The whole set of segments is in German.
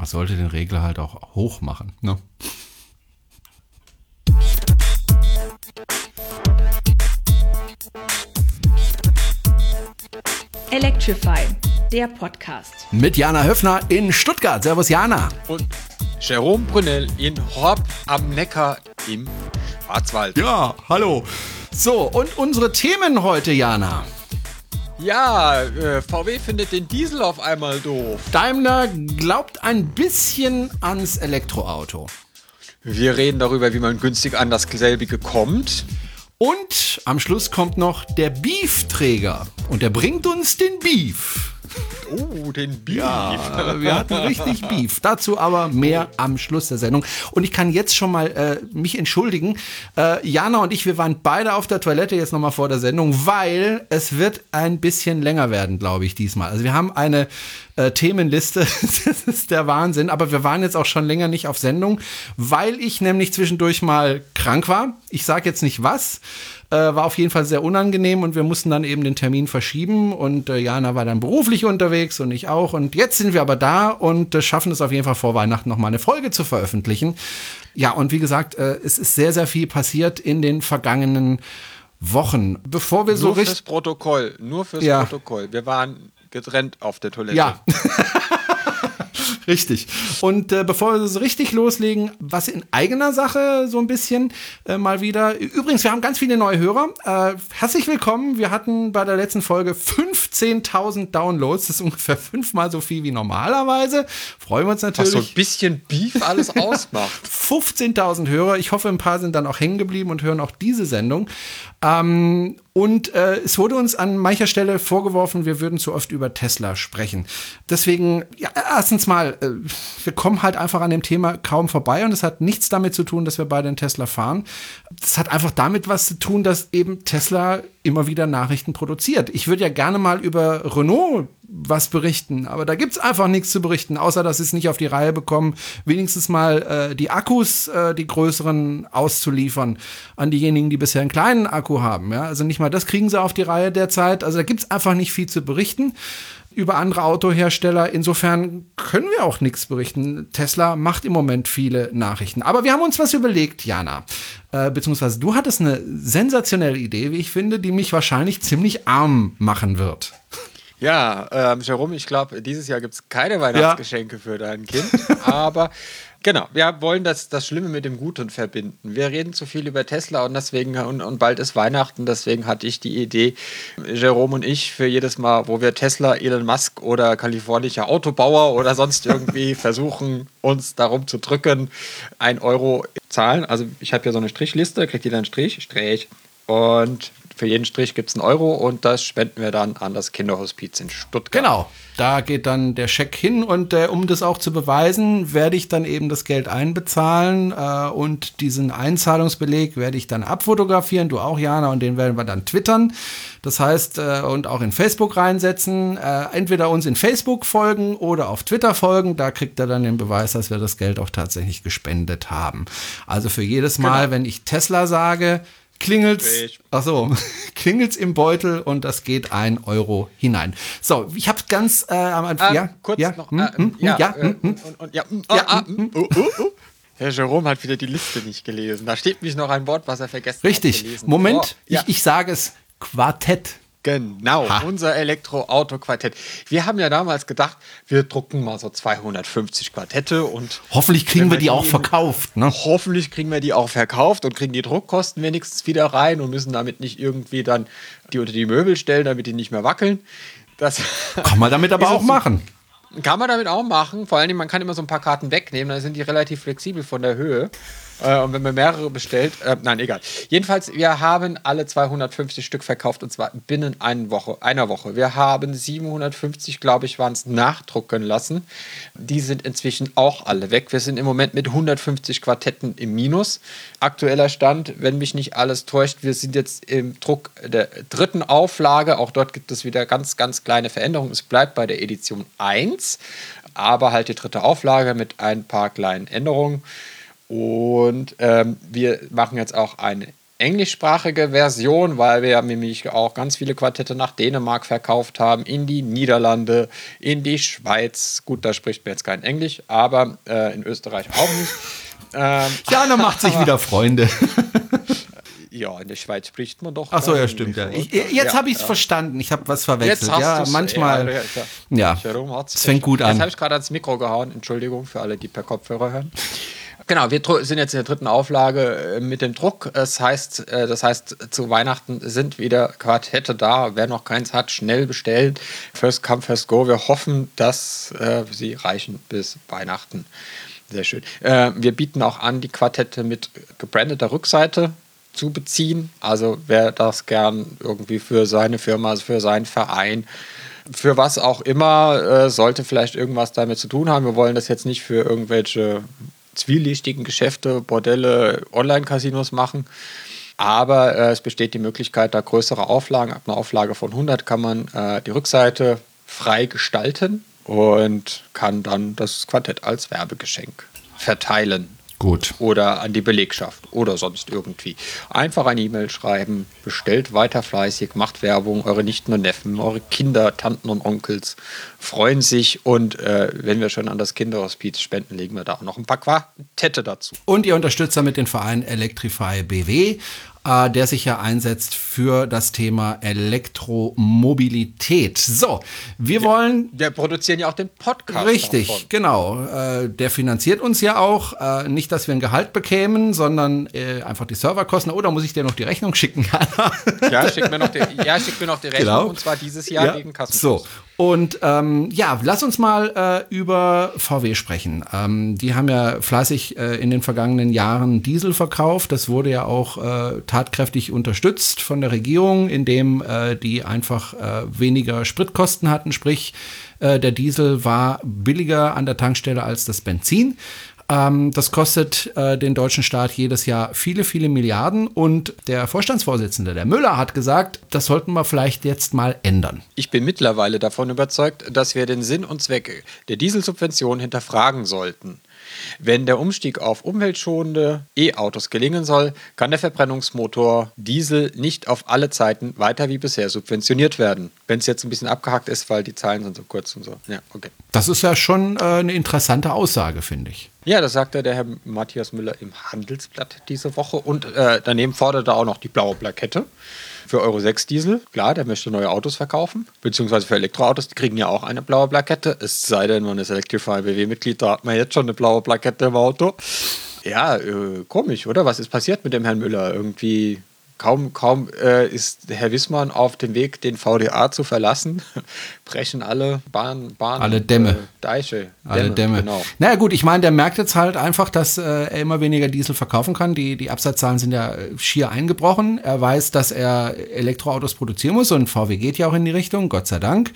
Man sollte den Regler halt auch hoch machen. Ne? Electrify, der Podcast. Mit Jana Höfner in Stuttgart. Servus Jana. Und Jerome Brunel in Horb am Neckar im Schwarzwald. Ja, hallo. So, und unsere Themen heute, Jana. Ja, äh, VW findet den Diesel auf einmal doof. Daimler glaubt ein bisschen ans Elektroauto. Wir reden darüber, wie man günstig an dasselbige kommt. Und am Schluss kommt noch der Beefträger. Und der bringt uns den Beef. Oh, den Beef. Ja, wir hatten richtig Beef. Dazu aber mehr am Schluss der Sendung. Und ich kann jetzt schon mal äh, mich entschuldigen. Äh, Jana und ich, wir waren beide auf der Toilette jetzt nochmal vor der Sendung, weil es wird ein bisschen länger werden, glaube ich, diesmal. Also wir haben eine äh, Themenliste. das ist der Wahnsinn. Aber wir waren jetzt auch schon länger nicht auf Sendung, weil ich nämlich zwischendurch mal krank war. Ich sage jetzt nicht was. Äh, war auf jeden Fall sehr unangenehm und wir mussten dann eben den Termin verschieben und äh, Jana war dann beruflich unterwegs und ich auch. Und jetzt sind wir aber da und äh, schaffen es auf jeden Fall vor Weihnachten nochmal eine Folge zu veröffentlichen. Ja, und wie gesagt, äh, es ist sehr, sehr viel passiert in den vergangenen Wochen. Bevor wir nur so richtig. Nur fürs Protokoll, nur fürs Ja. Protokoll. Wir waren getrennt auf der Toilette. Ja. Richtig. Und äh, bevor wir so richtig loslegen, was in eigener Sache so ein bisschen äh, mal wieder. Übrigens, wir haben ganz viele neue Hörer. Äh, herzlich willkommen. Wir hatten bei der letzten Folge 15.000 Downloads. Das ist ungefähr fünfmal so viel wie normalerweise. Freuen wir uns Was so ein natürlich. bisschen Beef alles ausmacht. 15.000 Hörer. Ich hoffe, ein paar sind dann auch hängen geblieben und hören auch diese Sendung. Ähm, und äh, es wurde uns an mancher Stelle vorgeworfen, wir würden zu oft über Tesla sprechen. Deswegen, ja, erstens mal, äh, wir kommen halt einfach an dem Thema kaum vorbei und es hat nichts damit zu tun, dass wir beide einen Tesla fahren. Es hat einfach damit was zu tun, dass eben Tesla immer wieder Nachrichten produziert. Ich würde ja gerne mal über Renault was berichten, aber da gibt's einfach nichts zu berichten, außer dass sie es nicht auf die Reihe bekommen, wenigstens mal äh, die Akkus, äh, die größeren, auszuliefern an diejenigen, die bisher einen kleinen Akku haben. Ja? Also nicht mal das kriegen sie auf die Reihe derzeit. Also da gibt's einfach nicht viel zu berichten über andere Autohersteller. Insofern können wir auch nichts berichten. Tesla macht im Moment viele Nachrichten. Aber wir haben uns was überlegt, Jana. Äh, beziehungsweise du hattest eine sensationelle Idee, wie ich finde, die mich wahrscheinlich ziemlich arm machen wird. Ja, ähm, Jerome, ich glaube, dieses Jahr gibt es keine Weihnachtsgeschenke für dein Kind. Aber genau, wir wollen das, das Schlimme mit dem Guten verbinden. Wir reden zu viel über Tesla und deswegen, und, und bald ist Weihnachten, deswegen hatte ich die Idee, Jerome und ich, für jedes Mal, wo wir Tesla, Elon Musk oder kalifornischer Autobauer oder sonst irgendwie versuchen, uns darum zu drücken, ein Euro zahlen. Also ich habe ja so eine Strichliste, kriegt jeder einen Strich, Strich. Und für jeden Strich gibt es einen Euro und das spenden wir dann an das Kinderhospiz in Stuttgart. Genau, da geht dann der Scheck hin und äh, um das auch zu beweisen, werde ich dann eben das Geld einbezahlen äh, und diesen Einzahlungsbeleg werde ich dann abfotografieren, du auch, Jana, und den werden wir dann twittern. Das heißt, äh, und auch in Facebook reinsetzen. Äh, entweder uns in Facebook folgen oder auf Twitter folgen. Da kriegt er dann den Beweis, dass wir das Geld auch tatsächlich gespendet haben. Also für jedes Mal, Genau. wenn ich Tesla sage, klingelt's, Richtig. ach so, klingelt's im Beutel und das geht ein Euro hinein. So, ich habe ganz äh, am Anfang, Ähm, ja, kurz ja, noch. hm, äh, hm, ja, ja, ja, Ja, ah, ah. Herr Jerome hat wieder die Liste nicht gelesen. Da steht nämlich noch ein Wort, was er vergessen hat. richtig. zu lesen. Moment, Oh, ja, ich, ich sage es Quartett. Genau. Ha. Unser Elektroauto-Quartett. Wir haben ja damals gedacht, wir drucken mal so 250 Quartette und Hoffentlich kriegen wir die die auch verkauft, ne? hoffentlich kriegen wir die auch verkauft und kriegen die Druckkosten wenigstens wieder rein und müssen damit nicht irgendwie dann die unter die Möbel stellen, damit die nicht mehr wackeln. Das Kann man damit aber auch es- machen. Kann man damit auch machen. Vor allen Dingen, man kann immer so ein paar Karten wegnehmen, dann sind die relativ flexibel von der Höhe. Äh, und wenn man mehrere bestellt, äh, nein, egal. Jedenfalls, wir haben alle 250 Stück verkauft und zwar binnen einer Woche. Einer Woche. Wir haben 750, glaube ich, waren es nachdrucken lassen. Die sind inzwischen auch alle weg. Wir sind im Moment mit 150 Quartetten im Minus. Aktueller Stand, wenn mich nicht alles täuscht, wir sind jetzt im Druck der dritten Auflage. Auch dort gibt es wieder ganz, ganz kleine Veränderungen. Es bleibt bei der Edition 1, aber halt die dritte Auflage mit ein paar kleinen Änderungen. Und ähm, wir machen jetzt auch eine englischsprachige Version, weil wir nämlich auch ganz viele Quartette nach Dänemark verkauft haben, in die Niederlande, in die Schweiz. Gut, da spricht man jetzt kein Englisch, aber äh, in Österreich auch nicht. Ähm, Jana macht sich wieder Freunde. Ja, in der Schweiz spricht man doch. Ach so, ja, stimmt. Ja. Ich, jetzt ja, habe ich es ja. verstanden. Ich habe was verwechselt. ja, manchmal. Ja, es fängt gut an. Jetzt habe ich gerade ans Mikro gehauen. Entschuldigung für alle, die per Kopfhörer hören. Genau, wir sind jetzt in der dritten Auflage äh, mit dem Druck. Das heißt, äh, das heißt, zu Weihnachten sind wieder Quartette da. Wer noch keins hat, schnell bestellen. First come, first go. Wir hoffen, dass äh, sie reichen bis Weihnachten. Sehr schön. Äh, wir bieten auch an, die Quartette mit gebrandeter Rückseite zu beziehen. Also wer das gern irgendwie für seine Firma, also für seinen Verein, für was auch immer, äh, sollte vielleicht irgendwas damit zu tun haben. Wir wollen das jetzt nicht für irgendwelche zwielichtigen Geschäfte, Bordelle, Online-Casinos machen. Aber äh, es besteht die Möglichkeit, da größere Auflagen, ab einer Auflage von 100 kann man äh, die Rückseite frei gestalten und kann dann das Quartett als Werbegeschenk verteilen. Gut. Oder an die Belegschaft oder sonst irgendwie. Einfach eine E-Mail schreiben, bestellt weiter fleißig, macht Werbung, eure Nichten und Neffen, eure Kinder, Tanten und Onkels freuen sich und äh, wenn wir schon an das Kinderhospiz spenden, legen wir da auch noch ein paar Quartette dazu. Und ihr unterstützt damit den Verein Electrify BW äh, der sich ja einsetzt für das Thema Elektromobilität. So, wir wollen. Wir produzieren ja auch den Podcast. Richtig, davon. genau. Äh, der finanziert uns ja auch. Äh, nicht, dass wir ein Gehalt bekämen, sondern äh, einfach die Serverkosten. Oder muss ich dir noch die Rechnung schicken? ja, schick mir noch die, ja, schick mir noch die Rechnung. Genau. Und zwar dieses Jahr ja. gegen Kassen. So, und ähm, ja, lass uns mal äh, über VW sprechen. Ähm, die haben ja fleißig äh, in den vergangenen Jahren Diesel verkauft. Das wurde ja auch äh, tatkräftig unterstützt von der Regierung, indem äh, die einfach äh, weniger Spritkosten hatten. Sprich, äh, der Diesel war billiger an der Tankstelle als das Benzin. Ähm, das kostet äh, den deutschen Staat jedes Jahr viele, viele Milliarden. Und der Vorstandsvorsitzende, der Müller, hat gesagt, das sollten wir vielleicht jetzt mal ändern. Ich bin mittlerweile davon überzeugt, dass wir den Sinn und Zweck der Dieselsubvention hinterfragen sollten. Wenn der Umstieg auf umweltschonende E-Autos gelingen soll, kann der Verbrennungsmotor Diesel nicht auf alle Zeiten weiter wie bisher subventioniert werden. Wenn es jetzt ein bisschen abgehackt ist, weil die Zahlen sind so kurz und so. Ja, okay. Das ist ja schon äh, eine interessante Aussage, finde ich. Ja, das sagte der Herr Matthias Müller im Handelsblatt diese Woche. Und äh, daneben forderte er auch noch die blaue Plakette für Euro 6 Diesel. Klar, der möchte neue Autos verkaufen, beziehungsweise für Elektroautos, die kriegen ja auch eine blaue Plakette. Es sei denn, man ist Electrify BW-Mitglied, da hat man jetzt schon eine blaue Plakette im Auto. Ja, äh, komisch, oder? Was ist passiert mit dem Herrn Müller? Irgendwie Kaum, kaum äh, ist Herr Wissmann auf dem Weg, den VDA zu verlassen, brechen alle Bahn, Bahn alle Dämme. Äh, Deiche. Alle Dämme. Dämme. Genau. Naja gut, ich meine, der merkt jetzt halt einfach, dass äh, er immer weniger Diesel verkaufen kann. Die, die Absatzzahlen sind ja äh, schier eingebrochen. Er weiß, dass er Elektroautos produzieren muss und VW geht ja auch in die Richtung, Gott sei Dank.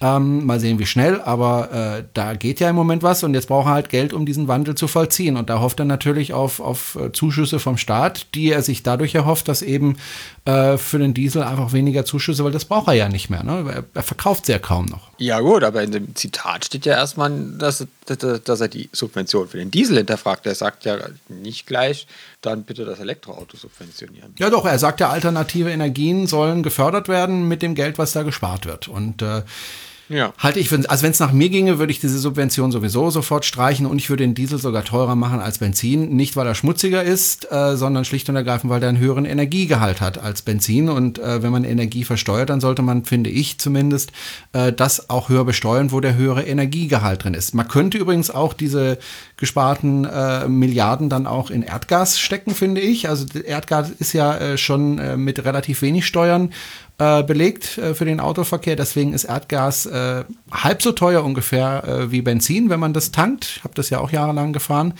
Ähm, mal sehen, wie schnell, aber äh, da geht ja im Moment was und jetzt braucht er halt Geld, um diesen Wandel zu vollziehen. Und da hofft er natürlich auf, auf äh, Zuschüsse vom Staat, die er sich dadurch erhofft, dass eben äh, für den Diesel einfach weniger Zuschüsse, weil das braucht er ja nicht mehr. Ne? Er, er verkauft sehr kaum noch. Ja, gut, aber in dem Zitat steht ja erstmal, dass, dass, dass er die Subvention für den Diesel hinterfragt. Er sagt ja nicht gleich, dann bitte das Elektroauto subventionieren. Ja, doch, er sagt ja, alternative Energien sollen gefördert werden mit dem Geld, was da gespart wird. Und äh, ja. Halte ich für, also wenn es nach mir ginge, würde ich diese Subvention sowieso sofort streichen und ich würde den Diesel sogar teurer machen als Benzin. Nicht, weil er schmutziger ist, äh, sondern schlicht und ergreifend, weil er einen höheren Energiegehalt hat als Benzin. Und äh, wenn man Energie versteuert, dann sollte man, finde ich zumindest, äh, das auch höher besteuern, wo der höhere Energiegehalt drin ist. Man könnte übrigens auch diese gesparten äh, Milliarden dann auch in Erdgas stecken, finde ich. Also Erdgas ist ja äh, schon äh, mit relativ wenig Steuern äh, belegt äh, für den Autoverkehr. Deswegen ist Erdgas äh, halb so teuer ungefähr äh, wie Benzin, wenn man das tankt. Ich habe das ja auch jahrelang gefahren.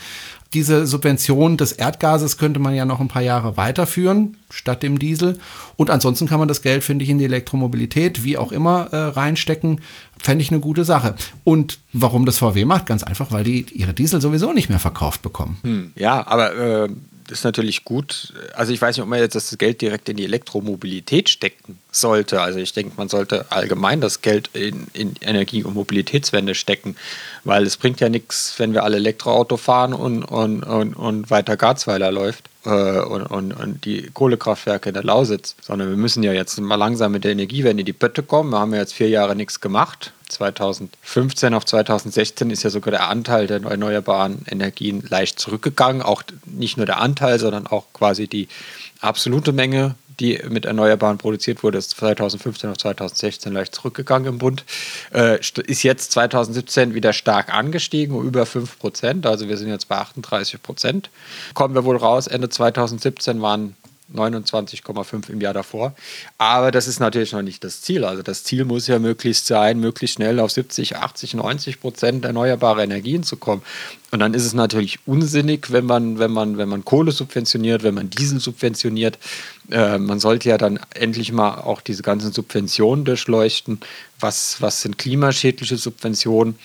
Diese Subvention des Erdgases könnte man ja noch ein paar Jahre weiterführen, statt dem Diesel. Und ansonsten kann man das Geld, finde ich, in die Elektromobilität, wie auch immer, äh, reinstecken. Fände ich eine gute Sache. Und warum das VW macht? Ganz einfach, weil die ihre Diesel sowieso nicht mehr verkauft bekommen. Hm, ja, aber ist natürlich gut. Also ich weiß nicht, ob man jetzt das Geld direkt in die Elektromobilität stecken sollte. Also ich denke, man sollte allgemein das Geld in, in Energie- und Mobilitätswende stecken, weil es bringt ja nichts, wenn wir alle Elektroauto fahren und, und, und, und weiter Garzweiler läuft. Äh, und, und, und, die Kohlekraftwerke in der Lausitz, sondern wir müssen ja jetzt mal langsam mit der Energiewende in die Pötte kommen. Wir haben ja jetzt vier Jahre nichts gemacht. 2015 auf 2016 ist ja sogar der Anteil der erneuerbaren Energien leicht zurückgegangen. Auch nicht nur der Anteil, sondern auch quasi die absolute Menge die mit Erneuerbaren produziert wurde, ist 2015 auf 2016 leicht zurückgegangen im Bund. Äh, ist jetzt 2017 wieder stark angestiegen, über 5 Prozent. Also wir sind jetzt bei 38 Prozent. Kommen wir wohl raus. Ende 2017 waren 29,5 im Jahr davor. Aber das ist natürlich noch nicht das Ziel. Also das Ziel muss ja möglichst sein, möglichst schnell auf 70, 80, 90 Prozent erneuerbare Energien zu kommen. Und dann ist es natürlich unsinnig, wenn man, wenn man, wenn man Kohle subventioniert, wenn man Diesel subventioniert. Äh, man sollte ja dann endlich mal auch diese ganzen Subventionen durchleuchten. Was, was sind klimaschädliche Subventionen?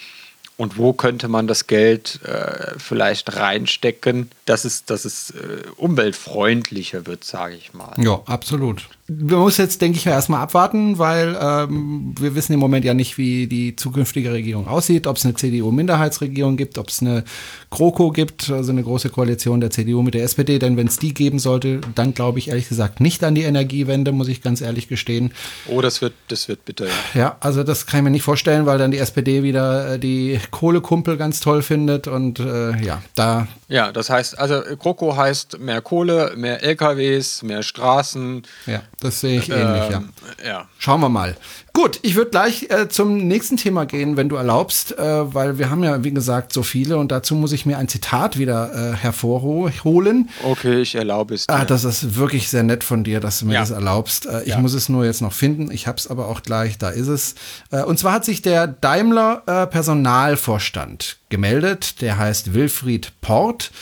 Und wo könnte man das Geld äh, vielleicht reinstecken, dass es, dass es äh, umweltfreundlicher wird, sage ich mal. Ja, absolut wir müssen jetzt, denke ich, erstmal abwarten, weil ähm, wir wissen im Moment ja nicht, wie die zukünftige Regierung aussieht, ob es eine CDU-Minderheitsregierung gibt, ob es eine GroKo gibt, also eine große Koalition der CDU mit der SPD. Denn wenn es die geben sollte, dann glaube ich ehrlich gesagt nicht an die Energiewende, muss ich ganz ehrlich gestehen. Oh, das wird, das wird bitter. Ja. ja, also das kann ich mir nicht vorstellen, weil dann die SPD wieder äh, die Kohlekumpel ganz toll findet und äh, ja, da. Ja, das heißt, also GroKo heißt mehr Kohle, mehr LKWs, mehr Straßen. Ja das sehe ich ähnlich, ähm, ja. ja. Schauen wir mal. Gut, ich würde gleich äh, zum nächsten Thema gehen, wenn du erlaubst, äh, weil wir haben ja, wie gesagt, so viele und dazu muss ich mir ein Zitat wieder äh, hervorholen. Okay, ich erlaube es ah, dir. Ah, das ist wirklich sehr nett von dir, dass du mir ja. das erlaubst. Äh, ich ja. muss es nur jetzt noch finden. Ich habe es aber auch gleich, da ist es. Äh, und zwar hat sich der Daimler äh, Personalvorstand gemeldet, der heißt Wilfried Port.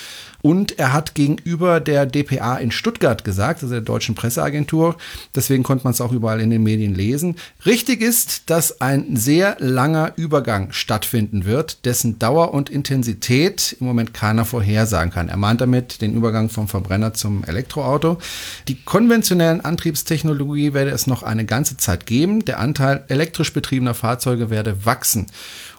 Und er hat gegenüber der DPA in Stuttgart gesagt, also der deutschen Presseagentur, deswegen konnte man es auch überall in den Medien lesen, richtig ist, dass ein sehr langer Übergang stattfinden wird, dessen Dauer und Intensität im Moment keiner vorhersagen kann. Er meint damit den Übergang vom Verbrenner zum Elektroauto. Die konventionellen Antriebstechnologie werde es noch eine ganze Zeit geben. Der Anteil elektrisch betriebener Fahrzeuge werde wachsen.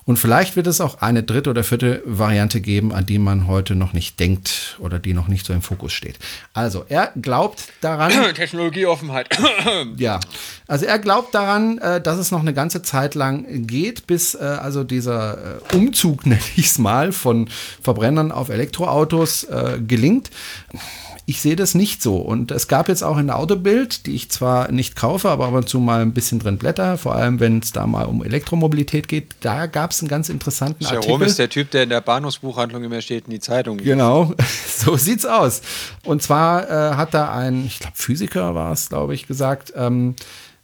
Und vielleicht wird es auch eine dritte oder vierte Variante geben, an die man heute noch nicht denkt oder die noch nicht so im Fokus steht. Also er glaubt daran. Technologieoffenheit. ja, also er glaubt daran, äh, dass es noch eine ganze Zeit lang geht, bis äh, also dieser äh, Umzug, nenne ich es mal, von Verbrennern auf Elektroautos gelingt ich sehe das nicht so. Und es gab jetzt auch in der Autobild, die ich zwar nicht kaufe, aber ab und zu mal ein bisschen drin blätter, vor allem wenn es da mal um Elektromobilität geht, da gab es einen ganz interessanten Jerome Artikel. ist der Typ, der in der Bahnhofsbuchhandlung immer steht in die Zeitung. Genau, so sieht's aus. Und zwar äh, hat da ein, ich glaube Physiker war es, glaube ich, gesagt, ähm,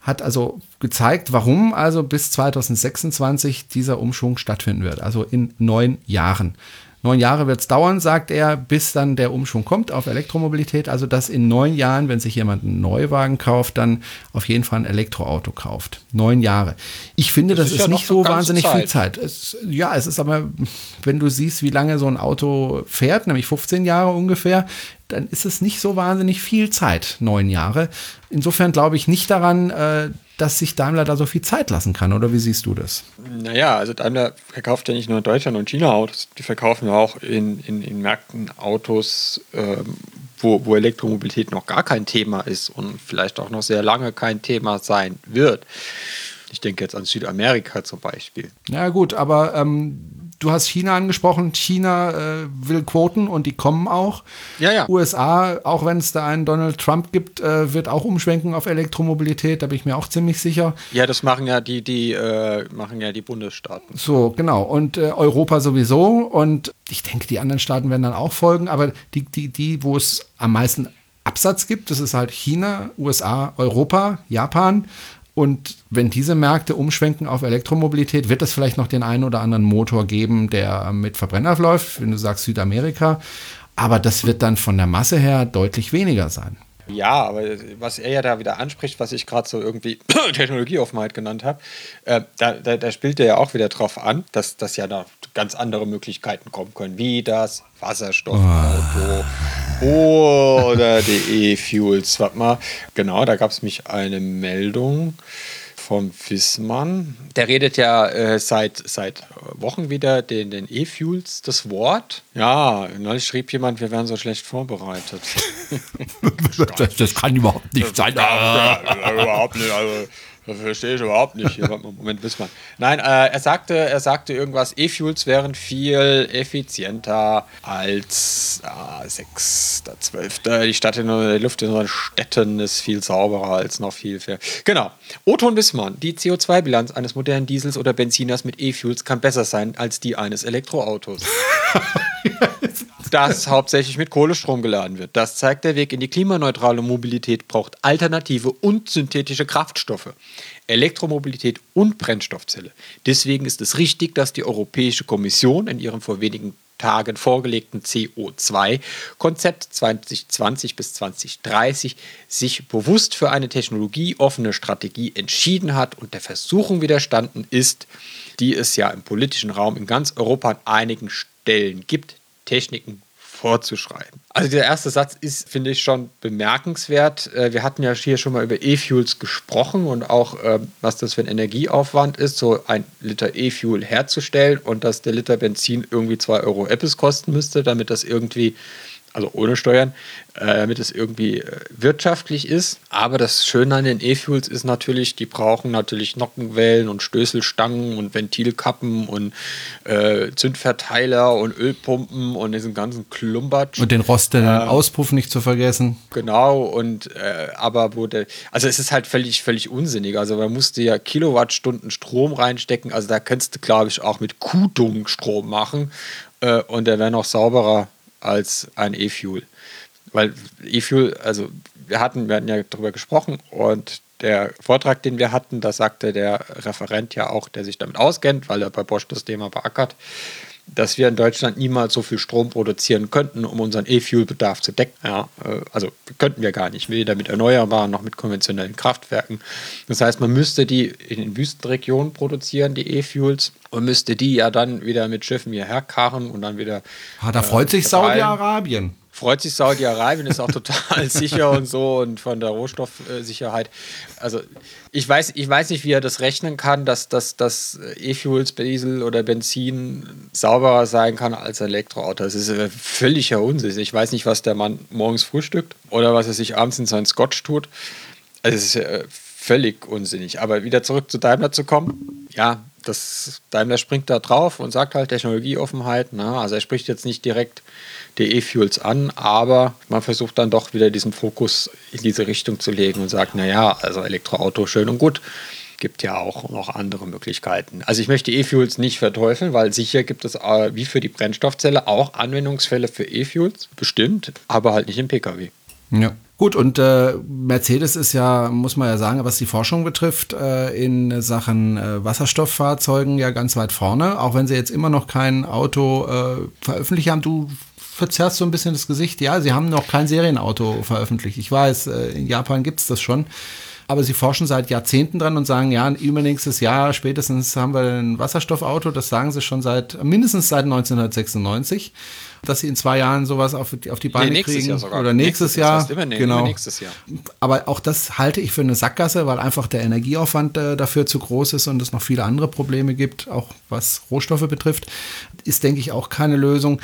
hat also gezeigt, warum also bis 2026 dieser Umschwung stattfinden wird, also in neun Jahren. Neun Jahre wird es dauern, sagt er, bis dann der Umschwung kommt auf Elektromobilität. Also, dass in neun Jahren, wenn sich jemand einen Neuwagen kauft, dann auf jeden Fall ein Elektroauto kauft. Neun Jahre. Ich finde, das, das ist, ist ja nicht so wahnsinnig Zeit. viel Zeit. Es, ja, es ist aber, wenn du siehst, wie lange so ein Auto fährt, nämlich 15 Jahre ungefähr, dann ist es nicht so wahnsinnig viel Zeit, neun Jahre. Insofern glaube ich nicht daran, äh, dass sich Daimler da so viel Zeit lassen kann, oder wie siehst du das? Naja, also Daimler verkauft ja nicht nur in Deutschland und China Autos, die verkaufen ja auch in, in, in Märkten Autos, ähm, wo, wo Elektromobilität noch gar kein Thema ist und vielleicht auch noch sehr lange kein Thema sein wird. Ich denke jetzt an Südamerika zum Beispiel. Ja gut, aber ähm, du hast China angesprochen. China äh, will Quoten und die kommen auch. Ja, ja. USA, auch wenn es da einen Donald Trump gibt, äh, wird auch umschwenken auf Elektromobilität. Da bin ich mir auch ziemlich sicher. Ja, das machen ja die, die äh, machen ja die Bundesstaaten. So, genau. Und äh, Europa sowieso. Und ich denke, die anderen Staaten werden dann auch folgen. Aber die, die, die, wo es am meisten Absatz gibt, das ist halt China, USA, Europa, Japan. Und wenn diese Märkte umschwenken auf Elektromobilität, wird es vielleicht noch den einen oder anderen Motor geben, der mit Verbrenner läuft, wenn du sagst Südamerika. Aber das wird dann von der Masse her deutlich weniger sein. Ja, aber was er ja da wieder anspricht, was ich gerade so irgendwie Technologieoffenheit genannt habe, äh, da, da, da, spielt er ja auch wieder drauf an, dass, dass ja da ganz andere Möglichkeiten kommen können, wie das Wasserstoffauto oder die E-Fuels. Warte mal, genau, da gab es mich eine Meldung vom Wissmann. Der redet ja äh, seit, seit Wochen wieder den, den E-Fuels das Wort. Ja, neulich schrieb jemand, wir wären so schlecht vorbereitet. das, das, kann überhaupt nicht sein. Überhaupt nicht. Also, das verstehe ich überhaupt nicht. Moment, Wissmann. Nein, äh, er, sagte, er sagte irgendwas, E-Fuels wären viel effizienter als ah, 6.12. Die Stadt in der Luft in unseren Städten ist viel sauberer als noch viel. viel. Genau. Oton Wissmann, die CO2-Bilanz eines modernen Diesels oder Benziners mit E-Fuels kann besser sein als die eines Elektroautos. das hauptsächlich mit Kohlestrom geladen wird. Das zeigt der Weg in die klimaneutrale Mobilität, braucht alternative und synthetische Kraftstoffe. Elektromobilität und Brennstoffzelle. Deswegen ist es richtig, dass die Europäische Kommission in ihrem vor wenigen Tagen vorgelegten CO2-Konzept 2020 bis 2030 sich bewusst für eine technologieoffene Strategie entschieden hat und der Versuchung widerstanden ist, die es ja im politischen Raum in ganz Europa an einigen Stellen gibt, Techniken vorzuschreiben. Also der erste Satz ist, finde ich, schon bemerkenswert. Äh, wir hatten ja hier schon mal über E-Fuels gesprochen und auch, ähm, was das für ein Energieaufwand ist, so ein Liter E-Fuel herzustellen und dass der Liter Benzin irgendwie 2 Euro Apples kosten müsste, damit das irgendwie also ohne Steuern, äh, damit es irgendwie äh, wirtschaftlich ist. Aber das Schöne an den E-Fuels ist natürlich, die brauchen natürlich Nockenwellen und Stößelstangen und Ventilkappen und äh, Zündverteiler und Ölpumpen und diesen ganzen Klumbatsch. Und den rostenden ähm, Auspuff nicht zu vergessen. Genau, und äh, aber wurde, also es ist halt völlig, völlig unsinnig. Also man musste ja Kilowattstunden Strom reinstecken. Also da könntest du, glaube ich, auch mit Kudung Strom machen. Äh, und der wäre noch sauberer als ein E-Fuel. Weil E-Fuel, also wir hatten, wir hatten ja darüber gesprochen und der Vortrag, den wir hatten, da sagte der Referent ja auch, der sich damit auskennt, weil er bei Bosch das Thema beackert, dass wir in Deutschland niemals so viel Strom produzieren könnten, um unseren E-Fuel-Bedarf zu decken. Ja, äh, also könnten wir gar nicht, weder mit Erneuerbaren noch mit konventionellen Kraftwerken. Das heißt, man müsste die in den Wüstenregionen produzieren, die E-Fuels, und müsste die ja dann wieder mit Schiffen hierher karren und dann wieder. Ah, da freut äh, sich Saudi-Arabien freut sich Saudi-Arabien, ist auch total sicher und so und von der Rohstoffsicherheit. Also ich weiß, ich weiß nicht, wie er das rechnen kann, dass, dass, dass E-Fuels, Diesel oder Benzin sauberer sein kann als Elektroauto. Das ist völliger Unsinn. Ich weiß nicht, was der Mann morgens frühstückt oder was er sich abends in seinen Scotch tut. Also es ist völlig unsinnig. Aber wieder zurück zu Daimler zu kommen, ja, das Daimler springt da drauf und sagt halt Technologieoffenheit. Ne? Also er spricht jetzt nicht direkt die E-Fuels an, aber man versucht dann doch wieder diesen Fokus in diese Richtung zu legen und sagt, naja, also Elektroauto schön und gut. Gibt ja auch noch andere Möglichkeiten. Also ich möchte E-Fuels nicht verteufeln, weil sicher gibt es äh, wie für die Brennstoffzelle auch Anwendungsfälle für E-Fuels, bestimmt, aber halt nicht im Pkw. Ja. Gut, und äh, Mercedes ist ja, muss man ja sagen, was die Forschung betrifft, äh, in Sachen äh, Wasserstofffahrzeugen ja ganz weit vorne, auch wenn sie jetzt immer noch kein Auto äh, veröffentlicht haben. Du verzerrst so ein bisschen das Gesicht. Ja, sie haben noch kein Serienauto veröffentlicht. Ich weiß, äh, in Japan gibt es das schon. Aber sie forschen seit Jahrzehnten dran und sagen, ja, übernächstes Jahr spätestens haben wir ein Wasserstoffauto. Das sagen sie schon seit mindestens seit 1996 dass sie in zwei Jahren sowas auf, auf die Beine nee, kriegen. Jahr sogar. Oder nächstes, nächstes Jahr. Das heißt immer, nee, genau. nächstes Jahr. Aber auch das halte ich für eine Sackgasse, weil einfach der Energieaufwand äh, dafür zu groß ist und es noch viele andere Probleme gibt, auch was Rohstoffe betrifft. Ist, denke ich, auch keine Lösung.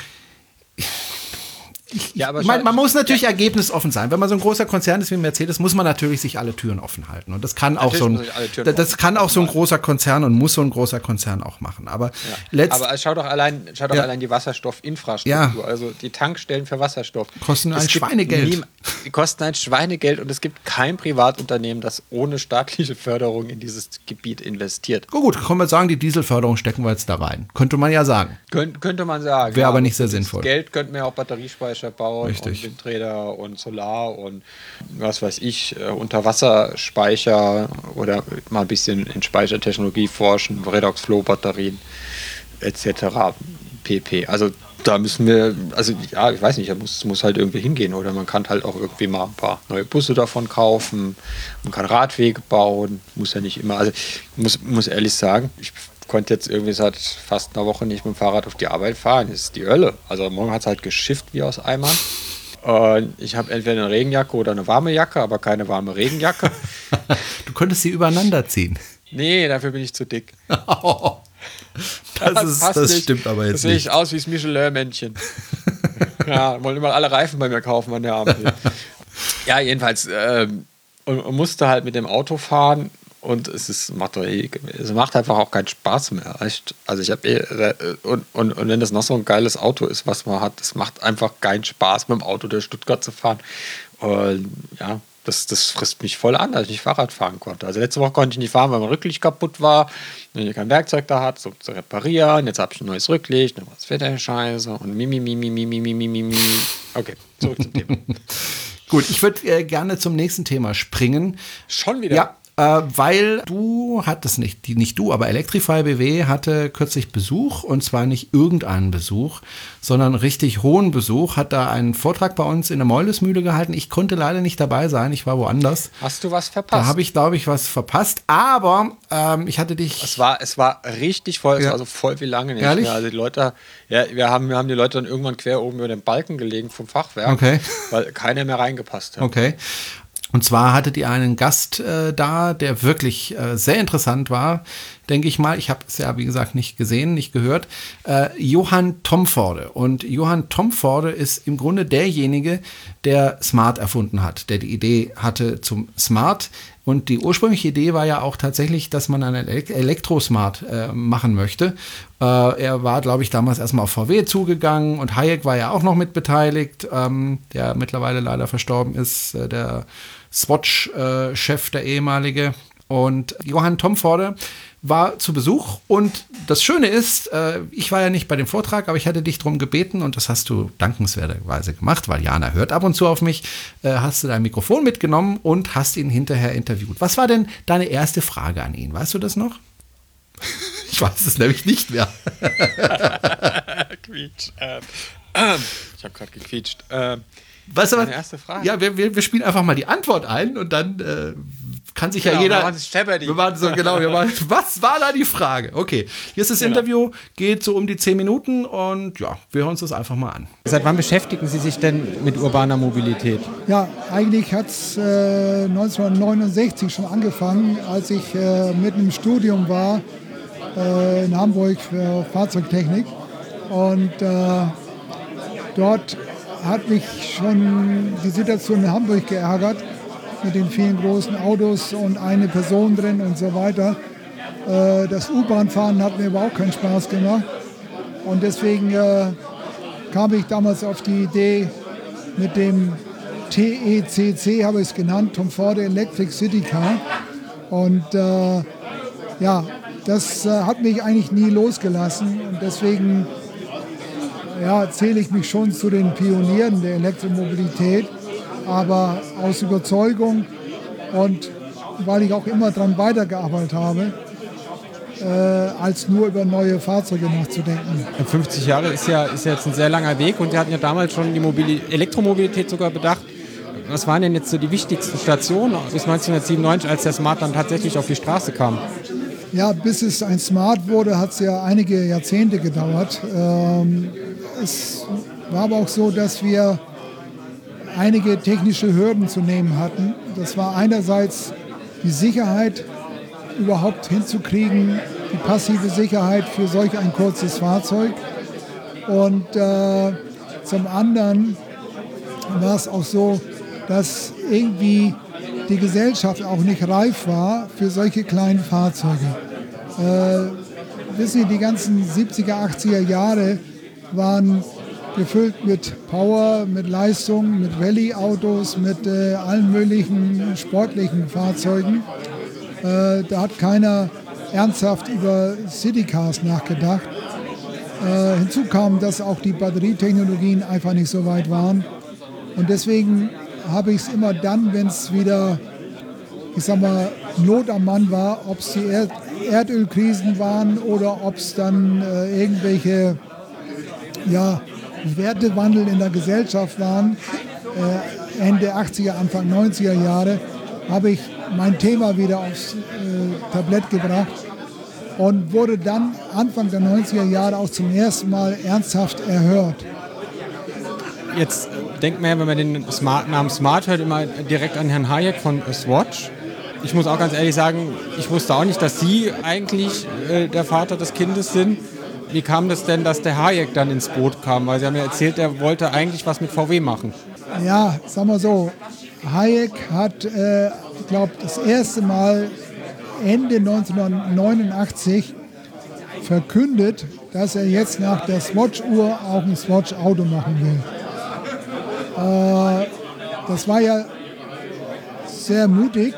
Ich, ja, aber man, man, muss natürlich ja. ergebnisoffen sein. Wenn man so ein großer Konzern ist wie Mercedes, muss man natürlich sich alle Türen offen halten. Und das kann auch so ein, das kann auch so ein großer Konzern und muss so ein großer Konzern auch machen. Aber, ja. aber schau doch allein, schau doch allein die Wasserstoffinfrastruktur. Also die Tankstellen für Wasserstoff. Kosten ein Schweinegeld. Nie, kosten ein Schweinegeld und es gibt kein Privatunternehmen, das ohne staatliche Förderung in dieses Gebiet investiert. Oh gut, können wir sagen, die Dieselförderung stecken wir jetzt da rein. Könnte man ja sagen. Könnt, könnte man sagen. Wäre aber nicht sehr sinnvoll. Geld könnten wir auch Batteriespeicher Speicher bauen Richtig. und Windräder und Solar und was weiß ich, äh, Unterwasserspeicher oder mal ein bisschen in Speichertechnologie forschen, Redox-Flow-Batterien etc. pp. Also da müssen wir, also ja, ich weiß nicht, da muss, muss halt irgendwie hingehen oder man kann halt auch irgendwie mal ein paar neue Busse davon kaufen, man kann Radwege bauen, muss ja nicht immer, also muss, muss ehrlich sagen, ich konnte jetzt irgendwie seit fast einer Woche nicht mit dem Fahrrad auf die Arbeit fahren. Das ist die Hölle. Also morgen hat es halt geschifft wie aus Eimern. Und ich habe entweder eine Regenjacke oder eine warme Jacke, aber keine warme Regenjacke. du könntest sie übereinander ziehen. Nee, dafür bin ich zu dick. das, ist, das nicht. stimmt aber Das jetzt sehe nicht. ich aus wie das Michelin-Männchen. ja, wollen immer alle Reifen bei mir kaufen an der Ampel. ja, jedenfalls und, und musste halt mit dem Auto fahren und es ist macht, doch es macht einfach auch keinen Spaß mehr. Echt. Also ich habe eh, äh, und, und, und wenn das noch so ein geiles Auto ist, was man hat, es macht einfach keinen Spaß, mit dem Auto durch Stuttgart zu fahren. Und ja, das, das frisst mich voll an, dass ich nicht Fahrrad fahren konnte. Also letzte Woche konnte ich nicht fahren, weil mein Rücklicht kaputt war, wenn ich kein Werkzeug da hatte, so zu reparieren. Jetzt habe ich ein neues Rücklicht, dann war das Wetter scheiße und mimi, mimi, mimi, mimi, mimi. Okay, zurück zum Thema. Gut, ich würde äh, gerne zum nächsten Thema springen. Schon wieder? Ja, äh, weil du hattest nicht, die, nicht du, aber Electrify BW hatte kürzlich Besuch und zwar nicht irgendeinen Besuch, sondern richtig hohen Besuch, hat da einen Vortrag bei uns in der Meulesmühle gehalten. Ich konnte leider nicht dabei sein, ich war woanders. Hast du was verpasst? Da habe ich, glaube ich, was verpasst, aber ähm, ich hatte dich. Es war, es war richtig voll, es Ja. war so voll wie lange nicht. Ehrlich? mehr. Also die Leute, ja, wir haben, wir haben die Leute dann irgendwann quer oben über den Balken gelegen vom Fachwerk, Okay. weil keiner mehr reingepasst hat. Okay. Und zwar hattet ihr einen Gast äh, da, der wirklich äh, sehr interessant war, denke ich mal. Ich habe es ja, wie gesagt, nicht gesehen, nicht gehört. Äh, Johann Tomforde. Und Johann Tomforde ist im Grunde derjenige, der Smart erfunden hat, der die Idee hatte zum Smart. Und die ursprüngliche Idee war ja auch tatsächlich, dass man einen Elek- Elektrosmart äh, machen möchte. Äh, er war, glaube ich, damals erstmal auf VW zugegangen und Hayek war ja auch noch mit beteiligt, ähm, der mittlerweile leider verstorben ist, äh, der Swatch-Chef, der ehemalige. Und Johann Tomforde war zu Besuch und das Schöne ist, äh, ich war ja nicht bei dem Vortrag, aber ich hatte dich darum gebeten und das hast du dankenswerterweise gemacht, weil Jana hört ab und zu auf mich, äh, hast du dein Mikrofon mitgenommen und hast ihn hinterher interviewt. Was war denn deine erste Frage an ihn? Weißt du das noch? Ich weiß es nämlich nicht mehr. Quietsch. Ähm, ähm, ich habe gerade gequietscht. Ähm, Was? Meine erste Frage. Ja, wir, wir, wir spielen einfach mal die Antwort ein und dann äh, kann sich ja Genau, jeder. wir machen Jeopardy. Wir machen so, genau, wir machen, was war da die Frage? Okay, hier ist das Genau. Interview, geht so um die zehn Minuten und ja, wir hören uns das einfach mal an. Seit wann beschäftigen Sie sich denn mit urbaner Mobilität? Ja, eigentlich hat es äh, 1969 schon angefangen, als ich äh, mitten im Studium war äh, in Hamburg für Fahrzeugtechnik. Und äh, dort hat mich schon die Situation in Hamburg geärgert mit den vielen großen Autos und eine Person drin und so weiter. Äh, das U-Bahn-Fahren hat mir überhaupt keinen Spaß gemacht. Und deswegen äh, kam ich damals auf die Idee, mit dem TECC habe ich es genannt, Tom Ford Electric City Car. Und äh, ja, das hat mich eigentlich nie losgelassen und deswegen ja, zähle ich mich schon zu den Pionieren der Elektromobilität, aber aus Überzeugung und weil ich auch immer daran weitergearbeitet habe, äh, als nur über neue Fahrzeuge nachzudenken. 50 Jahre ist ja, ist ja jetzt ein sehr langer Weg und Sie hatten ja damals schon die Mobili Elektromobilität sogar bedacht. Was waren denn jetzt so die wichtigsten Stationen bis 1997, als der Smart dann tatsächlich auf die Straße kam? Ja, bis es ein Smart wurde, hat es ja einige Jahrzehnte gedauert. Ähm, es war aber auch so, dass wir einige technische Hürden zu nehmen hatten. Das war einerseits die Sicherheit überhaupt hinzukriegen, die passive Sicherheit für solch ein kurzes Fahrzeug. Und äh, zum anderen war es auch so, dass irgendwie die Gesellschaft auch nicht reif war für solche kleinen Fahrzeuge. Äh, wissen Sie, die ganzen 70er, 80er Jahre waren gefüllt mit Power, mit Leistung, mit Rallye-Autos, mit äh, allen möglichen sportlichen Fahrzeugen. Äh, da hat keiner ernsthaft über Citycars nachgedacht. Äh, hinzu kam, dass auch die Batterietechnologien einfach nicht so weit waren. Und deswegen habe ich es immer dann, wenn es wieder, ich sag mal, Not am Mann war, ob es die Erd Erdölkrisen waren oder ob es dann äh, irgendwelche ja, Wertewandel in der Gesellschaft waren, äh, Ende 80er, Anfang 90er Jahre, habe ich mein Thema wieder aufs äh, Tablett gebracht und wurde dann Anfang der 90er Jahre auch zum ersten Mal ernsthaft erhört. Jetzt denkt man ja, wenn man den Smart, Namen Smart hört, immer direkt an Herrn Hayek von Swatch. ich muss auch ganz ehrlich sagen, ich wusste auch nicht, dass Sie eigentlich äh, der Vater des Kindes sind. Wie kam das denn, dass der Hayek dann ins Boot kam? Weil Sie haben ja erzählt, er wollte eigentlich was mit VW machen. Ja, sagen wir so, Hayek hat, äh, ich glaube, das erste Mal Ende 1989 verkündet, dass er jetzt nach der Swatch-Uhr auch ein Swatch-Auto machen will. Äh, das war ja sehr mutig.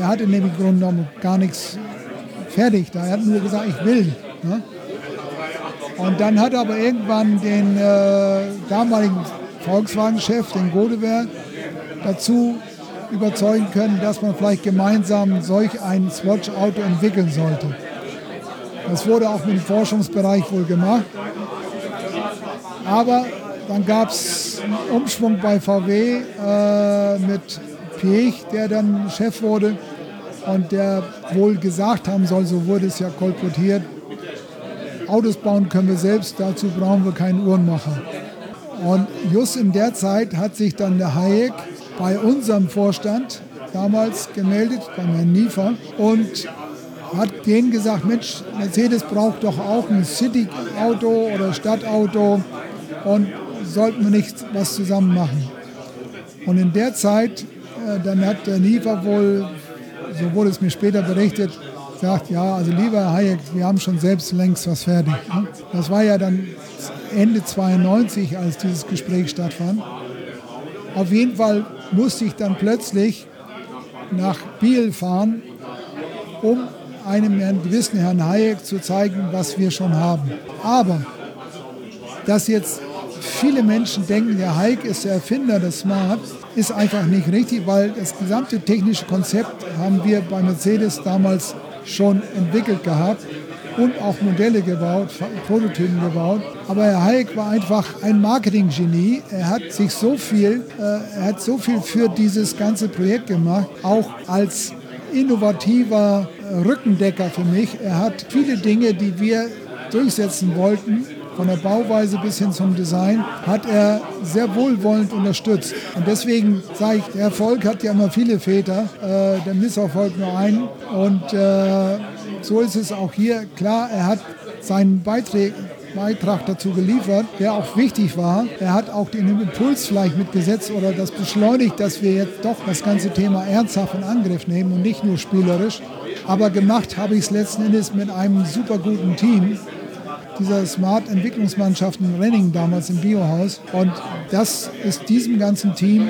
Er hatte nämlich im Grunde genommen gar nichts fertig. Da er hat nur gesagt, ich will. Ne? Und dann hat er aber irgendwann den äh, damaligen Volkswagen-Chef, den Godewehr, dazu überzeugen können, dass man vielleicht gemeinsam solch ein Swatch-Auto entwickeln sollte. Das wurde auch dem Forschungsbereich wohl gemacht. Aber dann gab es einen Umschwung bei VW äh, mit Piech, der dann Chef wurde und der wohl gesagt haben soll, so wurde es ja kolportiert, Autos bauen können wir selbst, dazu brauchen wir keinen Uhrenmacher. Und just in der Zeit hat sich dann der Hayek bei unserem Vorstand damals gemeldet, beim Herrn Niefer, und hat denen gesagt, Mensch, Mercedes braucht doch auch ein City-Auto oder Stadtauto und sollten wir nicht was zusammen machen. Und in der Zeit, äh, dann hat der Niefer wohl, so wurde es mir später berichtet, gesagt, ja, also lieber Hayek, wir haben schon selbst längst was fertig. Ne? Das war ja dann Ende 92, als dieses Gespräch stattfand. Auf jeden Fall musste ich dann plötzlich nach Biel fahren, um einem gewissen Herrn Hayek zu zeigen, was wir schon haben. Aber dass jetzt viele Menschen denken, der Hayek ist der Erfinder des Smart, ist einfach nicht richtig, weil das gesamte technische Konzept haben wir bei Mercedes damals schon entwickelt gehabt und auch Modelle gebaut, Prototypen gebaut. Aber Herr Hayek war einfach ein Marketinggenie. Er hat sich so viel, äh, er hat so viel für dieses ganze Projekt gemacht, auch als innovativer Rückendecker für mich. Er hat viele Dinge, die wir durchsetzen wollten, von der Bauweise bis hin zum Design, hat er sehr wohlwollend unterstützt. Und deswegen sage ich, der Erfolg hat ja immer viele Väter, äh, der Misserfolg nur einen. Und äh, so ist es auch hier. Klar, er hat seinen Beitrag, Beitrag dazu geliefert, der auch wichtig war. Er hat auch den Impuls vielleicht mitgesetzt oder das beschleunigt, dass wir jetzt doch das ganze Thema ernsthaft in Angriff nehmen und nicht nur spielerisch. Aber gemacht habe ich es letzten Endes mit einem super guten Team dieser Smart-Entwicklungsmannschaft in Renning damals im Biohaus. Und das ist diesem ganzen Team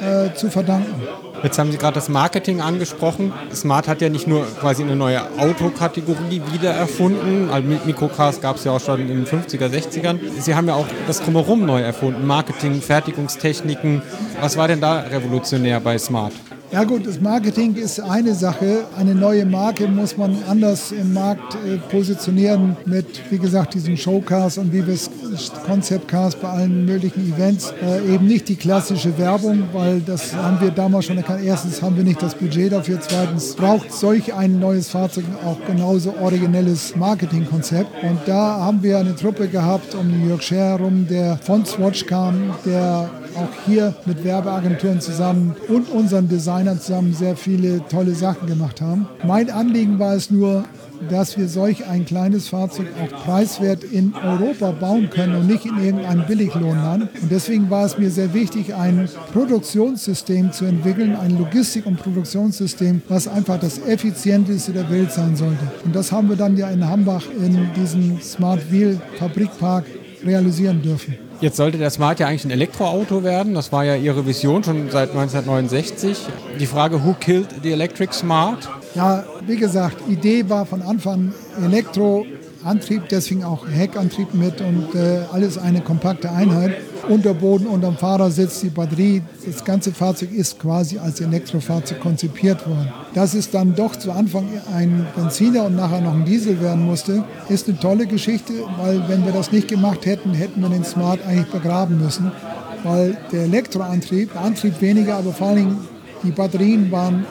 äh, zu verdanken. Jetzt haben Sie gerade das Marketing angesprochen. Smart hat ja nicht nur quasi eine neue Autokategorie wiedererfunden. Also Mikrocars gab es ja auch schon in den 50er, 60ern. Sie haben ja auch das Drumherum neu erfunden. Marketing, Fertigungstechniken. Was war denn da revolutionär bei Smart? Ja gut, das Marketing ist eine Sache. Eine neue Marke muss man anders im Markt äh, positionieren mit, wie gesagt, diesen Showcars und wie wir es Concept-Cars bei allen möglichen Events. Äh, eben nicht die klassische Werbung, weil das haben wir damals schon erkannt. Erstens haben wir nicht das Budget dafür. Zweitens braucht solch ein neues Fahrzeug auch genauso originelles Marketingkonzept. Und da haben wir eine Truppe gehabt um Jörg Scher herum, der von Swatch kam, der auch hier mit Werbeagenturen zusammen und unseren Designern zusammen sehr viele tolle Sachen gemacht haben. Mein Anliegen war es nur, dass wir solch ein kleines Fahrzeug auch preiswert in Europa bauen können und nicht in irgendeinem Billiglohnland. Und deswegen war es mir sehr wichtig, ein Produktionssystem zu entwickeln, ein Logistik- und Produktionssystem, was einfach das effizienteste der Welt sein sollte. Und das haben wir dann ja in Hambach in diesem Smart Wheel Fabrikpark realisieren dürfen. Jetzt sollte der Smart ja eigentlich ein Elektroauto werden. Das war ja Ihre Vision schon seit 1969. Die Frage, who killed the electric Smart? Ja, wie gesagt, Idee war von Anfang Elektro, Antrieb, deswegen auch Heckantrieb mit und äh, alles eine kompakte Einheit. Unterboden unterm Fahrersitz, die Batterie, das ganze Fahrzeug ist quasi als Elektrofahrzeug konzipiert worden. Dass es dann doch zu Anfang ein Benziner und nachher noch ein Diesel werden musste, ist eine tolle Geschichte, weil wenn wir das nicht gemacht hätten, hätten wir den Smart eigentlich begraben müssen. Weil der Elektroantrieb, Antrieb weniger, aber vor allen Dingen die Batterien waren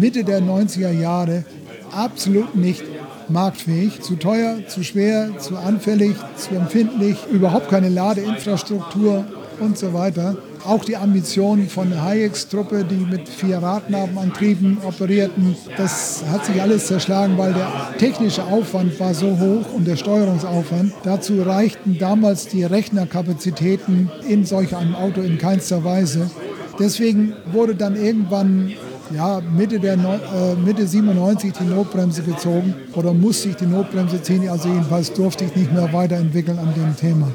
Mitte der 90er Jahre absolut nicht marktfähig, zu teuer, zu schwer, zu anfällig, zu empfindlich, überhaupt keine Ladeinfrastruktur. und so weiter. Auch die Ambitionen von Hayeks-Truppe, die mit vier Radnabenantrieben operierten, das hat sich alles zerschlagen, weil der technische Aufwand war so hoch und der Steuerungsaufwand. Dazu reichten damals die Rechnerkapazitäten in solch einem Auto in keinster Weise. Deswegen wurde dann irgendwann ja, Mitte, der, äh, Mitte 97 die Notbremse gezogen oder musste ich die Notbremse ziehen. Also jedenfalls durfte ich nicht mehr weiterentwickeln an dem Thema.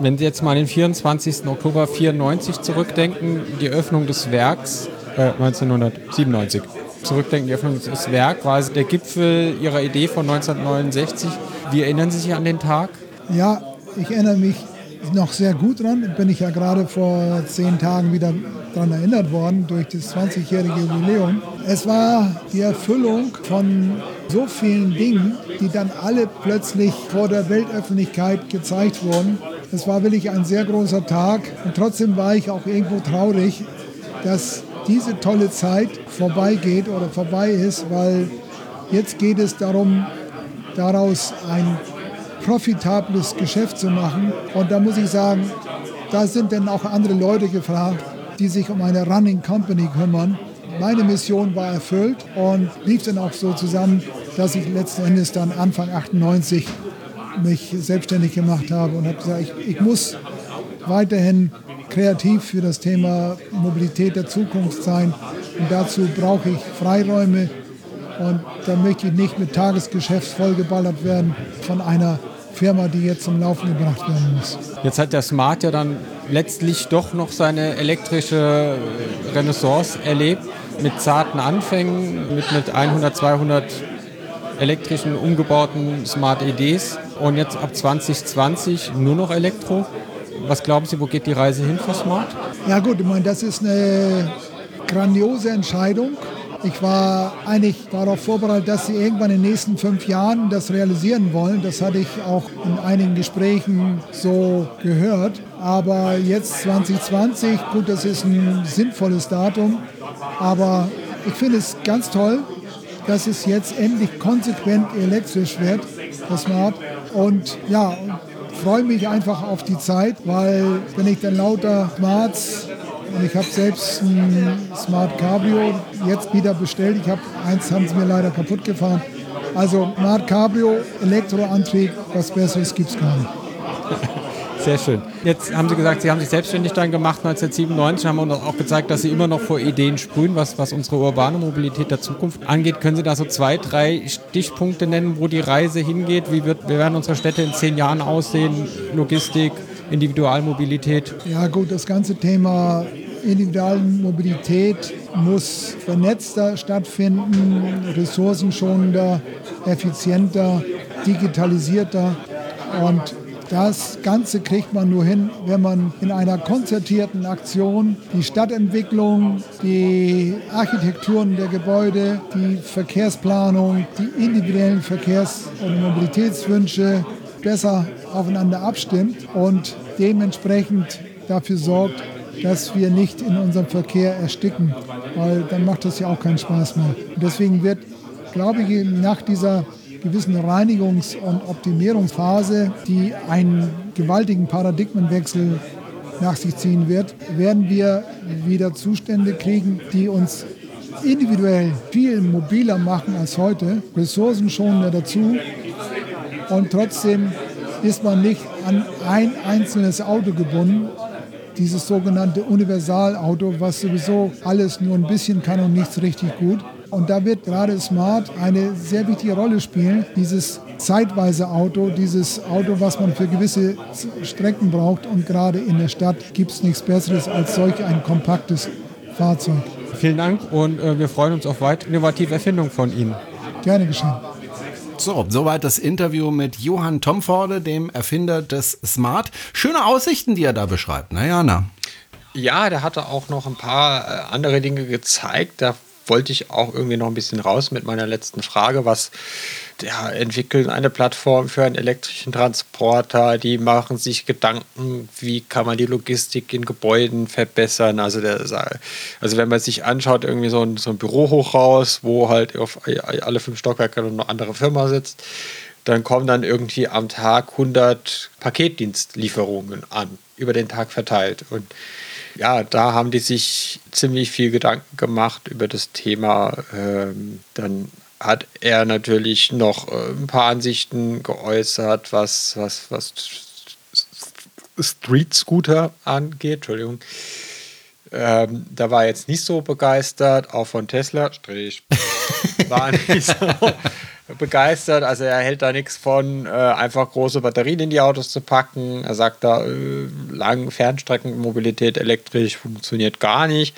Wenn Sie jetzt mal den 24. Oktober 94 zurückdenken, die Öffnung des Werks äh, 1997 zurückdenken, die Öffnung des Werks war der Gipfel Ihrer Idee von 1969. Wie erinnern Sie sich an den Tag? Ja, ich erinnere mich noch sehr gut dran. Bin ich ja gerade vor zehn Tagen wieder daran erinnert worden durch das 20-jährige Jubiläum. Es war die Erfüllung von so vielen Dingen, die dann alle plötzlich vor der Weltöffentlichkeit gezeigt wurden. Es war wirklich ein sehr großer Tag und trotzdem war ich auch irgendwo traurig, dass diese tolle Zeit vorbeigeht oder vorbei ist, weil jetzt geht es darum, daraus ein profitables Geschäft zu machen. Und da muss ich sagen, da sind dann auch andere Leute gefragt, die sich um eine Running Company kümmern. Meine Mission war erfüllt und lief dann auch so zusammen, dass ich letzten Endes dann Anfang 98 mich selbstständig gemacht habe und habe gesagt, ich, ich muss weiterhin kreativ für das Thema Mobilität der Zukunft sein. Und dazu brauche ich Freiräume. Und da möchte ich nicht mit Tagesgeschäft vollgeballert werden von einer Firma, die jetzt zum Laufen gebracht werden muss. Jetzt hat der Smart ja dann letztlich doch noch seine elektrische Renaissance erlebt, mit zarten Anfängen, mit, mit 100, 200 elektrischen umgebauten Smart EDs und jetzt ab 2020 nur noch Elektro. Was glauben Sie, wo geht die Reise hin für Smart? Ja gut, ich meine, das ist eine grandiose Entscheidung. Ich war eigentlich darauf vorbereitet, dass sie irgendwann in den nächsten fünf Jahren das realisieren wollen. Das hatte ich auch in einigen Gesprächen so gehört. Aber jetzt 2020, gut, das ist ein sinnvolles Datum. Aber ich finde es ganz toll, dass es jetzt endlich konsequent elektrisch wird, das Smart. Und ja, freue mich einfach auf die Zeit, weil wenn ich dann lauter Smarts und ich habe selbst ein Smart Cabrio jetzt wieder bestellt. Ich habe eins haben sie mir leider kaputt gefahren. Also Smart Cabrio, Elektroantrieb, was Besseres gibt es gar nicht. Sehr schön. Jetzt haben Sie gesagt, Sie haben sich selbstständig dann gemacht 1997, haben uns auch gezeigt, dass Sie immer noch vor Ideen sprühen, was, was unsere urbane Mobilität der Zukunft angeht. Können Sie da so zwei, drei Stichpunkte nennen, wo die Reise hingeht? Wie, wird, wie werden unsere Städte in zehn Jahren aussehen? Logistik, Individualmobilität? Ja gut, das ganze Thema Individualmobilität muss vernetzter stattfinden, ressourcenschonender, effizienter, digitalisierter. Und das Ganze kriegt man nur hin, wenn man in einer konzertierten Aktion die Stadtentwicklung, die Architekturen der Gebäude, die Verkehrsplanung, die individuellen Verkehrs- und Mobilitätswünsche besser aufeinander abstimmt und dementsprechend dafür sorgt, dass wir nicht in unserem Verkehr ersticken, weil dann macht das ja auch keinen Spaß mehr. Und deswegen wird, glaube ich, nach dieser gewissen Reinigungs- und Optimierungsphase, die einen gewaltigen Paradigmenwechsel nach sich ziehen wird, werden wir wieder Zustände kriegen, die uns individuell viel mobiler machen als heute, ressourcenschonender dazu und trotzdem ist man nicht an ein einzelnes Auto gebunden, dieses sogenannte Universalauto, was sowieso alles nur ein bisschen kann und nichts richtig gut. Und da wird gerade Smart eine sehr wichtige Rolle spielen. Dieses zeitweise Auto, dieses Auto, was man für gewisse Strecken braucht. Und gerade in der Stadt gibt es nichts Besseres als solch ein kompaktes Fahrzeug. Vielen Dank und äh, wir freuen uns auf weitere innovative Erfindungen von Ihnen. Gerne geschehen. So, soweit das Interview mit Johann Tomforde, dem Erfinder des Smart. Schöne Aussichten, die er da beschreibt, na Jana? Ja, der hatte auch noch ein paar äh, andere Dinge gezeigt. Da wollte ich auch irgendwie noch ein bisschen raus mit meiner letzten Frage, was ja, entwickeln eine Plattform für einen elektrischen Transporter, die machen sich Gedanken, wie kann man die Logistik in Gebäuden verbessern. Also, der, also wenn man sich anschaut, irgendwie so ein, so ein Bürohochhaus, wo halt auf alle fünf Stockwerke eine andere Firma sitzt, dann kommen dann irgendwie am Tag 100 Paketdienstlieferungen an, über den Tag verteilt. Und ja, da haben die sich ziemlich viel Gedanken gemacht über das Thema. Ähm, dann hat er natürlich noch äh, ein paar Ansichten geäußert, was, was, was Street Scooter angeht. Entschuldigung. Ähm, da war er jetzt nicht so begeistert, auch von Tesla. Strich. War nicht so begeistert. Also er hält da nichts von, äh, einfach große Batterien in die Autos zu packen. Er sagt da, äh, lange Fernstreckenmobilität elektrisch funktioniert gar nicht.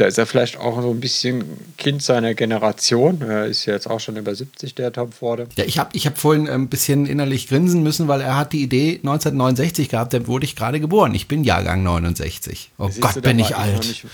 Da ist er vielleicht auch so ein bisschen Kind seiner Generation. Er ist ja jetzt auch schon über 70, der Tom Forde. Ja, ich habe ich hab vorhin ein bisschen innerlich grinsen müssen, weil er hat die Idee 1969 gehabt, da wurde ich gerade geboren. Ich bin Jahrgang 69. Oh Siehst Gott, bin ich alt. nicht-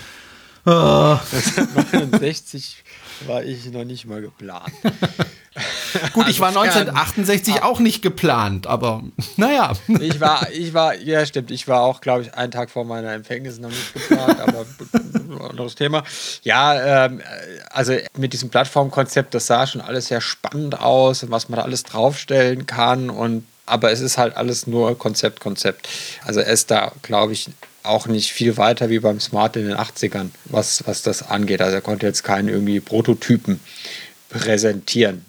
Ah. 69 war ich noch nicht mal geplant. Gut, ich war Also fern- 1968 auch nicht geplant, aber naja. Ich war, ich war, ja stimmt, ich war auch, glaube ich, einen Tag vor meiner Empfängnis noch nicht geplant, aber anderes Thema. Ja, ähm, also mit diesem Plattformkonzept, das sah schon alles sehr spannend aus und was man da alles draufstellen kann und aber es ist halt alles nur Konzept, Konzept. Also er ist da, glaube ich, auch nicht viel weiter wie beim Smart in den 80ern, was, was das angeht. Also er konnte jetzt keinen irgendwie Prototypen präsentieren.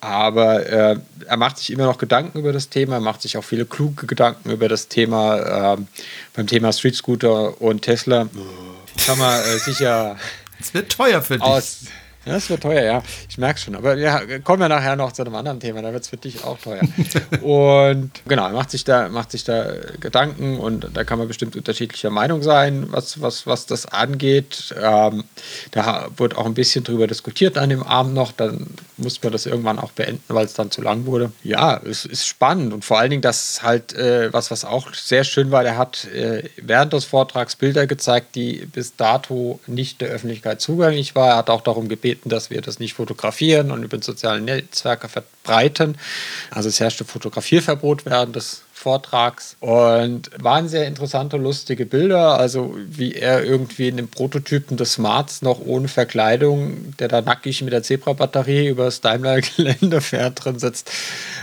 Aber äh, er macht sich immer noch Gedanken über das Thema, er macht sich auch viele kluge Gedanken über das Thema. ähm, beim Thema Street Scooter und Tesla kann man äh, sicher Es wird teuer für dich. aus. Ja, das wird teuer, ja. Ich merke schon. Aber wir kommen ja nachher noch zu einem anderen Thema, da wird es für dich auch teuer. und genau, er macht sich da, macht sich da Gedanken und da kann man bestimmt unterschiedlicher Meinung sein, was, was, was das angeht. Ähm, da wird auch ein bisschen drüber diskutiert an dem Abend noch. Dann muss man das irgendwann auch beenden, weil es dann zu lang wurde. Ja, es ist spannend und vor allen Dingen das halt, äh, was, was auch sehr schön war, der hat äh, während des Vortrags Bilder gezeigt, die bis dato nicht der Öffentlichkeit zugänglich war. Er hat auch darum gebeten, dass wir das nicht fotografieren und über soziale Netzwerke verbreiten. Also es herrschte Fotografierverbot während des Vortrags und waren sehr interessante, lustige Bilder. Also wie er irgendwie in dem Prototypen des Smarts noch ohne Verkleidung, der da nackig mit der Zebra-Batterie über das Daimler-Gelände fährt, drin sitzt.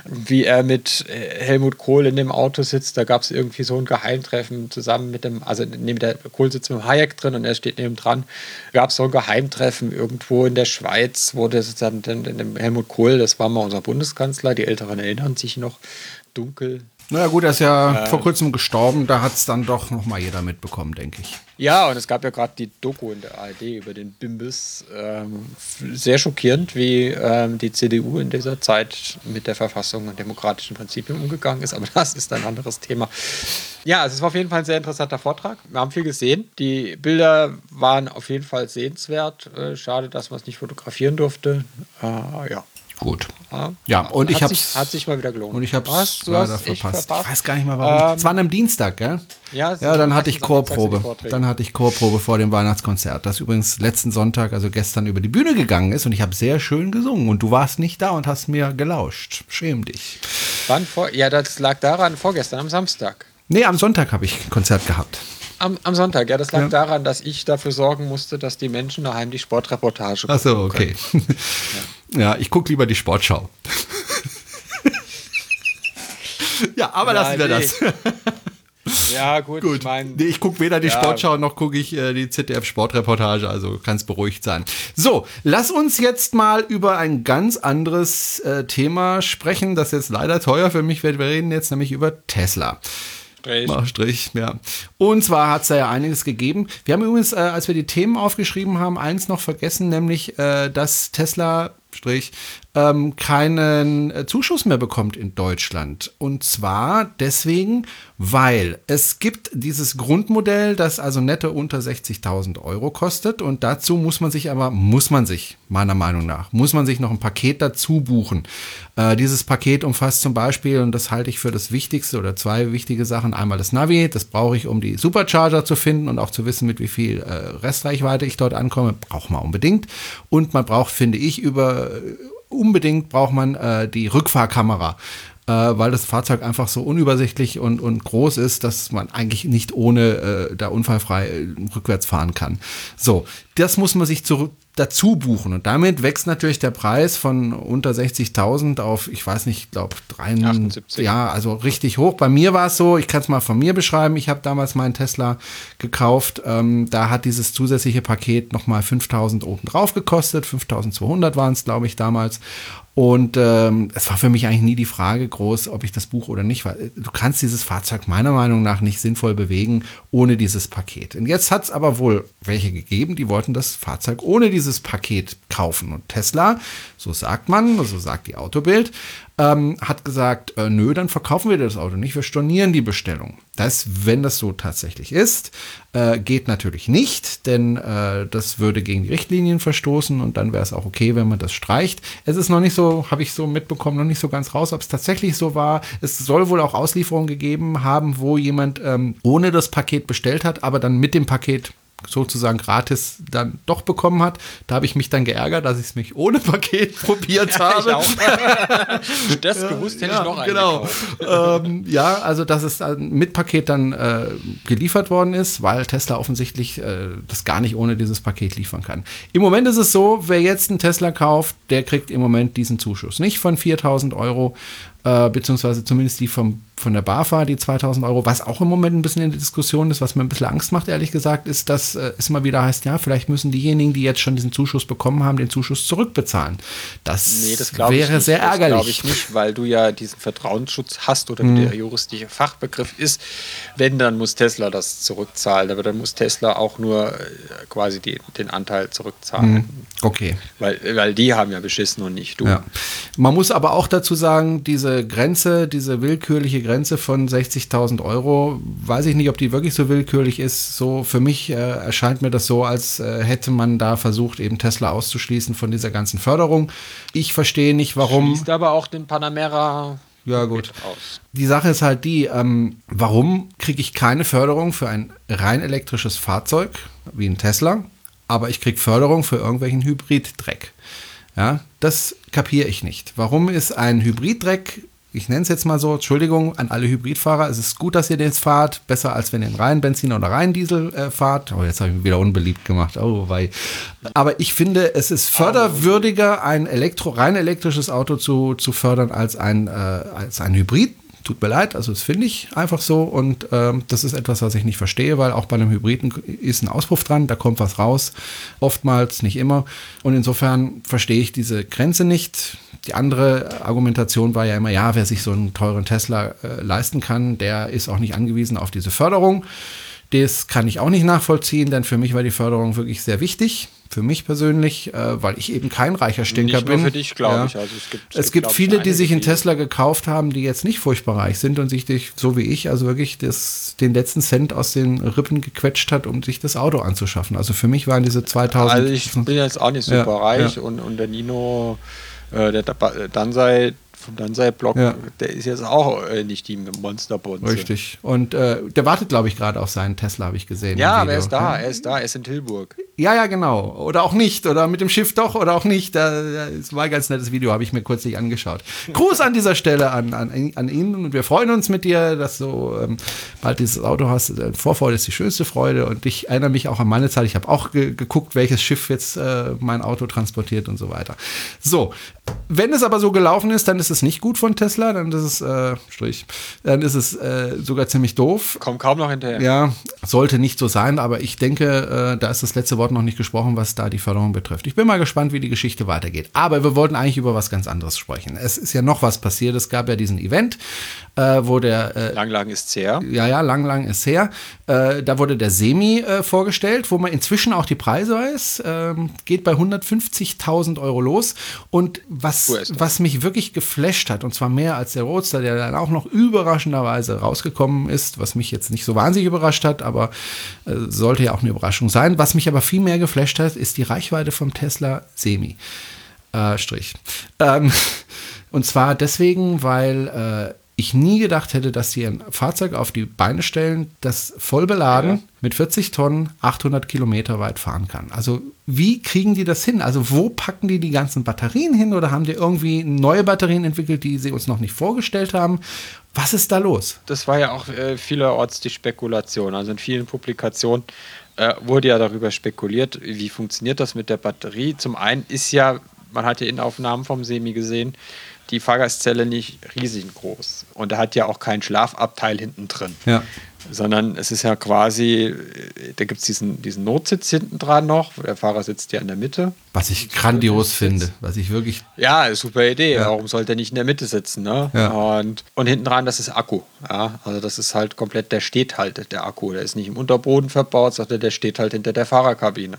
Wie er mit äh, Helmut Kohl in dem Auto sitzt. Da gab es irgendwie so ein Geheimtreffen zusammen mit dem, also neben der Kohl sitzt mit dem Hayek drin und er steht neben dran. Gab es so ein Geheimtreffen irgendwo in der Schweiz, wo den, den Helmut Kohl, das war mal unser Bundeskanzler, die Älteren erinnern sich noch, dunkel naja gut, er ist ja vor kurzem gestorben, da hat es dann doch noch mal jeder mitbekommen, denke ich. Ja, und es gab ja gerade die Doku in der ARD über den Bimbis. Ähm, sehr schockierend, wie ähm, die CDU in dieser Zeit mit der Verfassung und demokratischen Prinzipien umgegangen ist. Aber das ist ein anderes Thema. Ja, also es war auf jeden Fall ein sehr interessanter Vortrag. Wir haben viel gesehen. Die Bilder waren auf jeden Fall sehenswert. Äh, schade, dass man es nicht fotografieren durfte. Äh, ja. Gut. Ja, und ich hat hab's- sich, hat sich mal wieder gelohnt. Und ich habe es leider verpasst. verpasst? Ich weiß gar nicht mehr warum. Ähm, es war an einem Dienstag, gell? Ja, Ja, dann hatte ich Chorprobe. Dann hatte ich Chorprobe vor dem Weihnachtskonzert, das übrigens letzten Sonntag, also gestern, über die Bühne gegangen ist und ich habe sehr schön gesungen und du warst nicht da und hast mir gelauscht. Schäm dich. Wann vor? Ja, das lag daran, vorgestern, am Samstag. Nee, am Sonntag habe ich ein Konzert gehabt. Am, am Sonntag, ja, das lag Ja. daran, dass ich dafür sorgen musste, dass die Menschen daheim die Sportreportage gucken okay. Ja, ich gucke lieber die Sportschau. ja, aber Ja, lassen wir nee. das. Ja, gut, Gut. ich meine. nee, ich gucke weder die ja. Sportschau noch gucke ich äh, die ZDF-Sportreportage, also kannst beruhigt sein. So, lass uns jetzt mal über ein ganz anderes äh, Thema sprechen, das jetzt leider teuer für mich wird. Wir reden jetzt nämlich über Tesla. Strich. Strich, ja. Und zwar hat es da ja einiges gegeben. Wir haben übrigens, äh, als wir die Themen aufgeschrieben haben, eins noch vergessen, nämlich, äh, dass Tesla Strich ähm, keinen äh, Zuschuss mehr bekommt in Deutschland. Und zwar deswegen, weil es gibt dieses Grundmodell, das also netto unter 60.000 Euro kostet. Und dazu muss man sich aber, muss man sich, meiner Meinung nach, muss man sich noch ein Paket dazu buchen. Äh, dieses Paket umfasst zum Beispiel, und das halte ich für das Wichtigste oder zwei wichtige Sachen, einmal das Navi, das brauche ich, um die Supercharger zu finden und auch zu wissen, mit wie viel äh, Restreichweite ich dort ankomme, braucht man unbedingt. Und man braucht, finde ich, über unbedingt braucht man äh, die Rückfahrkamera, äh, weil das Fahrzeug einfach so unübersichtlich und, und groß ist, dass man eigentlich nicht ohne äh, da unfallfrei äh, rückwärts fahren kann. So, das muss man sich zu, dazu buchen. Und damit wächst natürlich der Preis von unter 60.000 auf, ich weiß nicht, ich glaube 73. Ja, also richtig hoch. Bei mir war es so, ich kann es mal von mir beschreiben, ich habe damals meinen Tesla gekauft. Ähm, da hat dieses zusätzliche Paket nochmal 5.000 oben drauf gekostet. 5.200 waren es, glaube ich, damals. Und ähm, es war für mich eigentlich nie die Frage groß, ob ich das buche oder nicht, weil du kannst dieses Fahrzeug meiner Meinung nach nicht sinnvoll bewegen ohne dieses Paket. Und jetzt hat es aber wohl welche gegeben, die wollten das Fahrzeug ohne dieses Paket kaufen. Und Tesla, so sagt man, so sagt die Autobild, ähm, hat gesagt, äh, nö, dann verkaufen wir das Auto nicht, wir stornieren die Bestellung. Das, wenn das so tatsächlich ist, äh, geht natürlich nicht, denn äh, das würde gegen die Richtlinien verstoßen und dann wäre es auch okay, wenn man das streicht. Es ist noch nicht so, habe ich so mitbekommen, noch nicht so ganz raus, ob es tatsächlich so war. Es soll wohl auch Auslieferungen gegeben haben, wo jemand ähm, ohne das Paket bestellt hat, aber dann mit dem Paket sozusagen gratis dann doch bekommen hat. Da habe ich mich dann geärgert, dass ich es mich ohne Paket probiert ja, habe. Ich auch. das gewusst hätte ja, ich noch genau. ähm, ja, also dass es dann mit Paket dann äh, geliefert worden ist, weil Tesla offensichtlich äh, das gar nicht ohne dieses Paket liefern kann. Im Moment ist es so, wer jetzt einen Tesla kauft, der kriegt im Moment diesen Zuschuss. Nicht von 4000 Euro, äh, beziehungsweise zumindest die vom, von der BAFA, die 2000 Euro, was auch im Moment ein bisschen in der Diskussion ist, was mir ein bisschen Angst macht, ehrlich gesagt, ist, dass äh, es immer wieder heißt, ja, vielleicht müssen diejenigen, die jetzt schon diesen Zuschuss bekommen haben, den Zuschuss zurückbezahlen. Das, nee, das wäre sehr ärgerlich. Das glaube ich nicht, weil du ja diesen Vertrauensschutz hast oder hm. wie der juristische Fachbegriff ist. Wenn, dann muss Tesla das zurückzahlen, aber dann muss Tesla auch nur äh, quasi die, den Anteil zurückzahlen. Hm. Okay. Weil, weil die haben ja beschissen und nicht du. Ja. Man muss aber auch dazu sagen, diese Grenze, diese willkürliche Grenze von 60.000 Euro, weiß ich nicht, ob die wirklich so willkürlich ist. So für mich äh, erscheint mir das so, als äh, hätte man da versucht, eben Tesla auszuschließen von dieser ganzen Förderung. Ich verstehe nicht, warum. Schließt aber auch den Panamera ja, gut. Aus. Die Sache ist halt die, ähm, warum kriege ich keine Förderung für ein rein elektrisches Fahrzeug wie ein Tesla, aber ich kriege Förderung für irgendwelchen Hybriddreck? Ja, das kapiere ich nicht. Warum ist ein Hybriddreck ich nenne es jetzt mal so, Entschuldigung an alle Hybridfahrer, es ist gut, dass ihr das fahrt, besser als wenn ihr einen reinen Benzin oder reinen Diesel äh, fahrt. Oh, jetzt habe ich mich wieder unbeliebt gemacht. Oh, weil. Aber ich finde, es ist förderwürdiger, ein Elektro, rein elektrisches Auto zu, zu fördern als ein, äh, als ein Hybrid. Tut mir leid, also das finde ich einfach so und ähm, das ist etwas, was ich nicht verstehe, weil auch bei einem Hybriden ist ein Auspuff dran, da kommt was raus, oftmals, nicht immer. Und insofern verstehe ich diese Grenze nicht. Die andere Argumentation war ja immer, ja, wer sich so einen teuren Tesla äh, leisten kann, der ist auch nicht angewiesen auf diese Förderung. Das kann ich auch nicht nachvollziehen, denn für mich war die Förderung wirklich sehr wichtig für mich persönlich, äh, weil ich eben kein reicher Stinker nicht bin. Nur für dich, glaube ja. ich. Also es gibt, es, gibt, viele, die sich einen Tesla gekauft haben, die jetzt nicht furchtbar reich sind und sich durch, so wie ich, also wirklich das, den letzten Cent aus den Rippen gequetscht hat, um sich das Auto anzuschaffen. Also für mich waren diese 2000. Also ich bin jetzt auch nicht super ja, reich ja. Und, und der Nino, der Dansei, vom Dansei-Block, ja. der ist jetzt auch äh, nicht die Monsterbonze. Richtig. Und äh, der wartet, glaube ich, gerade auf seinen Tesla, habe ich gesehen. Ja, aber er ist da, er ist da, er ist in Tilburg. Ja, ja, genau. Oder auch nicht. Oder mit dem Schiff doch oder auch nicht. Das war ein ganz nettes Video, habe ich mir kürzlich angeschaut. Gruß an dieser Stelle an, an, an ihn und wir freuen uns mit dir, dass du ähm, bald dieses Auto hast. Äh, Vorfreude ist die schönste Freude und ich erinnere mich auch an meine Zeit. Ich habe auch ge geguckt, welches Schiff jetzt äh, mein Auto transportiert und so weiter. So, wenn es aber so gelaufen ist, dann ist es nicht gut von Tesla, dann ist es äh, Strich, dann ist es äh, sogar ziemlich doof. Kommt kaum noch hinterher. Ja, sollte nicht so sein, aber ich denke, äh, da ist das letzte Wort Wort noch nicht gesprochen, was da die Förderung betrifft. Ich bin mal gespannt, wie die Geschichte weitergeht. Aber wir wollten eigentlich über was ganz anderes sprechen. Es ist ja noch was passiert. Es gab ja diesen Event, äh, wo der. Äh, lang, lang ist her. Ja, ja, lang, lang ist her. Äh, da wurde der Semi äh, vorgestellt, wo man inzwischen auch die Preise weiß. Ähm, geht bei 150.000 Euro los. Und was, was mich wirklich geflasht hat, und zwar mehr als der Roadster, der dann auch noch überraschenderweise rausgekommen ist, was mich jetzt nicht so wahnsinnig überrascht hat, aber äh, sollte ja auch eine Überraschung sein. Was mich aber viel mehr geflasht hat, ist die Reichweite vom Tesla Semi. Äh, Strich. Ähm, und zwar deswegen, weil ich nie gedacht hätte, dass sie ein Fahrzeug auf die Beine stellen, das voll beladen ja. mit 40 Tonnen 800 Kilometer weit fahren kann. Also wie kriegen die das hin? Also wo packen die die ganzen Batterien hin oder haben die irgendwie neue Batterien entwickelt, die sie uns noch nicht vorgestellt haben? Was ist da los? Das war ja auch äh, vielerorts die Spekulation. Also in vielen Publikationen äh, wurde ja darüber spekuliert, wie funktioniert das mit der Batterie. Zum einen ist ja, man hat ja Innenaufnahmen vom Semi gesehen, die Fahrgastzelle nicht riesig groß. Und er hat ja auch kein Schlafabteil hinten drin. Ja. Sondern es ist ja quasi, da gibt es diesen, diesen Notsitz hinten dran noch, der Fahrer sitzt ja in der Mitte. Was ich grandios finde, was ich wirklich. Ja, super Idee. Ja. Warum sollte er nicht in der Mitte sitzen? Ne? Ja. Und, und hinten dran, das ist Akku. Ja? Also das ist halt komplett, der steht halt, der Akku. Der ist nicht im Unterboden verbaut, sondern der steht halt hinter der Fahrerkabine.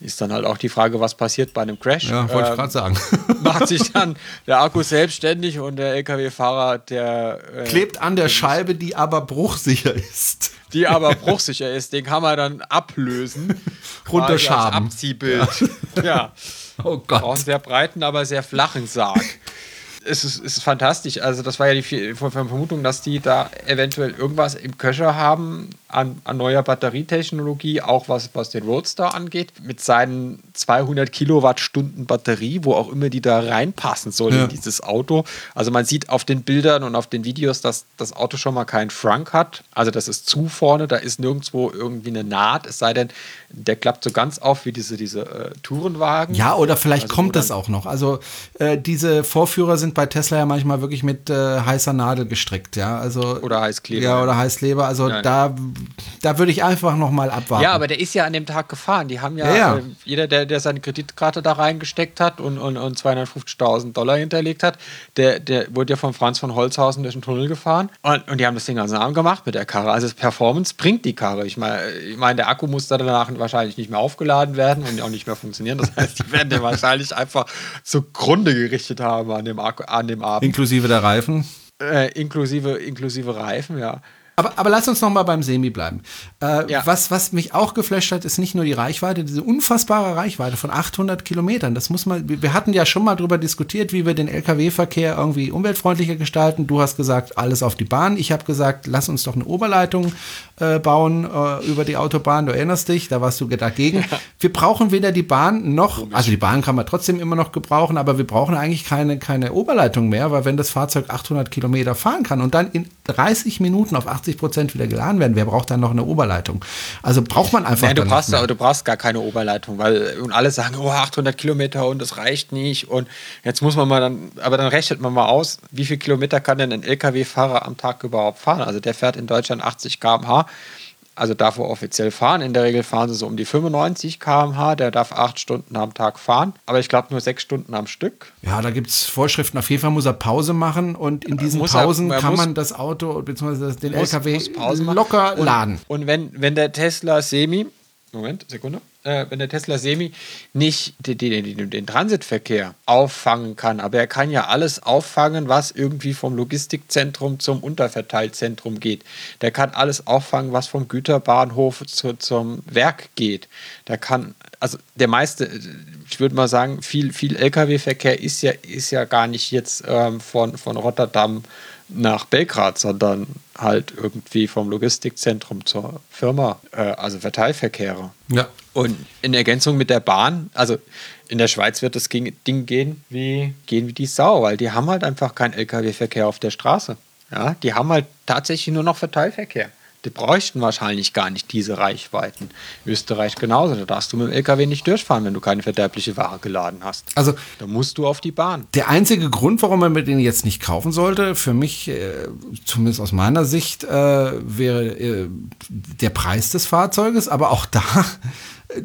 Ist dann halt auch die Frage, was passiert bei einem Crash. Ja, wollte ich gerade sagen. Macht sich dann der Akku selbstständig und der LKW-Fahrer, der. Äh, Klebt an der Scheibe, die aber bruchsicher ist. Die aber bruchsicher ist, den kann man dann ablösen. Runterschaben. Abziehbild. Ja. ja. Oh Gott. Auch einen sehr breiten, aber sehr flachen Sarg. Es ist, es ist fantastisch. Also, das war ja die Vermutung, dass die da eventuell irgendwas im Köcher haben an, an neuer Batterietechnologie, auch was, was den Roadster angeht, mit seinen 200 Kilowattstunden Batterie, wo auch immer die da reinpassen soll ja. in dieses Auto. Also, man sieht auf den Bildern und auf den Videos, dass das Auto schon mal keinen Frunk hat. Also, das ist zu vorne, da ist nirgendwo irgendwie eine Naht, es sei denn, der klappt so ganz auf wie diese, diese äh, Tourenwagen. Ja, oder vielleicht also, kommt das auch noch. Also, äh, diese Vorführer sind bei Tesla ja manchmal wirklich mit äh, heißer Nadel gestrickt, ja. Also, oder Heißkleber. Ja, oder Heißkleber. Also, Nein. da da würde ich einfach noch mal abwarten. Ja, aber der ist ja an dem Tag gefahren. Die haben ja, ja. Äh, jeder, der, der seine Kreditkarte da reingesteckt hat und, und, und 250.000 Dollar hinterlegt hat, der, der wurde ja von Franz von Holzhausen durch den Tunnel gefahren. Und, und die haben das Ding ganz arm gemacht mit der Karre. Also Performance bringt die Karre. Ich meine, ich mein, der Akku muss danach wahrscheinlich nicht mehr aufgeladen werden und auch nicht mehr funktionieren. Das heißt, die werden den wahrscheinlich einfach zugrunde gerichtet haben an dem, an dem Abend. Inklusive der Reifen? Äh, inklusive, inklusive Reifen, ja. Aber, aber lass uns noch mal beim Semi bleiben. Äh, ja. was, was mich auch geflasht hat, ist nicht nur die Reichweite, diese unfassbare Reichweite von 800 Kilometern. Das muss man, wir hatten ja schon mal darüber diskutiert, wie wir den Lkw-Verkehr irgendwie umweltfreundlicher gestalten. Du hast gesagt, alles auf die Bahn. Ich habe gesagt, lass uns doch eine Oberleitung äh, bauen äh, über die Autobahn. Du erinnerst dich, da warst du dagegen. Wir brauchen weder die Bahn noch, also die Bahn kann man trotzdem immer noch gebrauchen, aber wir brauchen eigentlich keine, keine Oberleitung mehr, weil wenn das Fahrzeug 800 Kilometer fahren kann und dann in 30 Minuten auf 80 Prozent wieder geladen werden, wer braucht dann noch eine Oberleitung? Also braucht man einfach. Nein, du brauchst, du brauchst gar keine Oberleitung, weil und alle sagen, oh, 800 Kilometer und das reicht nicht und jetzt muss man mal dann, aber dann rechnet man mal aus, wie viele Kilometer kann denn ein LKW-Fahrer am Tag überhaupt fahren? Also der fährt in Deutschland 80 km/h also darf er offiziell fahren. In der Regel fahren sie so um die 95 km/h. Der darf acht Stunden am Tag fahren, aber ich glaube nur sechs Stunden am Stück. Ja, da gibt es Vorschriften. Auf jeden Fall muss er Pause machen und in diesen muss Pausen er, er kann muss, man das Auto bzw. den muss, LKW locker und, laden. Und wenn, wenn der Tesla Semi, Moment, Sekunde äh, wenn der Tesla Semi nicht den, den, den, Transitverkehr auffangen kann, aber er kann ja alles auffangen, was irgendwie vom Logistikzentrum zum Unterverteilzentrum geht. Der kann alles auffangen, was vom Güterbahnhof zu, zum Werk geht. Der kann, also der meiste, ich würde mal sagen, viel, viel Lkw-Verkehr ist ja, ist ja gar nicht jetzt ähm, von, von Rotterdam nach Belgrad, sondern halt irgendwie vom Logistikzentrum zur Firma, äh, also Verteilverkehre. Ja. Und in Ergänzung mit der Bahn, also in der Schweiz wird das Ding gehen wie, gehen wie die Sau, weil die haben halt einfach keinen Lkw-Verkehr auf der Straße. Ja, die haben halt tatsächlich nur noch Verteilverkehr. Die bräuchten wahrscheinlich gar nicht diese Reichweiten. Österreich genauso. Da darfst du mit dem LKW nicht durchfahren, wenn du keine verderbliche Ware geladen hast. Also, da musst du auf die Bahn. Der einzige Grund, warum man mir den jetzt nicht kaufen sollte, für mich, äh, zumindest aus meiner Sicht, äh, wäre äh, der Preis des Fahrzeuges. Aber auch da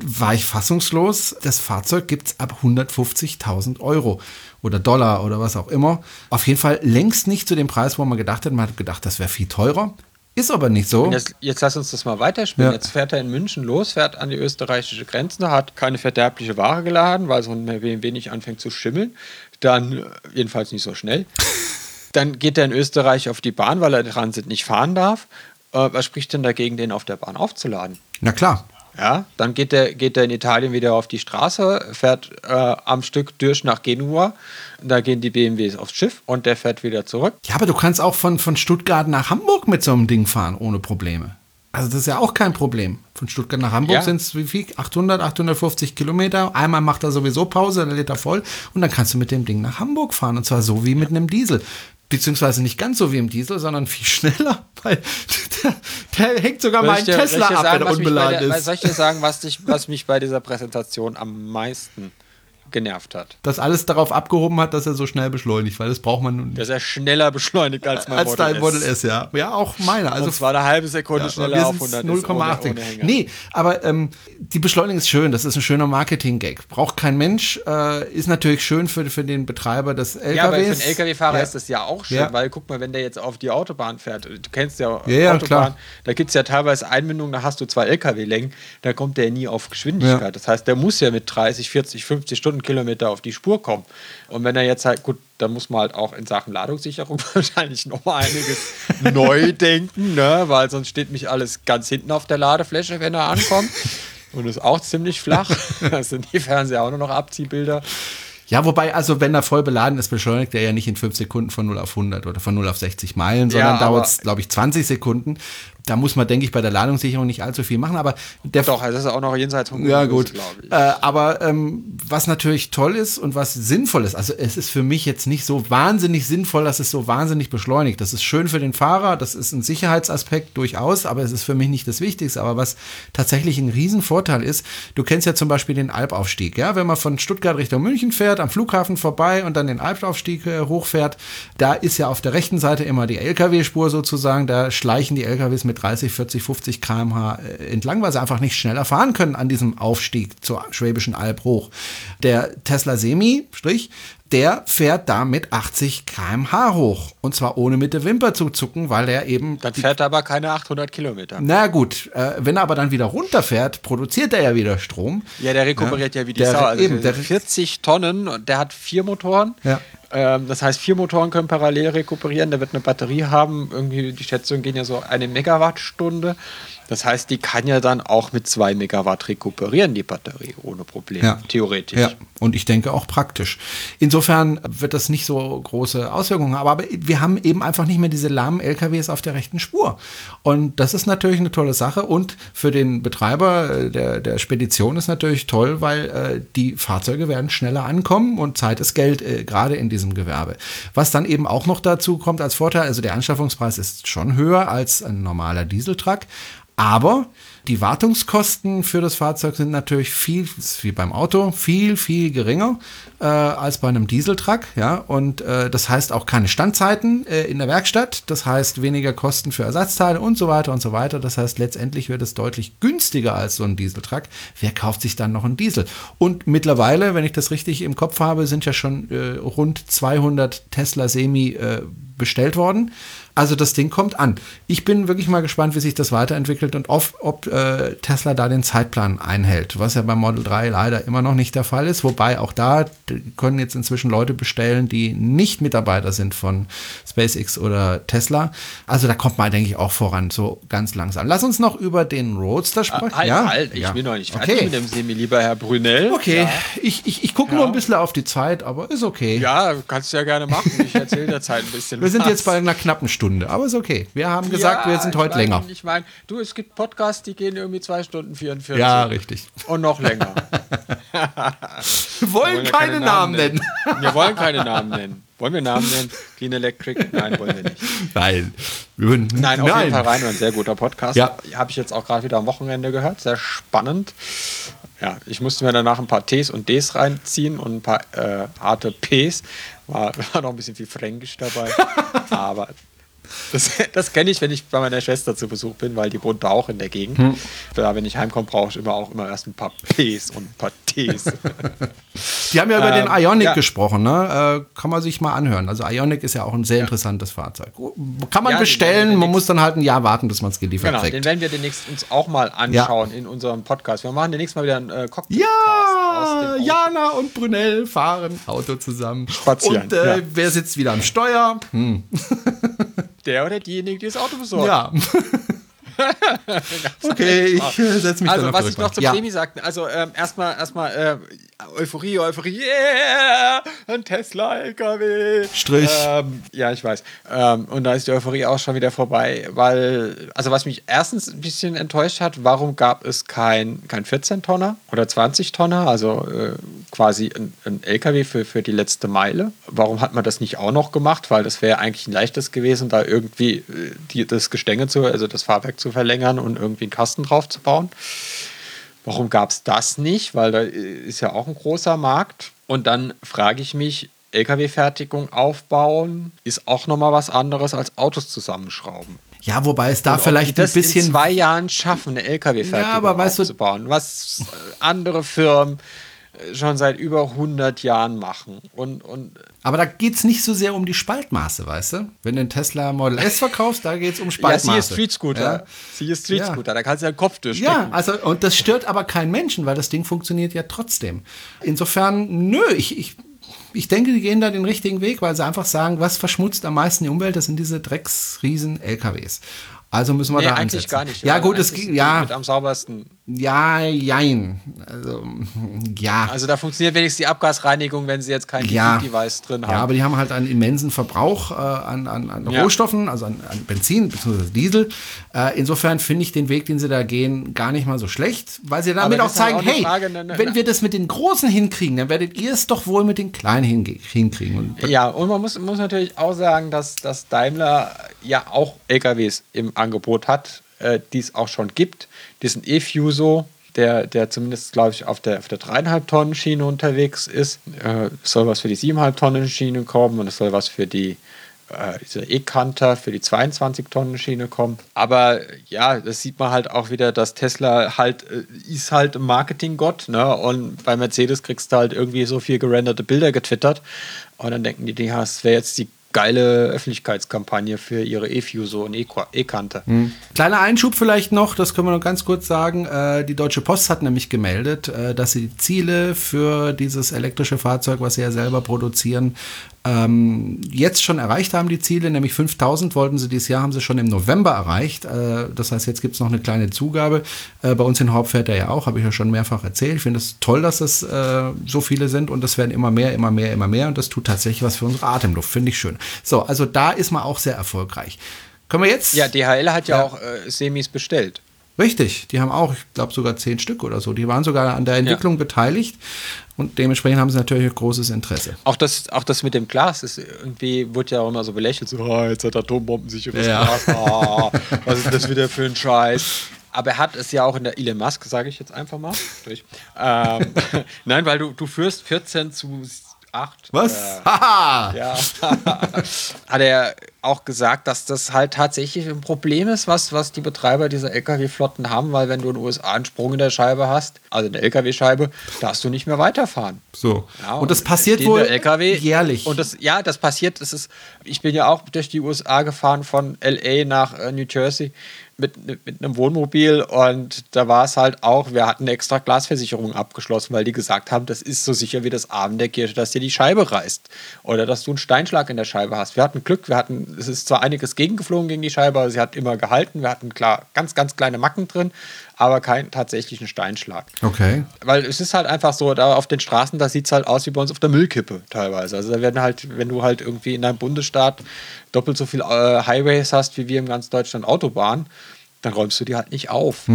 war ich fassungslos. Das Fahrzeug gibt es ab 150.000 Euro oder Dollar oder was auch immer. Auf jeden Fall längst nicht zu dem Preis, wo man gedacht hat. Man hat gedacht, das wäre viel teurer. Ist aber nicht so. Jetzt, jetzt, lass uns das mal weiterspielen. Ja. Jetzt fährt er in München los, fährt an die österreichische Grenze, hat keine verderbliche Ware geladen, weil so ein BMW nicht anfängt zu schimmeln. Dann, äh, jedenfalls nicht so schnell. Dann geht er in Österreich auf die Bahn, weil er Transit nicht fahren darf. Äh, was spricht denn dagegen, den auf der Bahn aufzuladen? Na klar. Ja, dann geht er, geht er in Italien wieder auf die Straße, fährt äh, am Stück durch nach Genua. Da gehen die BMWs aufs Schiff und der fährt wieder zurück. Ja, aber du kannst auch von, von Stuttgart nach Hamburg mit so einem Ding fahren, ohne Probleme. Also das ist ja auch kein Problem. Von Stuttgart nach Hamburg ja. sind es wie viel? 800, 850 Kilometer. Einmal macht er sowieso Pause, dann lädt er voll und dann kannst du mit dem Ding nach Hamburg fahren und zwar so wie mit einem Diesel. Beziehungsweise nicht ganz so wie im Diesel, sondern viel schneller, weil der, der hängt sogar mal ein Tesla ab, sagen, wenn er unbeladen der, ist. Soll ich dir sagen, was, dich, was mich bei dieser Präsentation am meisten genervt hat? Dass alles darauf abgehoben hat, dass er so schnell beschleunigt, weil das braucht man nun nicht. Dass er schneller beschleunigt als mein Als Model dein S. Model S, ja. Ja, auch meiner. Also Und zwar eine halbe Sekunde Ja, schneller auf sind's 100 ist ohne, 0,8. ohne Hänger. Nee, aber ähm, die Beschleunigung ist schön. Das ist ein schöner Marketing-Gag. Braucht kein Mensch. Äh, ist natürlich schön für, für den Betreiber des LKWs. Ja, aber für einen LKW-Fahrer Ja. ist das ja auch schön, Ja. weil guck mal, wenn der jetzt auf die Autobahn fährt, du kennst ja, Ja, Autobahn, klar. da gibt es ja teilweise Einbindungen, da hast du zwei LKW-Längen, da kommt der nie auf Geschwindigkeit. Das heißt, der muss ja mit 30, 40, 50 Stundenkilometer auf die Spur kommen. Und wenn er jetzt halt, gut, da muss man halt auch in Sachen Ladungssicherung wahrscheinlich noch mal einiges neu denken, ne? weil sonst steht mich alles ganz hinten auf der Ladefläche, wenn er ankommt. Und ist auch ziemlich flach. Das sind die Fernseher auch nur noch Abziehbilder. Ja, wobei, also wenn er voll beladen ist, beschleunigt er ja nicht in 5 Sekunden von 0 auf 100 oder von 0 auf 60 Meilen, sondern Ja, dauert es, glaube ich, 20 Sekunden. Da muss man, denke ich, bei der Ladungssicherung nicht allzu viel machen, aber der Doch, also das ist auch noch jenseits von Ja, gut. glaube ich. Äh, aber ähm, was natürlich toll ist und was sinnvoll ist, also es ist für mich jetzt nicht so wahnsinnig sinnvoll, dass es so wahnsinnig beschleunigt. Das ist schön für den Fahrer, das ist ein Sicherheitsaspekt durchaus, aber es ist für mich nicht das Wichtigste. Aber was tatsächlich ein Riesenvorteil ist, du kennst ja zum Beispiel den Alpaufstieg, ja, wenn man von Stuttgart Richtung München fährt, am Flughafen vorbei und dann den Alpaufstieg äh, hochfährt, da ist ja auf der rechten Seite immer die LKW-Spur sozusagen, da schleichen die LKWs mit 30, 40, 50 km/h entlang, weil sie einfach nicht schneller fahren können an diesem Aufstieg zur Schwäbischen Alb hoch. Der Tesla Semi, Strich, der fährt da mit 80 km/h hoch. Und zwar ohne mit der Wimper zu zucken, weil er eben. Dann fährt er aber keine 800 Kilometer. Na gut, äh, wenn er aber dann wieder runterfährt, produziert er ja wieder Strom. Ja, der rekuperiert ja, wie die Der- Sau. Also eben, der- 40 Tonnen und der hat vier Motoren. Ja. Ähm, das heißt, vier Motoren können parallel rekuperieren. Der wird eine Batterie haben. Irgendwie, die Schätzungen gehen ja so eine Megawattstunde. Das heißt, die kann ja dann auch mit zwei Megawatt rekuperieren, die Batterie, ohne Probleme. Ja. Theoretisch. Ja, und ich denke auch praktisch. Insofern wird das nicht so große Auswirkungen haben, aber wir haben eben einfach nicht mehr diese lahmen LKWs auf der rechten Spur. Und das ist natürlich eine tolle Sache und für den Betreiber äh, der, der Spedition ist natürlich toll, weil äh, die Fahrzeuge werden schneller ankommen und Zeit ist Geld, äh, gerade in diesem Gewerbe. Was dann eben auch noch dazu kommt als Vorteil, also der Anschaffungspreis ist schon höher als ein normaler Dieseltruck, aber die Wartungskosten für das Fahrzeug sind natürlich viel, wie beim Auto, viel, viel geringer äh, als bei einem Dieseltruck. Ja? Und äh, das heißt auch keine Standzeiten äh, in der Werkstatt. Das heißt weniger Kosten für Ersatzteile und so weiter und so weiter. Das heißt, letztendlich wird es deutlich günstiger als so ein Dieseltruck. Wer kauft sich dann noch einen Diesel? Und mittlerweile, wenn ich das richtig im Kopf habe, sind ja schon äh, rund 200 Tesla Semi äh, bestellt worden. Also das Ding kommt an. Ich bin wirklich mal gespannt, wie sich das weiterentwickelt und ob, ob äh, Tesla da den Zeitplan einhält, was ja beim Model 3 leider immer noch nicht der Fall ist. Wobei auch da können jetzt inzwischen Leute bestellen, die nicht Mitarbeiter sind von SpaceX oder Tesla. Also da kommt man, denke ich, auch voran, so ganz langsam. Lass uns noch über den Roadster sprechen. Halt, ja? halt, ich ja. bin noch nicht fertig okay. mit dem Semi, lieber Herr Brunel. Okay, ich, ich, ich gucke nur ein bisschen auf die Zeit, aber ist okay. Ja, kannst du ja gerne machen. Ich erzähle der Zeit ein bisschen. Wir sind jetzt bei einer knappen Stunde, aber ist okay. Wir haben gesagt, Ja, wir sind ich heute mein, länger. Ich meine, du, es gibt Podcasts, die gehen irgendwie zwei Stunden 44. Ja, richtig. Und noch länger. Wir wollen Wir ja keine, Namen nennen. Wir wollen keine Namen nennen. Wollen wir Namen nennen? Clean Electric? Nein, wollen wir nicht. Nein. Wir würden, Nein, auf jeden Fall rein. Ein sehr guter Podcast. Ja. Habe ich jetzt auch gerade wieder am Wochenende gehört. Sehr spannend. Ja, ich musste mir danach ein paar Ts und Ds reinziehen und ein paar äh, harte Ps. War, war noch ein bisschen viel Fränkisch dabei. Aber das, das kenne ich, wenn ich bei meiner Schwester zu Besuch bin, weil die wohnt da auch in der Gegend. Hm. Da, wenn ich heimkomme, brauche ich immer auch immer erst ein paar Ps und ein paar Ts. Die haben ja über den Ähm, Ionic ja. gesprochen, ne? Äh, kann man sich mal anhören. Also Ionic ist ja auch ein sehr interessantes Fahrzeug. Kann man Ja, den bestellen, man muss dann halt ein Jahr warten, bis man es geliefert genau, den kriegt. werden wir demnächst uns auch mal anschauen in unserem Podcast. Wir machen demnächst mal wieder einen äh, Cockpit. Ja, Jana und Brunel fahren Auto zusammen. Spazieren, Und äh, wer sitzt wieder am Steuer? Hm. Der oder diejenige, die das Auto besorgt. Ja. okay, ich äh, setze mich Also, was ich noch zum ja. Semi sagte, also ähm, erstmal erstmal äh, Euphorie, Euphorie, yeah, ein Tesla-LKW. Strich. Ähm, ja, ich weiß. Ähm, und da ist die Euphorie auch schon wieder vorbei, weil, also was mich erstens ein bisschen enttäuscht hat, warum gab es kein, kein 14-Tonner oder 20-Tonner, also äh, quasi ein, ein LKW für, für die letzte Meile. Warum hat man das nicht auch noch gemacht? Weil das wäre eigentlich ein leichtes gewesen, da irgendwie äh, die, das Gestänge zu, also das Fahrwerk zu verlängern und irgendwie einen Kasten drauf zu bauen. Warum gab es das nicht? Weil da ist ja auch ein großer Markt. Und dann frage ich mich, LKW-Fertigung aufbauen ist auch nochmal was anderes als Autos zusammenschrauben. Ja, wobei es da Und vielleicht ein bisschen in zwei Jahren schaffen, eine LKW-Fertigung Ja, aber weißt du- aufzubauen, was andere Firmen äh, schon seit über 100 Jahren machen. Und, und Aber da geht es nicht so sehr um die Spaltmaße, weißt du? Wenn du einen Tesla Model S verkaufst, da geht es um ja, Spaltmaße. sie ist Street Scooter. Ja. Sie ist Street Ja. Scooter, da kannst du ja den Kopf durchstecken. Ja, also und das stört aber keinen Menschen, weil das Ding funktioniert ja trotzdem. Insofern, nö, ich, ich, ich denke, die gehen da den richtigen Weg, weil sie einfach sagen, was verschmutzt am meisten die Umwelt, das sind diese Drecksriesen LKWs. Also müssen wir Nee, da eigentlich ansetzen. gar nicht. Ja, weil gut, es ging, ja, Mit am saubersten. Ja, jein. Also, ja. Also da funktioniert wenigstens die Abgasreinigung, wenn sie jetzt kein Ja. Device drin haben. Ja, aber die haben halt einen immensen Verbrauch äh, an, an, an Ja. Rohstoffen, also an, an Benzin bzw. Diesel. Äh, insofern finde ich den Weg, den sie da gehen, gar nicht mal so schlecht, weil sie damit auch halt zeigen, auch hey, Frage, ne, ne, wenn ne. wir das mit den Großen hinkriegen, dann werdet ihr es doch wohl mit den Kleinen hinkriegen. Und Ja, und man muss, muss natürlich auch sagen, dass, dass Daimler ja auch LKWs im Angebot hat, äh, die es auch schon gibt. Diesen E-Fuso, der, der zumindest, glaube ich, auf der, auf der 3,5 Tonnen Schiene unterwegs ist. Äh, es soll was für die 7,5 Tonnen Schiene kommen und es soll was für die äh, diese E-Canter für die 22 Tonnen Schiene kommen. Aber ja, das sieht man halt auch wieder, dass Tesla halt äh, ist halt ein Marketinggott, ne? Und bei Mercedes kriegst du halt irgendwie so viel gerenderte Bilder getwittert. Und dann denken die, ja, das wäre jetzt die geile Öffentlichkeitskampagne für ihre E-Fuso und E-Kante. Kleiner Einschub vielleicht noch, das können wir noch ganz kurz sagen. Äh, die Deutsche Post hat nämlich gemeldet, äh, dass sie die Ziele für dieses elektrische Fahrzeug, was sie ja selber produzieren, ähm, jetzt schon erreicht haben, die Ziele, nämlich 5000 wollten sie dieses Jahr, haben sie schon im November erreicht. Äh, das heißt, jetzt gibt es noch eine kleine Zugabe. Äh, bei uns in Haupt fährt er ja auch, habe ich ja schon mehrfach erzählt. Ich finde es toll, dass es äh, so viele sind und es werden immer mehr, immer mehr, immer mehr und das tut tatsächlich was für unsere Atemluft, finde ich schön. So, also da ist man auch sehr erfolgreich. Können wir jetzt? Ja, DHL hat ja, Ja. auch äh, Semis bestellt. Richtig, die haben auch, ich glaube sogar zehn Stück oder so. Die waren sogar an der Entwicklung beteiligt und dementsprechend haben sie natürlich ein großes Interesse. Auch das, auch das mit dem Glas ist irgendwie, wurde ja auch immer so belächelt, so, ah, jetzt hat Atombomben sicheres Ja. Glas, ah, was ist das wieder für ein Scheiß. Aber er hat es ja auch in der Elon Musk, sage ich jetzt einfach mal. Ähm, Nein, weil du, du führst 14 zu 8. Was? Äh, Haha! ja. hat er auch gesagt, dass das halt tatsächlich ein Problem ist, was, was die Betreiber dieser LKW-Flotten haben, weil wenn du in den USA einen Sprung in der Scheibe hast, also eine LKW-Scheibe, darfst du nicht mehr weiterfahren. So. Ja, und das passiert wohl LKW jährlich. Und das, ja, das passiert. Das ist, ich bin ja auch durch die USA gefahren von LA nach äh, New Jersey mit, mit einem Wohnmobil und da war es halt auch, wir hatten eine extra Glasversicherung abgeschlossen, weil die gesagt haben, das ist so sicher wie das Abend der Kirche, dass dir die Scheibe reißt oder dass du einen Steinschlag in der Scheibe hast. Wir hatten Glück, wir hatten, es ist zwar einiges gegengeflogen gegen die Scheibe, aber sie hat immer gehalten. Wir hatten klar ganz, ganz kleine Macken drin, aber keinen tatsächlichen Steinschlag. Okay. Weil es ist halt einfach so, da auf den Straßen, da sieht es halt aus wie bei uns auf der Müllkippe teilweise. Also da werden halt, wenn du halt irgendwie in deinem Bundesstaat doppelt so viel äh, Highways hast, wie wir in ganz Deutschland Autobahnen, dann räumst du die halt nicht auf.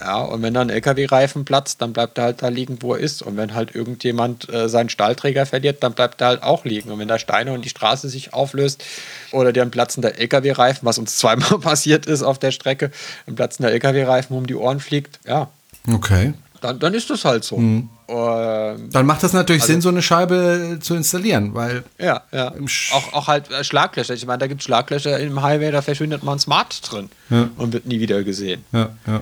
Ja, und wenn dann ein LKW-Reifen platzt, dann bleibt er halt da liegen, wo er ist. Und wenn halt irgendjemand äh, seinen Stahlträger verliert, dann bleibt er halt auch liegen. Und wenn da Steine und die Straße sich auflöst oder dir ein platzender LKW-Reifen, was uns zweimal passiert ist auf der Strecke, ein platzender LKW-Reifen um die Ohren fliegt, ja, Okay. Dann, dann ist das halt so. Mhm. Ähm, Dann macht das natürlich Sinn, so eine Scheibe zu installieren, weil ja, ja. Auch, auch halt äh, Schlaglöcher. Ich meine, da gibt es Schlaglöcher im Highway, da verschwindet man Smart drin Ja. und wird nie wieder gesehen. Ja, ja.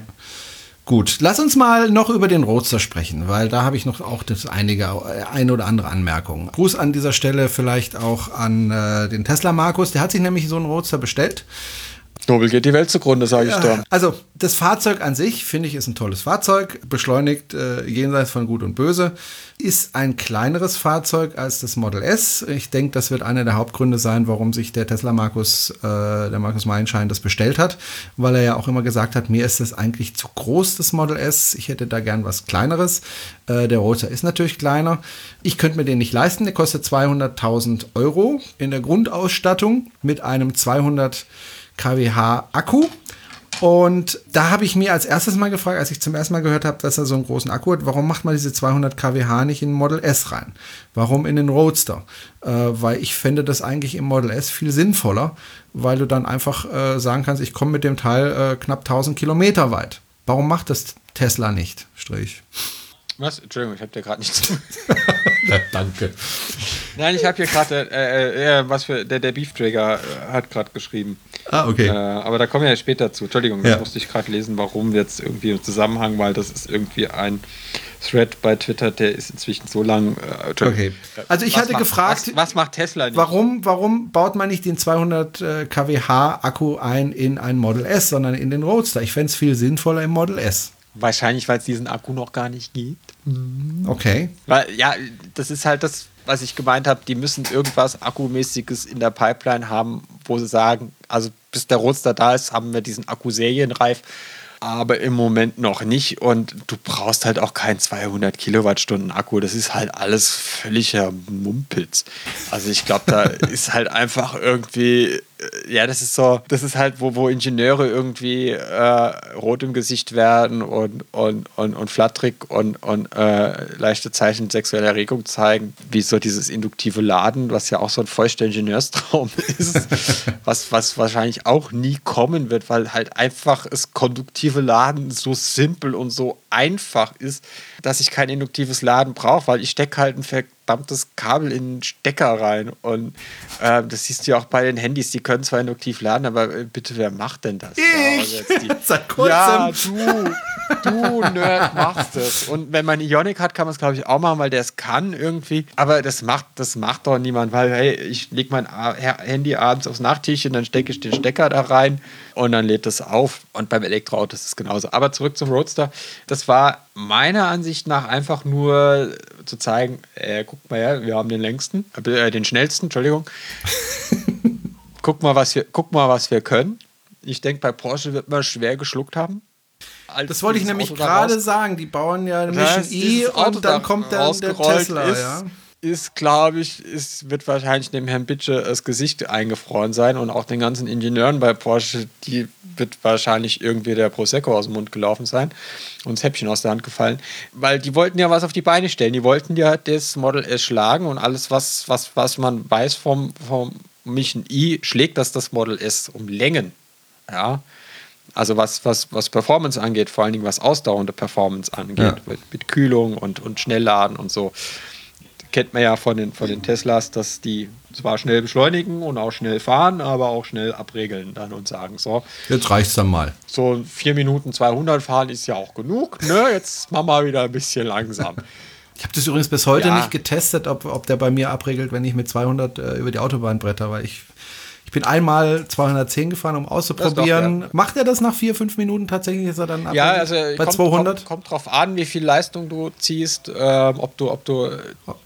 Gut, lass uns mal noch über den Roadster sprechen, weil da habe ich noch auch das einige, äh, eine oder andere Anmerkung. Gruß an dieser Stelle vielleicht auch an äh, den Tesla Markus, der hat sich nämlich so einen Roadster bestellt. Nobel geht die Welt zugrunde, sage ich da. Also das Fahrzeug an sich, finde ich, ist ein tolles Fahrzeug, beschleunigt äh, jenseits von Gut und Böse, ist ein kleineres Fahrzeug als das Model S. Ich denke, das wird einer der Hauptgründe sein, warum sich der Tesla Markus, äh, der Markus Meilenschein, das bestellt hat, weil er ja auch immer gesagt hat, mir ist das eigentlich zu groß, das Model S. Ich hätte da gern was Kleineres. Äh, der Roadster ist natürlich kleiner. Ich könnte mir den nicht leisten. Der kostet 200.000 Euro in der Grundausstattung mit einem 200 kWh Akku. Und da habe ich mir als erstes mal gefragt, als ich zum ersten Mal gehört habe, dass er so einen großen Akku hat, warum macht man diese 200 kWh nicht in den Model S rein? Warum in den Roadster? Äh, weil ich fände das eigentlich im Model S viel sinnvoller, weil du dann einfach äh, sagen kannst, ich komme mit dem Teil äh, knapp 1000 Kilometer weit. Warum macht das Tesla nicht? Strich. Was? Entschuldigung, ich habe dir gerade nicht zu. Danke. Nein, ich habe hier gerade, äh, äh, was für, der, der Beefträger äh, hat gerade geschrieben. Ah, okay. Äh, aber da kommen wir ja später zu. Entschuldigung, das Ja. musste ich gerade lesen, warum jetzt irgendwie im Zusammenhang, weil das ist irgendwie ein Thread bei Twitter, der ist inzwischen so lang. Äh, Entschuldigung. Okay. Also ich Was hatte macht- gefragt, was, was macht Tesla nicht? Warum, warum baut man nicht den 200 äh, kWh Akku ein in ein Model S, sondern in den Roadster? Ich fände es viel sinnvoller im Model S. Wahrscheinlich, weil es diesen Akku noch gar nicht gibt. Okay. Weil, ja, das ist halt das, was ich gemeint habe. Die müssen irgendwas Akkumäßiges in der Pipeline haben, wo sie sagen, also bis der Roadster da ist, haben wir diesen Akku serienreif. Aber im Moment noch nicht. Und du brauchst halt auch keinen 200 Kilowattstunden Akku. Das ist halt alles völliger Mumpitz. Also ich glaube, da ist halt einfach irgendwie, ja, das ist so, das ist halt, wo, wo Ingenieure irgendwie äh, rot im Gesicht werden und, und, und, und flatterig und, und äh, leichte Zeichen sexueller Erregung zeigen, wie so dieses induktive Laden, was ja auch so ein feuchter Ingenieurstraum ist, was, was wahrscheinlich auch nie kommen wird, weil halt einfach das konduktive Laden so simpel und so einfach ist, dass ich kein induktives Laden brauche, weil ich stecke halt ein verdammtes Kabel in den Stecker rein. Und äh, das siehst du ja auch bei den Handys, die können zwar induktiv laden, aber äh, bitte, wer macht denn das? Ja, also jetzt die- Seit kurzem. ja, du, du Nerd machst es. Und wenn man Ionic hat, kann man es, glaube ich, auch machen, weil der es kann irgendwie. Aber das macht, das macht doch niemand, weil, hey, ich lege mein Handy abends aufs Nachttischchen, dann stecke ich den Stecker da rein und dann lädt es auf. Und beim Elektroauto ist es genauso. Aber zurück zum Roadster. Das war meiner Ansicht nach einfach nur zu zeigen, äh, guck mal her, wir haben den längsten, äh, den schnellsten, Entschuldigung. guck mal, was wir, guck mal, was wir können. Ich denke, bei Porsche wird man schwer geschluckt haben. Als Das wollte ich nämlich gerade sagen. Die bauen ja Mission E und dann da kommt dann der Tesla. Ist, ja. Ist glaube ich, ist, wird wahrscheinlich dem Herrn Bitsche das Gesicht eingefroren sein und auch den ganzen Ingenieuren bei Porsche, die wird wahrscheinlich irgendwie der Prosecco aus dem Mund gelaufen sein und das Häppchen aus der Hand gefallen, weil die wollten ja was auf die Beine stellen. Die wollten ja das Model S schlagen und alles, was, was, was man weiß vom, vom Mission E, schlägt das das Model S um Längen. Ja, also was, was, was Performance angeht, vor allen Dingen was ausdauernde Performance angeht, Ja. mit, mit Kühlung und, und Schnellladen und so. Kennt man ja von den, von den Teslas, dass die zwar schnell beschleunigen und auch schnell fahren, aber auch schnell abregeln dann und sagen, so, Jetzt reicht's dann mal. so 4 Minuten 200 fahren ist ja auch genug, ne? jetzt machen wir wieder ein bisschen langsam. Ich habe das übrigens bis heute Ja. nicht getestet, ob, ob der bei mir abregelt, wenn ich mit 200 äh, über die Autobahn bretter, weil ich, ich bin einmal 210 gefahren, um auszuprobieren. Das Macht er das nach vier, fünf Minuten tatsächlich? Ist er dann Ja, also bei kommt, 200? Kommt, kommt drauf an, wie viel Leistung du ziehst, ähm, ob du, ob du äh,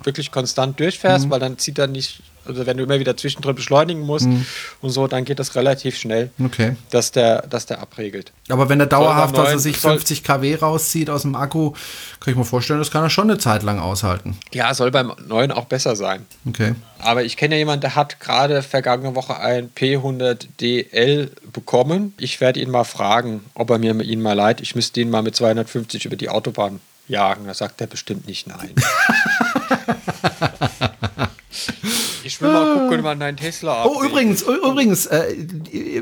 wirklich konstant durchfährst, Mhm. weil dann zieht er nicht, also wenn du immer wieder zwischendrin beschleunigen musst Mhm. und so, dann geht das relativ schnell, Okay. dass der, dass der abregelt. Aber wenn er dauerhaft, dass er sich soll- 50 kW rauszieht aus dem Akku, kann ich mir vorstellen, das kann er schon eine Zeit lang aushalten. Ja, soll beim neuen auch besser sein. Okay. Aber ich kenne ja jemanden, der hat gerade vergangene Woche ein P100DL bekommen. Ich werde ihn mal fragen, ob er mir ihn mal leiht. Ich müsste ihn mal mit 250 über die Autobahn jagen. Da sagt er bestimmt nicht nein. ich will mal gucken, wann dein Tesla Oh, abgeht. übrigens, ü- übrigens, äh,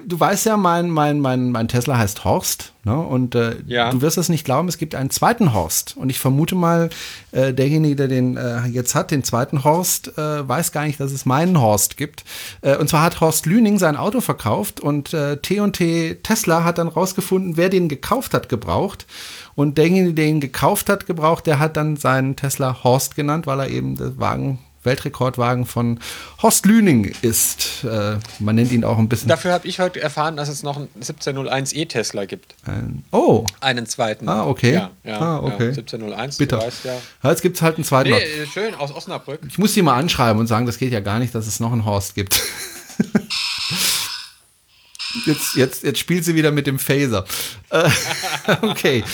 du weißt ja, mein, mein, mein, mein Tesla heißt Horst, ne? Und äh, Ja. du wirst es nicht glauben, es gibt einen zweiten Horst. Und ich vermute mal, äh, derjenige, der den äh, jetzt hat, den zweiten Horst, äh, weiß gar nicht, dass es meinen Horst gibt. Äh, und zwar hat Horst Lüning sein Auto verkauft und äh, T&T Tesla hat dann rausgefunden, wer den gekauft hat, gebraucht. Und derjenige, der ihn gekauft hat, gebraucht, der hat dann seinen Tesla Horst genannt, weil er eben der Wagen Weltrekordwagen von Horst Lüning ist. Äh, man nennt ihn auch ein bisschen. Dafür habe ich heute erfahren, dass es noch einen 1701e Tesla gibt. Ein, oh, Einen zweiten. Ah, okay. Ja, ja, Ah, okay. Ja, 1701, bitter. weißt ja. Jetzt gibt es halt einen zweiten. Nee, schön, aus Osnabrück. Ich muss die mal anschreiben und sagen, das geht ja gar nicht, dass es noch einen Horst gibt. Jetzt, jetzt, jetzt spielt sie wieder mit dem Phaser. Äh, okay.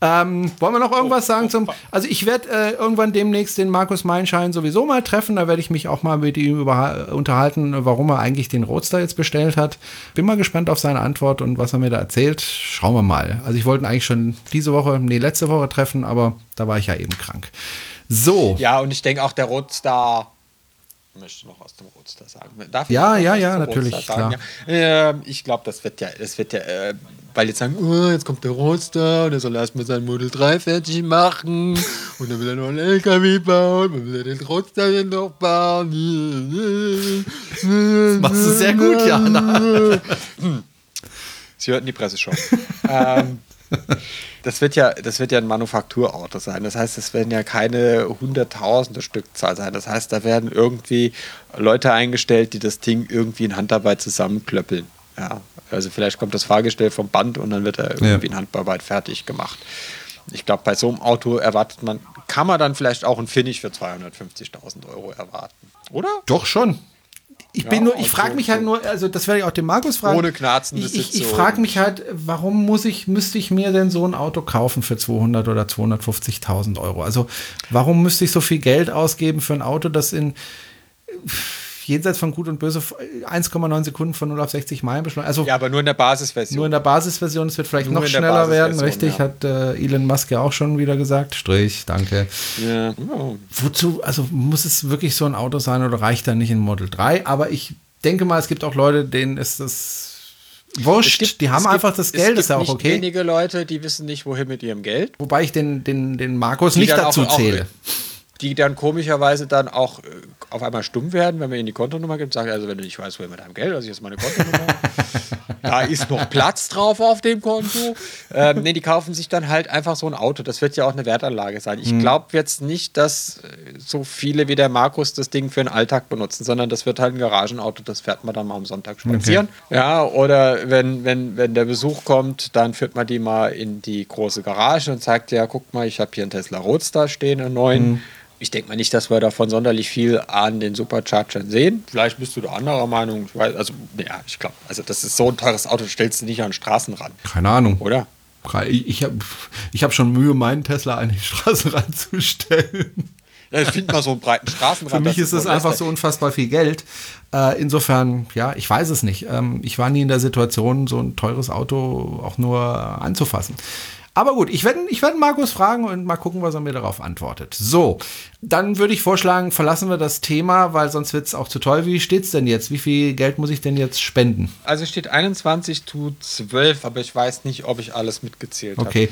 Ähm, wollen wir noch irgendwas sagen zum. Also ich werde äh, irgendwann demnächst den Markus Meinschein sowieso mal treffen. Da werde ich mich auch mal mit ihm über, unterhalten, warum er eigentlich den Roadster jetzt bestellt hat. Bin mal gespannt auf seine Antwort und was er mir da erzählt. Schauen wir mal. Also ich wollte ihn eigentlich schon diese Woche, nee, letzte Woche treffen, aber da war ich ja eben krank. So. Ja, und ich denke auch, der Roadster möchte noch was zum Roadster sagen. Darf ja, ja, ja, natürlich. Klar. Ja. Äh, ich glaube, das wird ja, das wird ja, äh, weil jetzt sagen, oh, jetzt kommt der Roadster und er soll erstmal sein Model 3 fertig machen und dann will er noch einen LKW bauen, dann will er den Roadster noch bauen. Das machst du sehr gut, Jana. Sie hörten die Presse schon. ähm, das wird ja, das wird ja ein Manufakturauto sein. Das heißt, es werden ja keine hunderttausende Stückzahl sein. Das heißt, da werden irgendwie Leute eingestellt, die das Ding irgendwie in Handarbeit zusammenklöppeln. Ja, also vielleicht kommt das Fahrgestell vom Band und dann wird er irgendwie ja. in Handarbeit fertig gemacht. Ich glaube, bei so einem Auto erwartet man, kann man dann vielleicht auch ein Finish für 250.000 Euro erwarten, oder? Doch schon. Ich bin ja, nur, ich frage mich halt nur, also das werde ich auch dem Markus fragen. Ohne Knarzen. Ich, ich, ich frage mich halt, warum muss ich, müsste ich mir denn so ein Auto kaufen für 200 oder 250.000 Euro? Also warum müsste ich so viel Geld ausgeben für ein Auto, das in jenseits von Gut und Böse 1,9 Sekunden von 0 auf 60 Meilen beschleunigt. Also ja, aber nur in der Basisversion. Nur in der Basisversion. Es wird vielleicht nur noch schneller werden, richtig? Ja. Hat äh, Elon Musk ja auch schon wieder gesagt. Strich, danke. Ja. Wozu, also muss es wirklich so ein Auto sein oder reicht da nicht ein Model 3? Aber ich denke mal, es gibt auch Leute, denen ist das wurscht. Gibt, die haben einfach gibt, das Geld, ist ja auch okay. wenige Leute, die wissen nicht, wohin mit ihrem Geld. Wobei ich den, den, den Markus die nicht dazu auch, zähle. Auch, die dann komischerweise dann auch äh, auf einmal stumm werden, wenn man ihnen die Kontonummer gibt, sagen, also wenn du nicht weißt, woher mit deinem Geld, also hier ist meine Kontonummer, da ist noch Platz drauf auf dem Konto. Ähm, nee, die kaufen sich dann halt einfach so ein Auto. Das wird ja auch eine Wertanlage sein. Ich mhm. glaube jetzt nicht, dass äh, so viele wie der Markus das Ding für den Alltag benutzen, sondern das wird halt ein Garagenauto, das fährt man dann mal am Sonntag spazieren. Okay. Ja, oder wenn, wenn, wenn der Besuch kommt, dann führt man die mal in die große Garage und sagt, ja, guck mal, ich habe hier einen Tesla Roadster stehen, einen neuen. Mhm ich denke mal nicht, dass wir davon sonderlich viel an den Superchargern sehen. Vielleicht bist du da anderer Meinung. Ich weiß, also, ja, ich glaube, also das ist so ein teures Auto, stellst du nicht an Straßen ran. Keine Ahnung. Oder? Ich habe ich hab schon Mühe, meinen Tesla an die Straße ranzustellen. Ja, ich finde mal so einen breiten Straßenrand. Für mich ist es einfach so unfassbar viel Geld. Äh, insofern, ja, ich weiß es nicht. Ähm, ich war nie in der Situation, so ein teures Auto auch nur anzufassen. Aber gut, ich werde ich werd Markus fragen und mal gucken, was er mir darauf antwortet. So, dann würde ich vorschlagen, verlassen wir das Thema, weil sonst wird es auch zu toll. Wie steht es denn jetzt? Wie viel Geld muss ich denn jetzt spenden? Also steht 21 zu 12, aber ich weiß nicht, ob ich alles mitgezählt habe. Okay.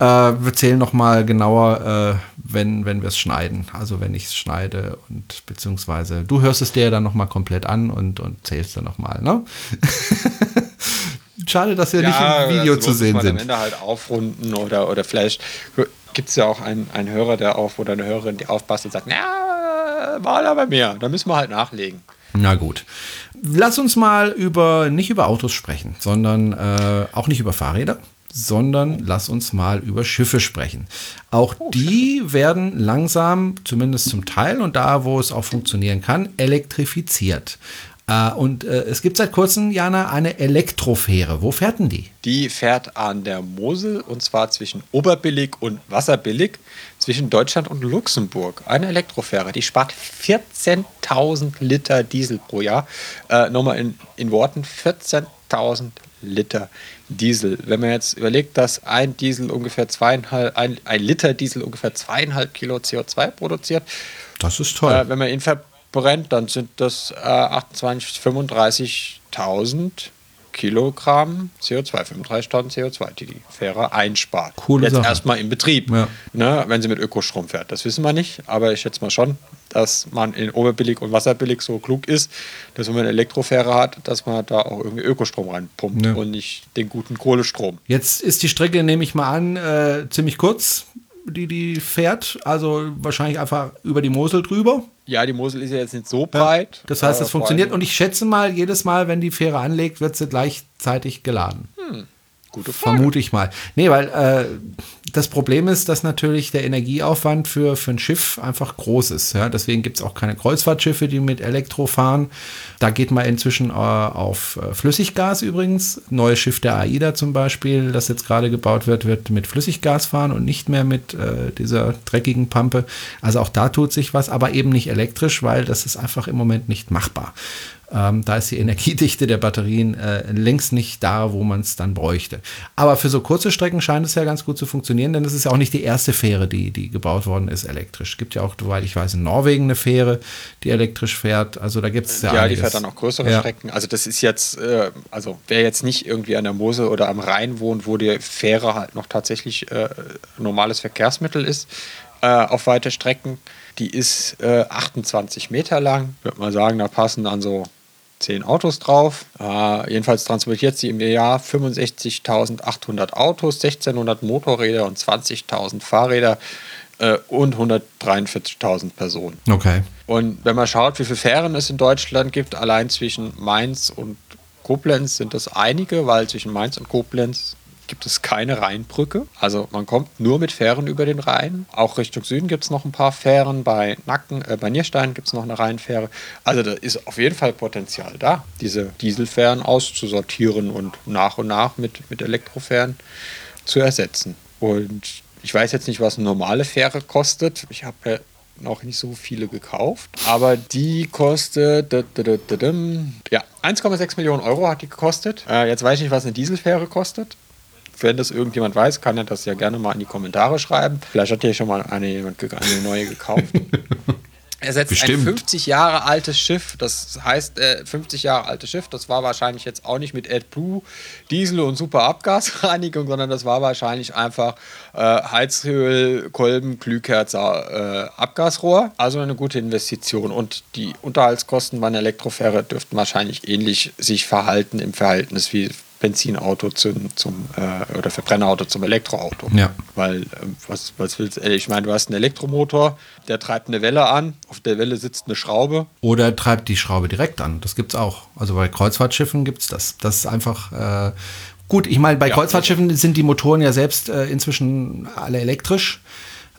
Äh, wir zählen nochmal genauer, äh, wenn, wenn wir es schneiden. Also wenn ich es schneide und beziehungsweise du hörst es dir dann nochmal komplett an und, und zählst dann nochmal, ne? Schade, dass wir ja, nicht im Video zu sehen sind. am Ende halt aufrunden oder, oder vielleicht gibt es ja auch einen, einen Hörer, der auf oder eine Hörerin, die aufpasst und sagt, na, war aber mehr. Da müssen wir halt nachlegen. Na gut. Lass uns mal über, nicht über Autos sprechen, sondern äh, auch nicht über Fahrräder, sondern lass uns mal über Schiffe sprechen. Auch oh, die Schiffe. werden langsam, zumindest zum Teil und da, wo es auch funktionieren kann, elektrifiziert. Äh, und äh, es gibt seit kurzem, Jana, eine Elektrofähre. Wo fährt denn die? Die fährt an der Mosel und zwar zwischen Oberbillig und Wasserbillig, zwischen Deutschland und Luxemburg. Eine Elektrofähre, die spart 14.000 Liter Diesel pro Jahr. Äh, nochmal in, in Worten, 14.000 Liter Diesel. Wenn man jetzt überlegt, dass ein Diesel ungefähr zweieinhalb, ein, ein Liter Diesel ungefähr zweieinhalb Kilo CO2 produziert. Das ist toll. Äh, wenn man ihn ver brennt, dann sind das äh, 28, 35.000 Kilogramm CO2, 35.000 CO2, die die Fähre einspart. Coole Jetzt Sache. erstmal im Betrieb, ja. ne, wenn sie mit Ökostrom fährt. Das wissen wir nicht, aber ich schätze mal schon, dass man in Oberbillig und Wasserbillig so klug ist, dass wenn man eine Elektrofähre hat, dass man da auch irgendwie Ökostrom reinpumpt ja. und nicht den guten Kohlestrom. Jetzt ist die Strecke, nehme ich mal an, äh, ziemlich kurz die die fährt, also wahrscheinlich einfach über die Mosel drüber. Ja, die Mosel ist ja jetzt nicht so breit. Ja, das heißt, es funktioniert und ich schätze mal, jedes Mal, wenn die Fähre anlegt, wird sie gleichzeitig geladen. Hm. Gute Frage. Vermute ich mal. Nee, weil äh, das Problem ist, dass natürlich der Energieaufwand für, für ein Schiff einfach groß ist. Ja? Deswegen gibt es auch keine Kreuzfahrtschiffe, die mit Elektro fahren. Da geht man inzwischen äh, auf äh, Flüssiggas übrigens. Neues Schiff der AIDA zum Beispiel, das jetzt gerade gebaut wird, wird mit Flüssiggas fahren und nicht mehr mit äh, dieser dreckigen Pampe. Also auch da tut sich was, aber eben nicht elektrisch, weil das ist einfach im Moment nicht machbar. Ähm, da ist die Energiedichte der Batterien äh, längst nicht da, wo man es dann bräuchte. Aber für so kurze Strecken scheint es ja ganz gut zu funktionieren, denn es ist ja auch nicht die erste Fähre, die, die gebaut worden ist elektrisch. Es gibt ja auch, soweit ich weiß, in Norwegen eine Fähre, die elektrisch fährt. Also da gibt es ja. Ja, einiges. die fährt dann auch größere ja. Strecken. Also das ist jetzt, äh, also wer jetzt nicht irgendwie an der Mosel oder am Rhein wohnt, wo die Fähre halt noch tatsächlich äh, normales Verkehrsmittel ist, äh, auf weite Strecken. Die ist 28 äh, Meter lang. Würde mal sagen, da passen dann so zehn Autos drauf. Äh, jedenfalls transportiert sie im Jahr 65.800 Autos, 1600 Motorräder und 20.000 Fahrräder äh, und 143.000 Personen. Okay. Und wenn man schaut, wie viele Fähren es in Deutschland gibt, allein zwischen Mainz und Koblenz sind das einige, weil zwischen Mainz und Koblenz gibt es keine Rheinbrücke. Also man kommt nur mit Fähren über den Rhein. Auch Richtung Süden gibt es noch ein paar Fähren. Bei Nacken, äh, bei Nierstein gibt es noch eine Rheinfähre. Also da ist auf jeden Fall Potenzial da, diese Dieselfähren auszusortieren und nach und nach mit, mit Elektrofähren zu ersetzen. Und ich weiß jetzt nicht, was eine normale Fähre kostet. Ich habe ja noch nicht so viele gekauft. Aber die kostet ja 1,6 Millionen Euro hat die gekostet. Äh, jetzt weiß ich nicht, was eine Dieselfähre kostet wenn das irgendjemand weiß, kann er das ja gerne mal in die Kommentare schreiben. Vielleicht hat ja schon mal eine, jemand eine neue gekauft. Er setzt Bestimmt. ein 50 Jahre altes Schiff, das heißt äh, 50 Jahre altes Schiff, das war wahrscheinlich jetzt auch nicht mit AdBlue, Diesel und super Abgasreinigung, sondern das war wahrscheinlich einfach äh, Heizöl, Kolben, Glühkerzer, äh, Abgasrohr. Also eine gute Investition und die Unterhaltskosten bei einer Elektrofähre dürften wahrscheinlich ähnlich sich verhalten im Verhältnis wie Benzinauto zum, zum äh, oder Verbrennerauto zum Elektroauto. Ja. Weil, äh, was, was willst du? Ich meine, du hast einen Elektromotor, der treibt eine Welle an, auf der Welle sitzt eine Schraube. Oder treibt die Schraube direkt an. Das gibt es auch. Also bei Kreuzfahrtschiffen gibt es das. Das ist einfach. Äh, gut, ich meine, bei ja, Kreuzfahrtschiffen sind die Motoren ja selbst äh, inzwischen alle elektrisch.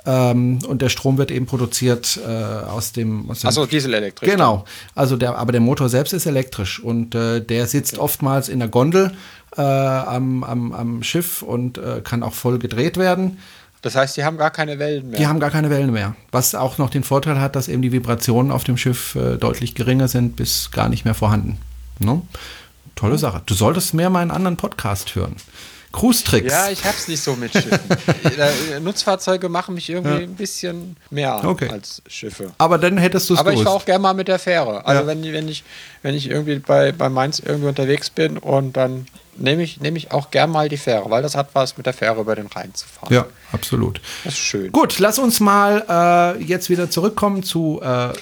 Ähm, und der Strom wird eben produziert äh, aus dem. Aus dem Achso, dieselelektrisch. Genau. Also der, aber der Motor selbst ist elektrisch und äh, der sitzt oftmals in der Gondel äh, am, am, am Schiff und äh, kann auch voll gedreht werden. Das heißt, die haben gar keine Wellen mehr. Die haben gar keine Wellen mehr. Was auch noch den Vorteil hat, dass eben die Vibrationen auf dem Schiff äh, deutlich geringer sind, bis gar nicht mehr vorhanden. No? Tolle Sache. Du solltest mehr mal einen anderen Podcast hören. Cruise-Tricks. Ja, ich hab's nicht so mit Schiffen. Äh, Nutzfahrzeuge machen mich irgendwie ja. ein bisschen mehr okay. als Schiffe. Aber dann hättest du es Aber gewusst. ich fahre auch gerne mal mit der Fähre. Also ja. wenn, wenn, ich, wenn ich irgendwie bei, bei Mainz irgendwie unterwegs bin und dann nehme ich, nehm ich auch gern mal die Fähre, weil das hat was mit der Fähre über den Rhein zu fahren. Ja, absolut. Das ist schön. Gut, lass uns mal äh, jetzt wieder zurückkommen zu äh,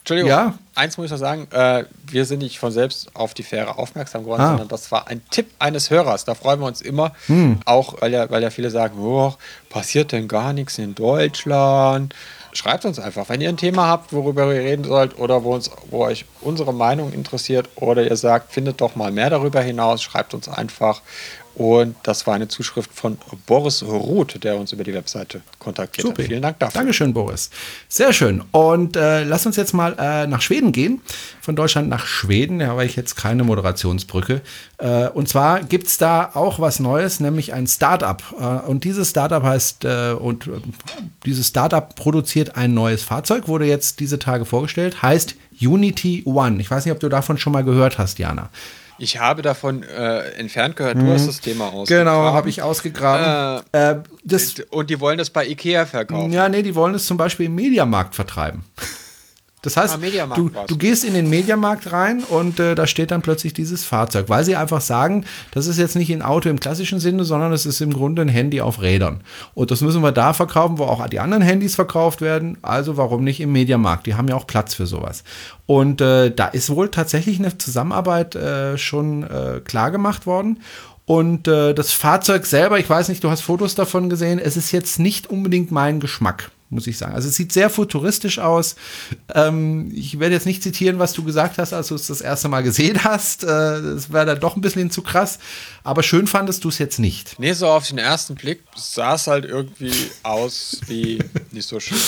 Entschuldigung, ja? eins muss ich noch sagen, äh, wir sind nicht von selbst auf die Fähre aufmerksam geworden, ah. sondern das war ein Tipp eines Hörers. Da freuen wir uns immer, hm. auch weil ja, weil ja viele sagen, oh, passiert denn gar nichts in Deutschland. Schreibt uns einfach, wenn ihr ein Thema habt, worüber ihr reden sollt oder wo, uns, wo euch unsere Meinung interessiert oder ihr sagt, findet doch mal mehr darüber hinaus, schreibt uns einfach und das war eine Zuschrift von Boris Ruth, der uns über die Webseite kontaktiert Super. hat. Vielen Dank dafür. Dankeschön, Boris. Sehr schön. Und äh, lass uns jetzt mal äh, nach Schweden gehen. Von Deutschland nach Schweden. Da habe ich jetzt keine Moderationsbrücke. Äh, und zwar gibt es da auch was Neues, nämlich ein Startup. Äh, und dieses Startup heißt, äh, und äh, dieses Startup produziert ein neues Fahrzeug, wurde jetzt diese Tage vorgestellt, heißt Unity One. Ich weiß nicht, ob du davon schon mal gehört hast, Jana. Ich habe davon äh, entfernt gehört, du mhm. hast das Thema ausgegraben. Genau, habe ich ausgegraben. Äh, äh, das, und die wollen das bei Ikea verkaufen. Ja, nee, die wollen es zum Beispiel im Mediamarkt vertreiben. Das heißt, ah, du, du, gehst in den Mediamarkt rein und äh, da steht dann plötzlich dieses Fahrzeug, weil sie einfach sagen, das ist jetzt nicht ein Auto im klassischen Sinne, sondern es ist im Grunde ein Handy auf Rädern. Und das müssen wir da verkaufen, wo auch die anderen Handys verkauft werden. Also warum nicht im Mediamarkt? Die haben ja auch Platz für sowas. Und äh, da ist wohl tatsächlich eine Zusammenarbeit äh, schon äh, klar gemacht worden. Und äh, das Fahrzeug selber, ich weiß nicht, du hast Fotos davon gesehen, es ist jetzt nicht unbedingt mein Geschmack muss ich sagen. Also es sieht sehr futuristisch aus. Ähm, ich werde jetzt nicht zitieren, was du gesagt hast, als du es das erste Mal gesehen hast. Äh, das wäre dann doch ein bisschen zu krass. Aber schön fandest du es jetzt nicht. Nee, so auf den ersten Blick sah es halt irgendwie aus wie nicht so schön.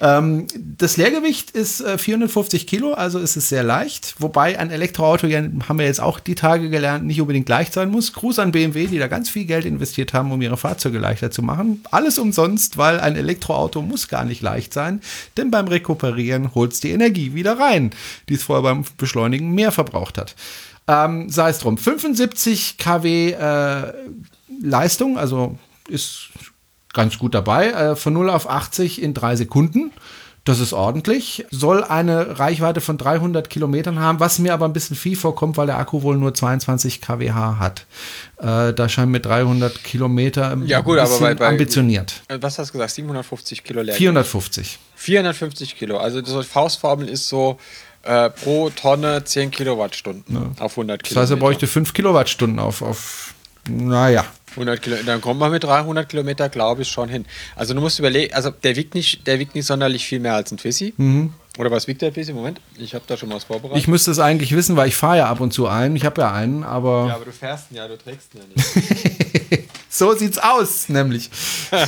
Ähm, das Leergewicht ist äh, 450 Kilo, also ist es sehr leicht. Wobei ein Elektroauto, ja, haben wir jetzt auch die Tage gelernt, nicht unbedingt leicht sein muss. Gruß an BMW, die da ganz viel Geld investiert haben, um ihre Fahrzeuge leichter zu machen. Alles umsonst, weil ein Elektroauto muss gar nicht leicht sein, denn beim Rekuperieren holt es die Energie wieder rein, die es vorher beim Beschleunigen mehr verbraucht hat. Ähm, sei es drum. 75 kW äh, Leistung, also ist ganz gut dabei. Äh, von 0 auf 80 in drei Sekunden. Das ist ordentlich. Soll eine Reichweite von 300 Kilometern haben, was mir aber ein bisschen viel vorkommt, weil der Akku wohl nur 22 kWh hat. Äh, da scheint mit 300 Kilometer ein Ja, gut, aber bei- bei- ambitioniert. Äh, Was hast du gesagt? 750 Kilo Leer. 450. 450 Kilo. Also so Faustformel ist so äh, pro Tonne 10 Kilowattstunden auf 100 Das Kilometer. heißt, er bräuchte 5 Kilowattstunden auf, auf naja. 100 Kilo, dann kommt man mit 300 Kilometer, glaube ich, schon hin. Also du musst überlegen, also der wiegt nicht, der wiegt nicht sonderlich viel mehr als ein Twissi. Oder was wiegt der Twissi? Moment, ich habe da schon mal was vorbereitet. Mhm. Ich müsste es eigentlich wissen, weil ich fahre ja ab und zu einen. Ich habe ja einen, aber ja, aber du fährst ihn ja, du trägst ihn ja nicht. so sieht's aus, nämlich.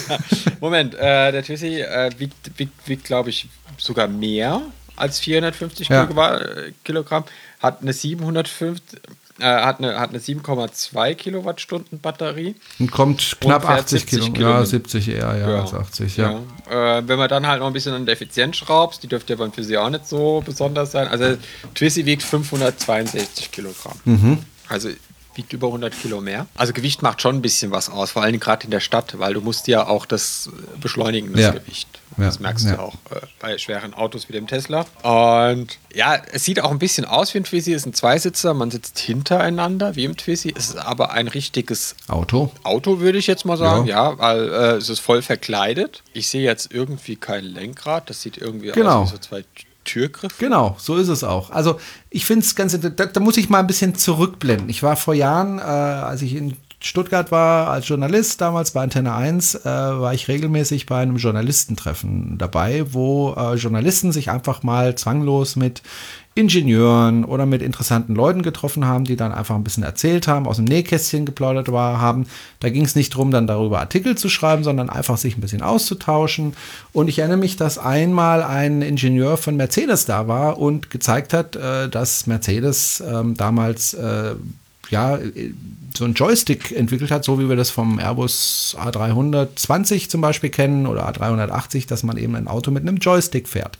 Moment, äh, der Twissi äh, wiegt, wiegt, wiegt glaube ich, sogar mehr als 450 Ja. Kilogramm, äh, Kilogramm. Hat eine 750, äh, hat eine, hat eine 7,2 Kilowattstunden Batterie. Und kommt knapp fährt 80 70 Kilo. Ja, Kilometer. 70 eher, ja, als 80, ja. Ja. Äh, wenn man dann halt noch ein bisschen an der Effizienz schraubst, die dürfte ja beim Twissi auch nicht so besonders sein. Also Twissi wiegt 562 Kilogramm. Mhm. Also wiegt über 100 Kilo mehr. Also Gewicht macht schon ein bisschen was aus, vor allem gerade in der Stadt, weil du musst ja auch das äh, beschleunigen, das Ja. Gewicht. Ja. Das merkst Ja. du auch äh, bei schweren Autos wie dem Tesla. Und ja, es sieht auch ein bisschen aus wie ein Twizy. Es ist ein Zweisitzer, man sitzt hintereinander wie im Twizy. Es ist aber ein richtiges Auto. Auto, würde ich jetzt mal sagen, Ja. ja, weil äh, es ist voll verkleidet. Ich sehe jetzt irgendwie kein Lenkrad, das sieht irgendwie Genau. aus wie so zwei Türgriffe. Genau, so ist es auch. Also ich finde es ganz da, da muss ich mal ein bisschen zurückblenden. Ich war vor Jahren, äh, als ich in Stuttgart war als Journalist, damals bei Antenne 1, äh, war ich regelmäßig bei einem Journalistentreffen dabei, wo äh, Journalisten sich einfach mal zwanglos mit Ingenieuren oder mit interessanten Leuten getroffen haben, die dann einfach ein bisschen erzählt haben, aus dem Nähkästchen geplaudert war, haben. Da ging es nicht darum, dann darüber Artikel zu schreiben, sondern einfach sich ein bisschen auszutauschen. Und ich erinnere mich, dass einmal ein Ingenieur von Mercedes da war und gezeigt hat, äh, dass Mercedes ähm, damals äh, ja, so ein Joystick entwickelt hat, so wie wir das vom Airbus A320 zum Beispiel kennen oder A380, dass man eben ein Auto mit einem Joystick fährt.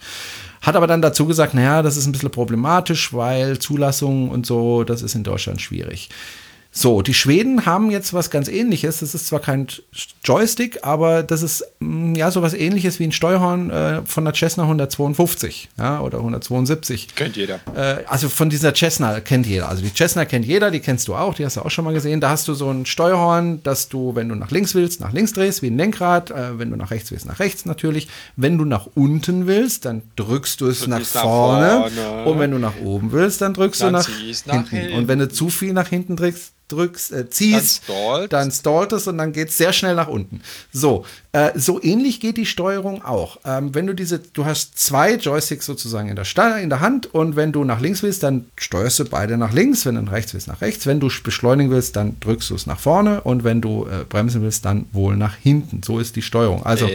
Hat aber dann dazu gesagt, naja, das ist ein bisschen problematisch, weil Zulassung und so, das ist in Deutschland schwierig. So, die Schweden haben jetzt was ganz ähnliches. Das ist zwar kein Joystick, aber das ist mm, ja so was ähnliches wie ein Steuerhorn äh, von der Cessna 152 ja, oder 172. Kennt jeder. Äh, also von dieser Cessna kennt jeder. Also die Cessna kennt jeder, die kennst du auch, die hast du auch schon mal gesehen. Da hast du so ein Steuerhorn, dass du, wenn du nach links willst, nach links drehst, wie ein Lenkrad. Äh, wenn du nach rechts willst, nach rechts natürlich. Wenn du nach unten willst, dann drückst du es nach, gehst nach vorne. vorne. Und wenn du nach oben willst, dann drückst Dann du nach, nach hinten. hinten. Und wenn du zu viel nach hinten drückst, drückst, äh, ziehst, Dann stallt. dann stallt es und dann geht es sehr schnell nach unten. So, äh, so ähnlich geht die Steuerung auch. Ähm, wenn du diese, du hast zwei Joysticks sozusagen in der, Sta in der Hand und wenn du nach links willst, dann steuerst du beide nach links, wenn du nach rechts willst, nach rechts. Wenn du beschleunigen willst, dann drückst du es nach vorne und wenn du äh, bremsen willst, dann wohl nach hinten. So ist die Steuerung. Also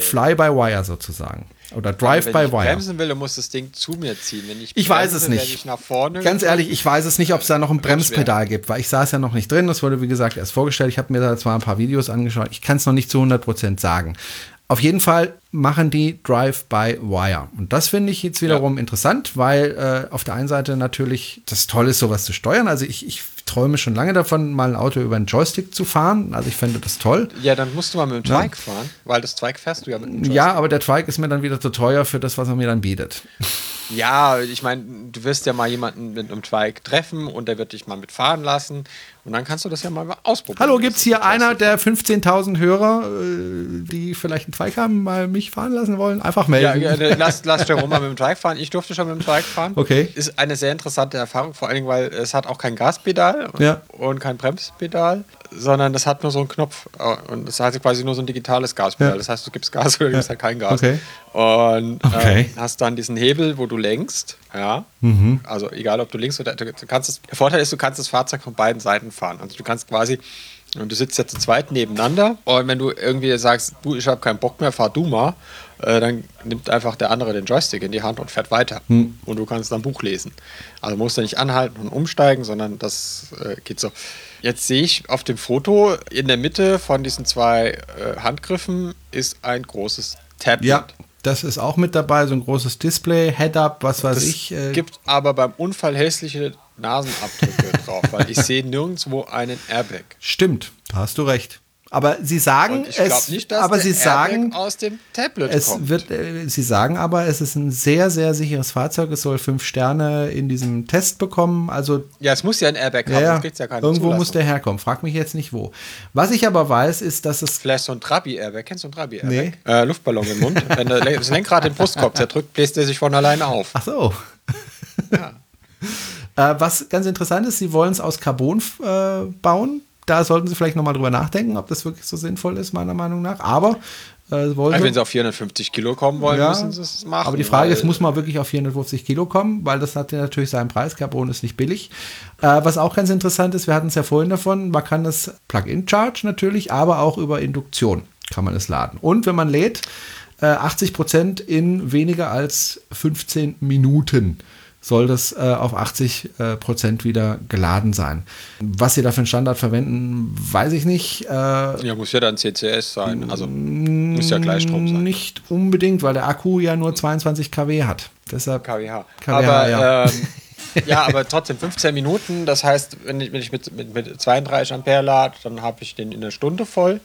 Fly by Wire sozusagen. Oder Drive wenn by ich Wire. bremsen will, dann muss das Ding zu mir ziehen. Wenn ich, Ich weiß bremse, es nicht. Ich nach vorne Ganz ehrlich, ich weiß es nicht, ob es da noch ein Bremspedal gibt, weil ich saß ja noch nicht drin. Das wurde, wie gesagt, erst vorgestellt. Ich habe mir da zwar ein paar Videos angeschaut. Ich kann es noch nicht zu 100% sagen. Auf jeden Fall machen die Drive-by-Wire. Und das finde ich jetzt wiederum interessant, weil äh, auf der einen Seite natürlich das Tolle ist, sowas zu steuern. Also ich, ich träume schon lange davon, mal ein Auto über einen Joystick zu fahren. Also ich fände das toll. Ja, dann musst du mal mit dem Twike fahren, weil das Twike fährst du ja mit dem Ja, aber der Trike ist mir dann wieder zu teuer für das, was er mir dann bietet. Ja, ich meine, du wirst ja mal jemanden mit einem Twike treffen und der wird dich mal mitfahren lassen und dann kannst du das ja mal ausprobieren. Hallo, gibt es hier einer der 15.000 Hörer, äh, die vielleicht einen Twike haben, mal mich fahren lassen wollen? Einfach melden. Ja, ja lass, lass Jerome mal mit dem Twike fahren. Ich durfte schon mit dem Twike fahren. Okay. Ist eine sehr interessante Erfahrung, vor allen Dingen, weil es hat auch kein Gaspedal Ja. und kein Bremspedal, sondern das hat nur so einen Knopf und das hat quasi nur so ein digitales Gaspedal. Ja. Das heißt, du gibst Gas oder du gibst halt kein Gas. Okay. Und Okay. äh, hast dann diesen Hebel, wo du lenkst. Ja. Mhm. Also egal, ob du links oder du kannst es. Der Vorteil ist, du kannst das Fahrzeug von beiden Seiten fahren. Also du kannst quasi und du sitzt ja zu zweit nebeneinander und wenn du irgendwie sagst, du, ich habe keinen Bock mehr, fahr du mal, äh, dann nimmt einfach der andere den Joystick in die Hand und fährt weiter. Hm. Und du kannst dann Buch lesen. Also musst du nicht anhalten und umsteigen, sondern das äh, geht so. Jetzt sehe ich auf dem Foto in der Mitte von diesen zwei äh, Handgriffen ist ein großes Tablet. Ja, das ist auch mit dabei, so ein großes Display, Head-Up, was weiß Das ich. Äh, gibt aber beim Unfall hässliche Nasenabdrücke drauf, weil ich sehe nirgendwo einen Airbag. stimmt, da hast du recht. Aber sie sagen, es, nicht, dass aber sie sagen, Airbag aus dem Tablet es kommt. wird, äh, sie sagen aber, es ist ein sehr, sehr sicheres Fahrzeug. Es soll fünf Sterne in diesem Test bekommen. Also ja, es muss ja ein Airbag haben, ja, ja, ja keine irgendwo Zulassung. muss der herkommen. Frag mich jetzt nicht wo. Was ich aber weiß, ist, dass es Vielleicht so ein Trabi-Airbag. Kennst du ein Trabi-Airbag? Nee. Äh, Luftballon im Mund. Wenn der, das Lenkrad den Brustkorb zerdrückt, bläst er sich von alleine auf. Ach so. äh, was ganz interessant ist, sie wollen es aus Carbon äh, bauen. Da sollten sie vielleicht nochmal drüber nachdenken, ob das wirklich so sinnvoll ist, meiner Meinung nach. Aber äh, wollen Also wenn sie auf 450 Kilo kommen wollen, Ja, müssen sie es machen. Aber die Frage ist, muss man wirklich auf 450 Kilo kommen? Weil das hat ja natürlich seinen Preis. Carbon ist nicht billig. Äh, was auch ganz interessant ist, wir hatten es ja vorhin davon, man kann es Plug-in-Charge natürlich, aber auch über Induktion kann man es laden. Und wenn man lädt, äh, 80 Prozent in weniger als 15 Minuten soll das äh, auf 80 äh, Prozent wieder geladen sein. Was sie da für einen Standard verwenden, weiß ich nicht. Äh, Ja, muss ja dann CCS sein. Also muss ja Gleichstrom sein. nicht unbedingt, weil der Akku ja nur 22 kW hat. Deshalb kWh. kWh, aber, ja. ähm, ja, aber trotzdem 15 Minuten. Das heißt, wenn ich, wenn ich mit, mit, mit 32 Ampere lade, dann habe ich den in einer Stunde voll.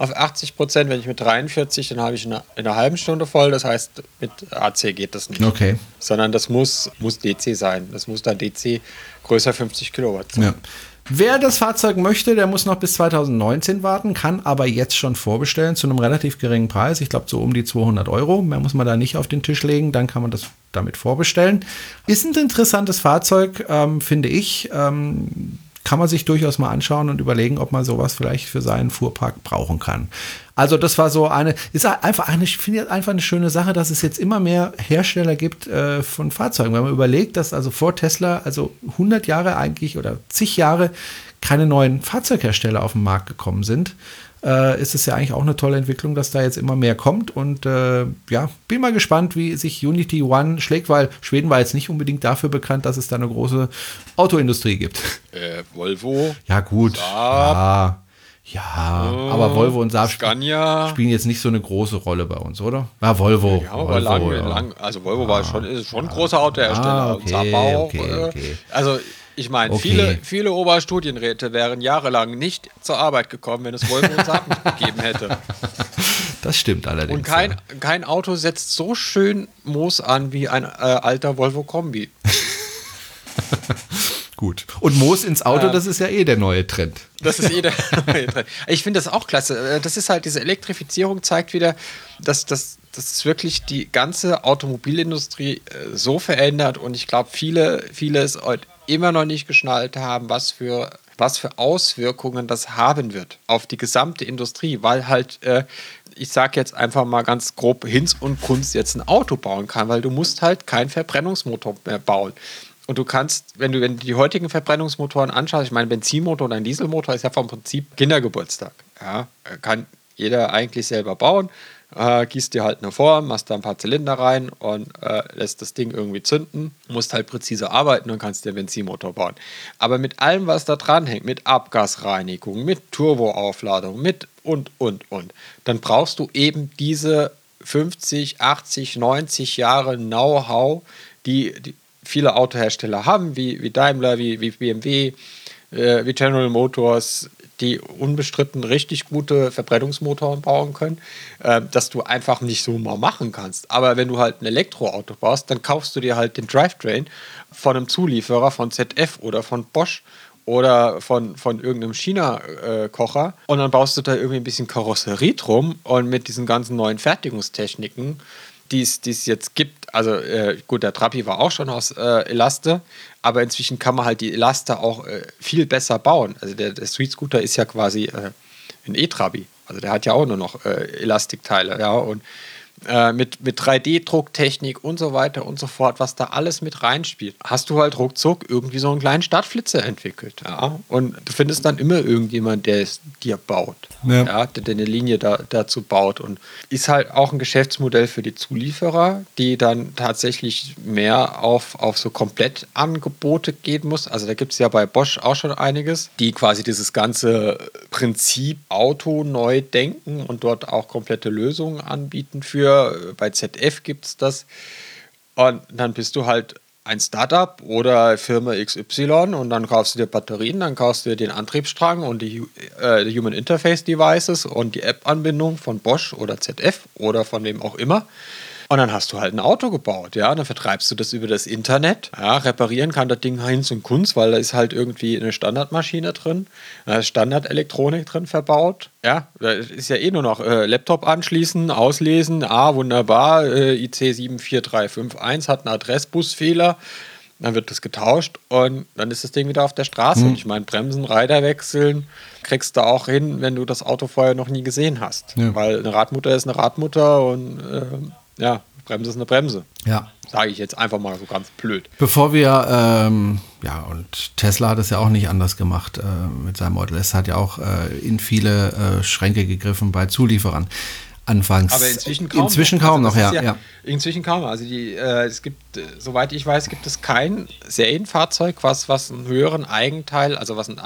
Auf 80 Prozent, wenn ich mit 43, dann habe ich in einer, in einer halben Stunde voll. Das heißt, mit AC geht das nicht. Okay. Sondern das muss, muss DC sein. Das muss dann DC größer 50 Kilowatt sein. Ja. Wer das Fahrzeug möchte, der muss noch bis 2019 warten, kann aber jetzt schon vorbestellen zu einem relativ geringen Preis. Ich glaube, so um die 200 Euro. Mehr muss man da nicht auf den Tisch legen. Dann kann man das damit vorbestellen. Ist ein interessantes Fahrzeug, ähm, finde ich. Ähm, kann man sich durchaus mal anschauen und überlegen, ob man sowas vielleicht für seinen Fuhrpark brauchen kann. Also das war so eine, ist einfach eine, ich finde einfach eine schöne Sache, dass es jetzt immer mehr Hersteller gibt äh, von Fahrzeugen. Wenn man überlegt, dass also vor Tesla, also 100 Jahre eigentlich oder zig Jahre keine neuen Fahrzeughersteller auf den Markt gekommen sind, äh, ist es ja eigentlich auch eine tolle Entwicklung, dass da jetzt immer mehr kommt. Und äh, ja, bin mal gespannt, wie sich Unity One schlägt, weil Schweden war jetzt nicht unbedingt dafür bekannt, dass es da eine große Autoindustrie gibt. Äh, Volvo, Ja, gut. Ja, ja aber Volvo und Saab Scania. spielen jetzt nicht so eine große Rolle bei uns, oder? Ja, Volvo. Ja, aber Volvo, lang, ja. lang, also Volvo war schon, ist schon ein großer Autohersteller. Ah, und Saab okay, okay, okay. Also ich meine, Okay. viele, viele Oberstudienräte wären jahrelang nicht zur Arbeit gekommen, wenn es Volvo und Saab nicht gegeben hätte. Das stimmt allerdings. Und kein, ja. kein Auto setzt so schön Moos an wie ein äh, alter Volvo Kombi. Gut. Und Moos ins Auto, Ähm. das ist ja eh der neue Trend. Das ist jeder neue Trend. Ich finde das auch klasse. Äh, Das ist halt, diese Elektrifizierung zeigt wieder, dass das dass es wirklich die ganze Automobilindustrie äh, so verändert und ich glaube, viele, viele es immer noch nicht geschnallt haben, was für, was für Auswirkungen das haben wird auf die gesamte Industrie, weil halt, äh, ich sage jetzt einfach mal ganz grob, Hinz und Kunst jetzt ein Auto bauen kann, weil du musst halt keinen Verbrennungsmotor mehr bauen. Und du kannst, wenn du, wenn du die heutigen Verbrennungsmotoren anschaust, ich meine, Benzinmotor und ein Dieselmotor ist ja vom Prinzip Kindergeburtstag. Ja, kann jeder eigentlich selber bauen. Äh, gießt dir halt eine Form, machst da ein paar Zylinder rein und äh, lässt das Ding irgendwie zünden. Musst halt präzise arbeiten und kannst dir einen Benzinmotor bauen. Aber mit allem, was da dran hängt, mit Abgasreinigung, mit Turboaufladung, mit und, und, und, dann brauchst du eben diese 50, 80, 90 Jahre Know-how, die, die viele Autohersteller haben, wie, wie Daimler, wie, wie BMW, äh, wie General Motors, die unbestritten richtig gute Verbrennungsmotoren bauen können, äh, dass du einfach nicht so mal machen kannst. Aber wenn du halt ein Elektroauto baust, dann kaufst du dir halt den Drivetrain von einem Zulieferer von ZF oder von Bosch oder von, von irgendeinem China-Kocher und dann baust du da irgendwie ein bisschen Karosserie drum und mit diesen ganzen neuen Fertigungstechniken, die es jetzt gibt, also äh, gut, der Trapi war auch schon aus äh, Elaste, aber inzwischen kann man halt die Elaste auch äh, viel besser bauen. Also der, der Street Scooter ist ja quasi äh, ein E-Trabi, also der hat ja auch nur noch äh, Elastikteile, ja, und äh, mit, mit 3D-Drucktechnik und so weiter und so fort, was da alles mit reinspielt, hast du halt ruckzuck irgendwie so einen kleinen Startflitzer entwickelt. Ja? Und du findest dann immer irgendjemand, der es dir baut, ja. ja der eine Linie da, dazu baut. Und ist halt auch ein Geschäftsmodell für die Zulieferer, die dann tatsächlich mehr auf, auf so Komplettangebote gehen muss. Also da gibt es ja bei Bosch auch schon einiges, die quasi dieses ganze Prinzip Auto neu denken und dort auch komplette Lösungen anbieten für für, bei ZF gibt es das. Und dann bist du halt ein Startup oder Firma XY und dann kaufst du dir Batterien, dann kaufst du dir den Antriebsstrang und die, äh, die Human Interface Devices und die App-Anbindung von Bosch oder ZF oder von wem auch immer. Und dann hast du halt ein Auto gebaut, ja, dann vertreibst du das über das Internet. Ja, reparieren kann das Ding Heinz und Kunst, weil da ist halt irgendwie eine Standardmaschine drin, da ist Standardelektronik drin verbaut. Ja, da ist ja eh nur noch äh, Laptop anschließen, auslesen, ah, wunderbar, äh, IC 74351 hat einen Adressbusfehler. Dann wird das getauscht und dann ist das Ding wieder auf der Straße. Und ich meine, Bremsen, Reiter wechseln, kriegst du auch hin, wenn du das Auto vorher noch nie gesehen hast. Ja. Weil eine Radmutter ist eine Radmutter und äh, ja, Bremse ist eine Bremse. Ja. Sage ich jetzt einfach mal so ganz blöd. Bevor wir, ähm, ja, und Tesla hat es ja auch nicht anders gemacht äh, mit seinem Model S, hat ja auch äh, in viele äh, Schränke gegriffen bei Zulieferern anfangs. Aber inzwischen kaum inzwischen noch. Kaum also noch, ja, ja, Inzwischen kaum. Also die, äh, es gibt, äh, soweit ich weiß, gibt es kein Serienfahrzeug, was, was einen höheren Eigenteil, also was, ein,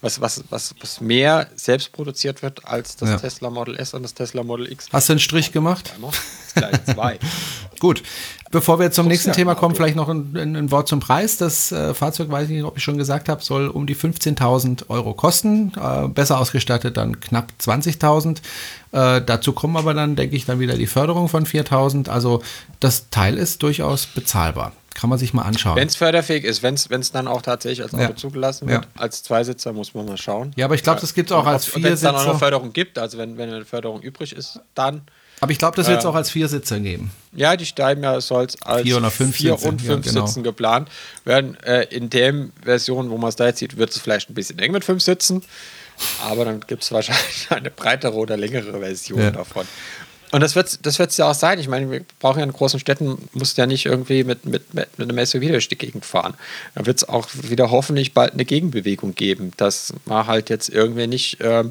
was, was, was, was mehr selbst produziert wird als das ja. Tesla Model S und das Tesla Model X. Hast du einen Strich gemacht? Gleich zwei. Gut. Bevor wir zum nächsten ja, Thema kommen, vielleicht noch ein, ein, Wort zum Preis. Das äh, Fahrzeug, weiß ich nicht, ob ich schon gesagt habe, soll um die 15.000 Euro kosten. Äh, besser ausgestattet dann knapp 20.000. Äh, dazu kommen aber dann, denke ich, dann wieder die Förderung von 4.000. Also das Teil ist durchaus bezahlbar. Kann man sich mal anschauen. Wenn es förderfähig ist, wenn es dann auch tatsächlich als Auto ja. zugelassen wird, ja. als Zweisitzer muss man mal schauen. Ja, aber ich glaube, das gibt es auch als Viersitzer. Wenn es dann auch noch Förderung gibt, also wenn, wenn eine Förderung übrig ist, dann aber ich glaube, das wird es äh, auch als Viersitzer geben. Ja, die Steinmeier soll es als vier, oder fünf vier und fünf ja, genau. Sitzen geplant werden. Äh, in der Version, wo man es da jetzt sieht, wird es vielleicht ein bisschen eng mit fünf Sitzen. Aber dann gibt es wahrscheinlich eine breitere oder längere Version ja. davon. Und das wird das wird's ja auch sein. Ich meine, wir brauchen ja in großen Städten, musst ja nicht irgendwie mit, mit, mit einem SUV durch die Gegend fahren. Da wird es auch wieder hoffentlich bald eine Gegenbewegung geben, dass man halt jetzt irgendwie nicht äh,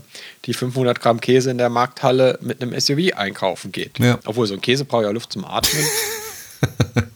die 500 Gramm Käse in der Markthalle mit einem SUV einkaufen geht. Ja. Obwohl so ein Käse braucht ja Luft zum Atmen.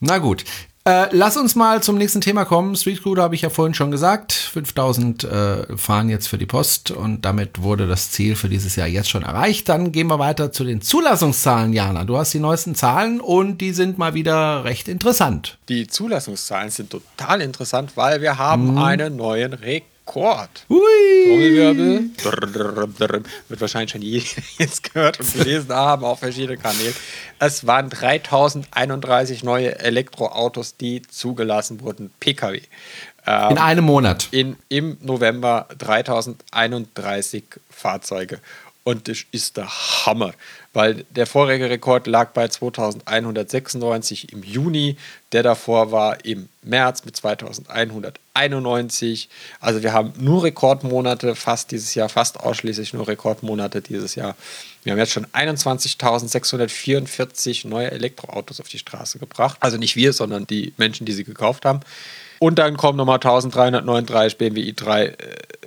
Na gut, äh, lass uns mal zum nächsten Thema kommen. Street Scooter habe ich ja vorhin schon gesagt. 5000 äh, fahren jetzt für die Post und damit wurde das Ziel für dieses Jahr jetzt schon erreicht. Dann gehen wir weiter zu den Zulassungszahlen, Jana. Du hast die neuesten Zahlen und die sind mal wieder recht interessant. Die Zulassungszahlen sind total interessant, weil wir haben mhm. einen neuen Rekord. Rekord. Hui. Trommelwirbel. Wird wahrscheinlich schon jetzt gehört und gelesen haben auf verschiedenen Kanälen. Es waren 3031 neue Elektroautos, die zugelassen wurden. Pkw. Ähm, in einem Monat. In, Im November 3031 Fahrzeuge. Und das ist der Hammer, weil der vorherige Rekord lag bei 2196 im Juni, der davor war im März mit 2191. Also wir haben nur Rekordmonate fast dieses Jahr, fast ausschließlich nur Rekordmonate dieses Jahr. Wir haben jetzt schon 21.644 neue Elektroautos auf die Straße gebracht. Also nicht wir, sondern die Menschen, die sie gekauft haben. Und dann kommen nochmal 1339 BMW i3 äh,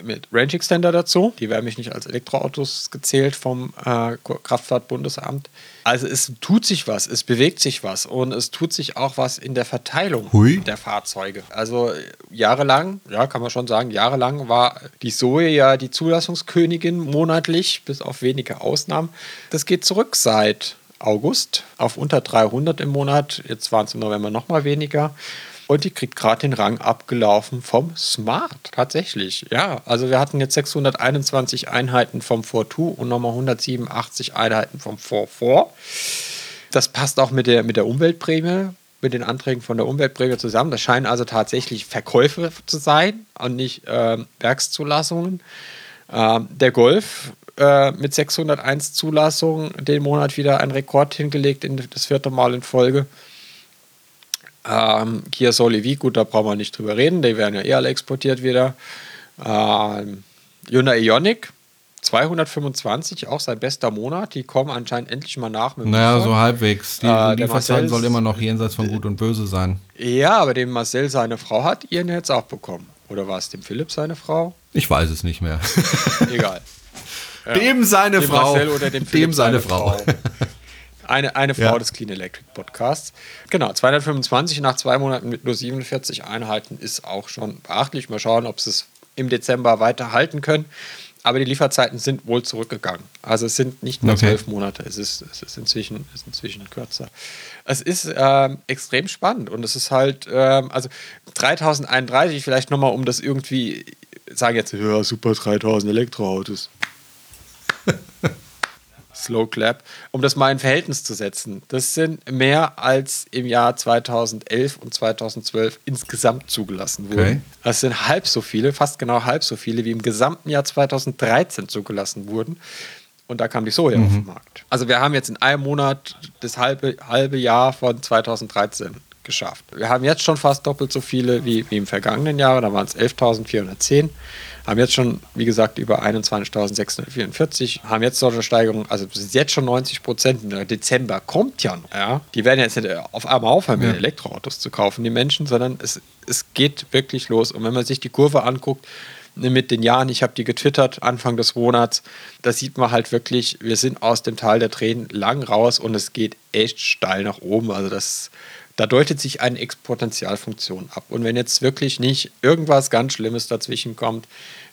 mit Range Extender dazu. Die werden mich nicht als Elektroautos gezählt vom äh, Kraftfahrtbundesamt. Also es tut sich was, es bewegt sich was und es tut sich auch was in der Verteilung Hui. der Fahrzeuge. Also jahrelang, ja, kann man schon sagen, jahrelang war die Zoe ja die Zulassungskönigin monatlich, bis auf wenige Ausnahmen. Das geht zurück seit August auf unter 300 im Monat. Jetzt waren es im November noch mal weniger. Und die kriegt gerade den Rang abgelaufen vom Smart. Tatsächlich, ja. Also wir hatten jetzt 621 Einheiten vom 4.2 und nochmal 187 Einheiten vom 4.4. Das passt auch mit der, mit der Umweltprämie, mit den Anträgen von der Umweltprämie zusammen. Das scheinen also tatsächlich Verkäufe zu sein und nicht äh, Werkszulassungen. Ähm, der Golf äh, mit 601 Zulassungen den Monat wieder einen Rekord hingelegt, in das vierte Mal in Folge. Ähm, Kia Soul EV, gut, da brauchen wir nicht drüber reden, die werden ja eh alle exportiert wieder. Ähm, Hyundai Ioniq 225, auch sein bester Monat. Die kommen anscheinend endlich mal nach. Mit naja, so halbwegs. Die äh, Lieferzeit soll immer noch jenseits von Gut und Böse sein. Ja, aber dem Marcel seine Frau hat ihren jetzt auch bekommen. Oder war es dem Philipp seine Frau? Ich weiß es nicht mehr. Egal. Ja. Dem seine dem Frau. Marcel oder dem, Philipp dem seine, seine Frau. Frau. Eine, eine Frau ja. des Clean Electric Podcasts. Genau, 225 nach zwei Monaten mit nur 47 Einheiten ist auch schon beachtlich. Mal schauen, ob sie es im Dezember weiter halten können. Aber die Lieferzeiten sind wohl zurückgegangen. Also es sind nicht nur zwölf okay. Monate, es ist, es ist, inzwischen, ist inzwischen kürzer. Es ist ähm, extrem spannend und es ist halt, ähm, also 3031, vielleicht nochmal, um das irgendwie, sagen jetzt, ja, super 3000 Elektroautos. Slow Clap, um das mal in Verhältnis zu setzen. Das sind mehr als im Jahr 2011 und 2012 insgesamt zugelassen wurden. Okay. Das sind halb so viele, fast genau halb so viele, wie im gesamten Jahr 2013 zugelassen wurden. Und da kam die Soja mhm. auf den Markt. Also wir haben jetzt in einem Monat das halbe, halbe Jahr von 2013 geschafft. Wir haben jetzt schon fast doppelt so viele wie, wie im vergangenen Jahr, da waren es 11.410 haben jetzt schon, wie gesagt, über 21.644, haben jetzt solche Steigerungen, also sind jetzt schon 90 Prozent. Dezember kommt ja noch. Ja? Die werden jetzt nicht auf einmal aufhören, ja. Elektroautos zu kaufen, die Menschen, sondern es, es geht wirklich los. Und wenn man sich die Kurve anguckt, ne, mit den Jahren, ich habe die getwittert Anfang des Monats, da sieht man halt wirklich, wir sind aus dem Tal der Tränen lang raus und es geht echt steil nach oben. Also das, da deutet sich eine Exponentialfunktion ab. Und wenn jetzt wirklich nicht irgendwas ganz Schlimmes dazwischen kommt,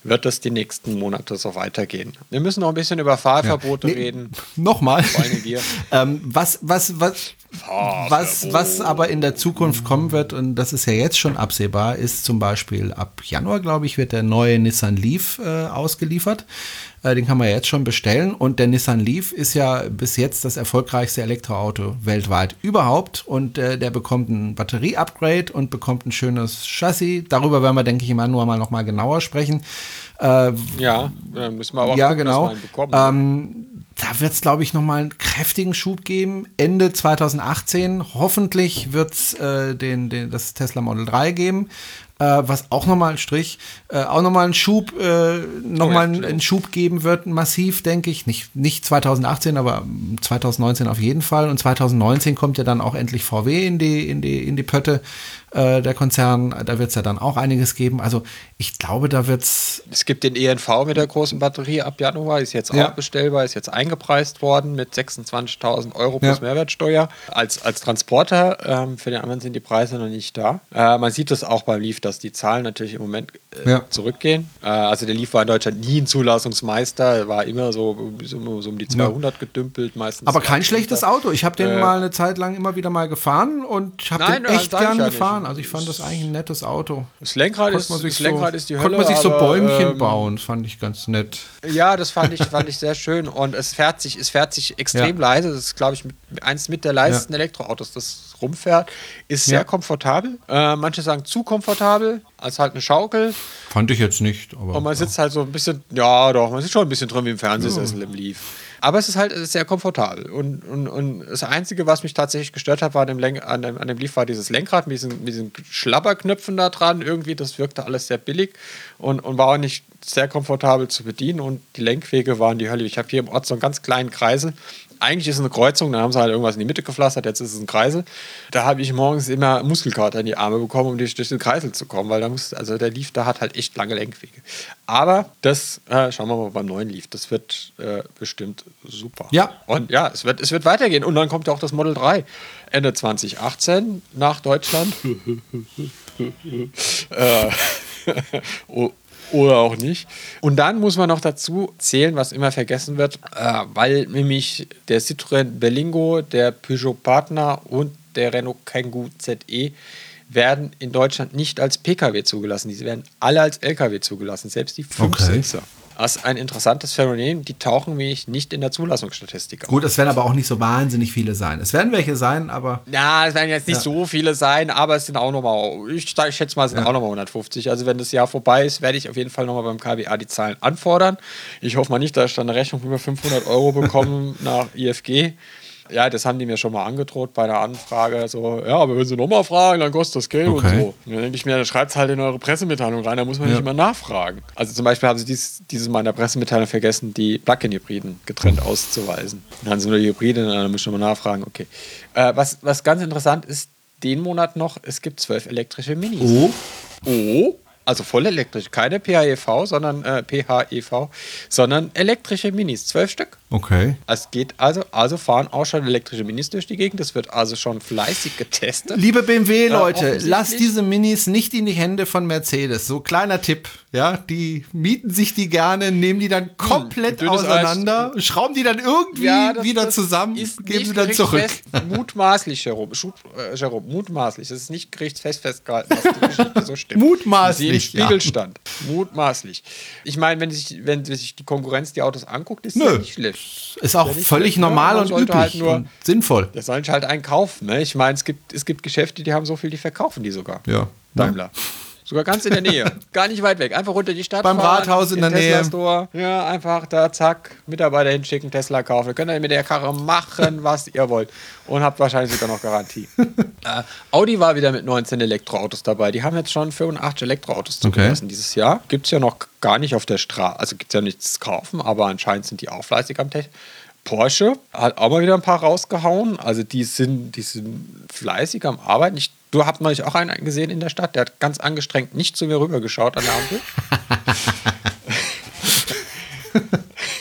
wird das die nächsten Monate so weitergehen. Wir müssen noch ein bisschen über Fahrverbote ja. nee, reden. Nochmal. Vor allem wir. ähm, was, was, was, was, was aber in der Zukunft kommen wird, und das ist ja jetzt schon absehbar, ist zum Beispiel ab Januar, glaube ich, wird der neue Nissan Leaf äh, ausgeliefert. Äh, den kann man ja jetzt schon bestellen. Und der Nissan Leaf ist ja bis jetzt das erfolgreichste Elektroauto weltweit überhaupt. Und äh, der bekommt ein Batterie-Upgrade und bekommt ein schönes Chassis. Darüber werden wir, denke ich, im Januar mal noch mal genauer sprechen. Äh, ja, müssen wir aber ja, gucken, genau. bekommen. Ähm, da wird es, glaube ich, nochmal einen kräftigen Schub geben. Ende 2018. Hoffentlich wird es äh, den, den, das Tesla Model 3 geben äh, was auch nochmal ein Strich, äh, auch nochmal einen Schub, äh, nochmal einen, einen Schub geben wird, massiv, denke ich. Nicht, nicht 2018, aber 2019 auf jeden Fall. Und 2019 kommt ja dann auch endlich VW in die, in die, in die Pötte äh, der Konzern. Da wird es ja dann auch einiges geben. Also ich glaube, da wird es. Es gibt den ENV mit der großen Batterie ab Januar, ist jetzt ja. auch bestellbar, ist jetzt eingepreist worden mit 26.000 Euro plus ja. Mehrwertsteuer. Als, als Transporter, ähm, für den anderen sind die Preise noch nicht da. Äh, man sieht das auch beim Leaf, dass die Zahlen natürlich im Moment äh, ja. zurückgehen. Äh, also der Leaf war in Deutschland nie ein Zulassungsmeister, war immer so, so, so um die 200 gedümpelt meistens. Aber kein schlechtes Auto. Ich habe den äh, mal eine Zeit lang immer wieder mal gefahren und habe den echt gern gefahren gefahren. Also ich fand das eigentlich ein nettes Auto. Das Lenkrad, ist, das so, Lenkrad ist die Hölle. Konnte man sich so Bäumchen ähm, bauen, das fand ich ganz nett. Ja, das fand ich, fand ich sehr schön. Und es fährt sich, es fährt sich extrem ja. leise. Das ist, glaube ich, mit, eins mit der leisesten ja. Elektroautos, das rumfährt. Ist sehr ja. komfortabel. Äh, manche sagen zu komfortabel, als halt eine Schaukel. Fand ich jetzt nicht. Aber, und man sitzt halt so ein bisschen, ja doch, man sitzt schon ein bisschen drin wie im Fernsehsessel im Leaf. Aber es ist halt sehr komfortabel. Und, und, und das Einzige, was mich tatsächlich gestört hat, war an dem, Lenk an dem, an dem Leaf war dieses Lenkrad mit diesen, mit diesen Schlabberknöpfen da dran. Irgendwie, das wirkte alles sehr billig und, und war auch nicht sehr komfortabel zu bedienen. Und die Lenkwege waren die Hölle. Ich habe hier im Ort so einen ganz kleinen Kreisel eigentlich ist es eine Kreuzung, dann haben sie halt irgendwas in die Mitte gepflastert, jetzt ist es ein Kreisel. Da habe ich morgens immer Muskelkater in die Arme bekommen, um durch, durch den Kreisel zu kommen, weil da muss, also der Lief da hat halt echt lange Lenkwege. Aber das, äh, schauen wir mal beim neuen Lief, das wird äh, bestimmt super. Ja. Und ja, es wird, es wird weitergehen. Und dann kommt ja auch das Model 3 Ende 2018 nach Deutschland. äh, oh, oder auch nicht. Und dann muss man noch dazu zählen, was immer vergessen wird, äh, weil nämlich der Citroën Berlingo, der Peugeot Partner und der Renault Kangoo ZE werden in Deutschland nicht als Pkw zugelassen. Die werden alle als Lkw zugelassen, selbst die Fünfsitzer. Das ist ein interessantes Phänomen. Die tauchen nämlich nicht in der Zulassungsstatistik auf. Gut, es werden aber auch nicht so wahnsinnig viele sein. Es werden welche sein, aber. Ja, es werden jetzt nicht so viele sein, aber es sind auch nochmal, ich, ich schätze mal, es sind auch nochmal 150. Also wenn das Jahr vorbei ist, werde ich auf jeden Fall nochmal beim KBA die Zahlen anfordern. Ich hoffe mal nicht, dass ich dann eine Rechnung über 500 Euro bekomme nach IFG. Ja, das haben die mir schon mal angedroht bei einer Anfrage. So, ja, aber wenn sie nochmal fragen, dann kostet das Geld Okay. und so. Und dann denke ich mir, dann schreibt es halt in eure Pressemitteilung rein, da muss man Ja. nicht immer nachfragen. Also zum Beispiel haben sie dies, dieses Mal in der Pressemitteilung vergessen, die Plug-in-Hybriden getrennt auszuweisen. Dann haben sie nur die Hybride, dann müssen wir mal nachfragen, okay. Äh, was, was ganz interessant ist, den Monat noch, es gibt zwölf elektrische Minis. Oh. Oh, also voll elektrisch, keine PHEV, sondern äh, PHEV, sondern elektrische Minis, zwölf Stück. Okay. Es geht also, also fahren auch schon elektrische Minis durch die Gegend. Das wird also schon fleißig getestet. Liebe BMW-Leute, offensichtlich. lasst diese Minis nicht in die Hände von Mercedes. So kleiner Tipp. Ja, die mieten sich die gerne, nehmen die dann komplett dünnes auseinander, schrauben die dann irgendwie das- wieder das zusammen, geben sie dann zurück. Mutmaßlich, Jerome. Schub, äh, Jerome, mutmaßlich. Das ist nicht gerichtsfest festgehalten, Geschichte so stimmt. Mutmaßlich, Sie im ja. Mutmaßlich. Ich meine, wenn sich, wenn sich die Konkurrenz die Autos anguckt, ist Nö. ja nicht schlecht. Ist auch Ja, völlig schlecht, ne? normal und üblich halt nur- und sinnvoll. Da sollen halt einen kaufen. Ne? Ich meine, es gibt, es gibt Geschäfte, die haben so viel, die verkaufen die sogar. Ja. Daimler. Sogar ganz in der Nähe. Gar nicht weit weg. Einfach runter die Stadt Beim fahren, Rathaus in der Tesla Nähe. Store. Ja, einfach da, zack, Mitarbeiter hinschicken, Tesla kaufen. Dann könnt ihr mit der Karre machen, was ihr wollt. Und habt wahrscheinlich sogar noch Garantie. äh, Audi war wieder mit 19 Elektroautos dabei. Die haben jetzt schon 85 Elektroautos zugelassen dieses Jahr. Gibt es ja noch gar nicht auf der Straße. Also gibt es ja nichts zu kaufen, aber anscheinend sind die auch fleißig am Tech. Porsche hat auch mal wieder ein paar rausgehauen. Also die sind, die sind fleißig am Arbeiten. Ich, du hast neulich auch einen gesehen in der Stadt, der hat ganz angestrengt nicht zu mir rübergeschaut an der Ampel.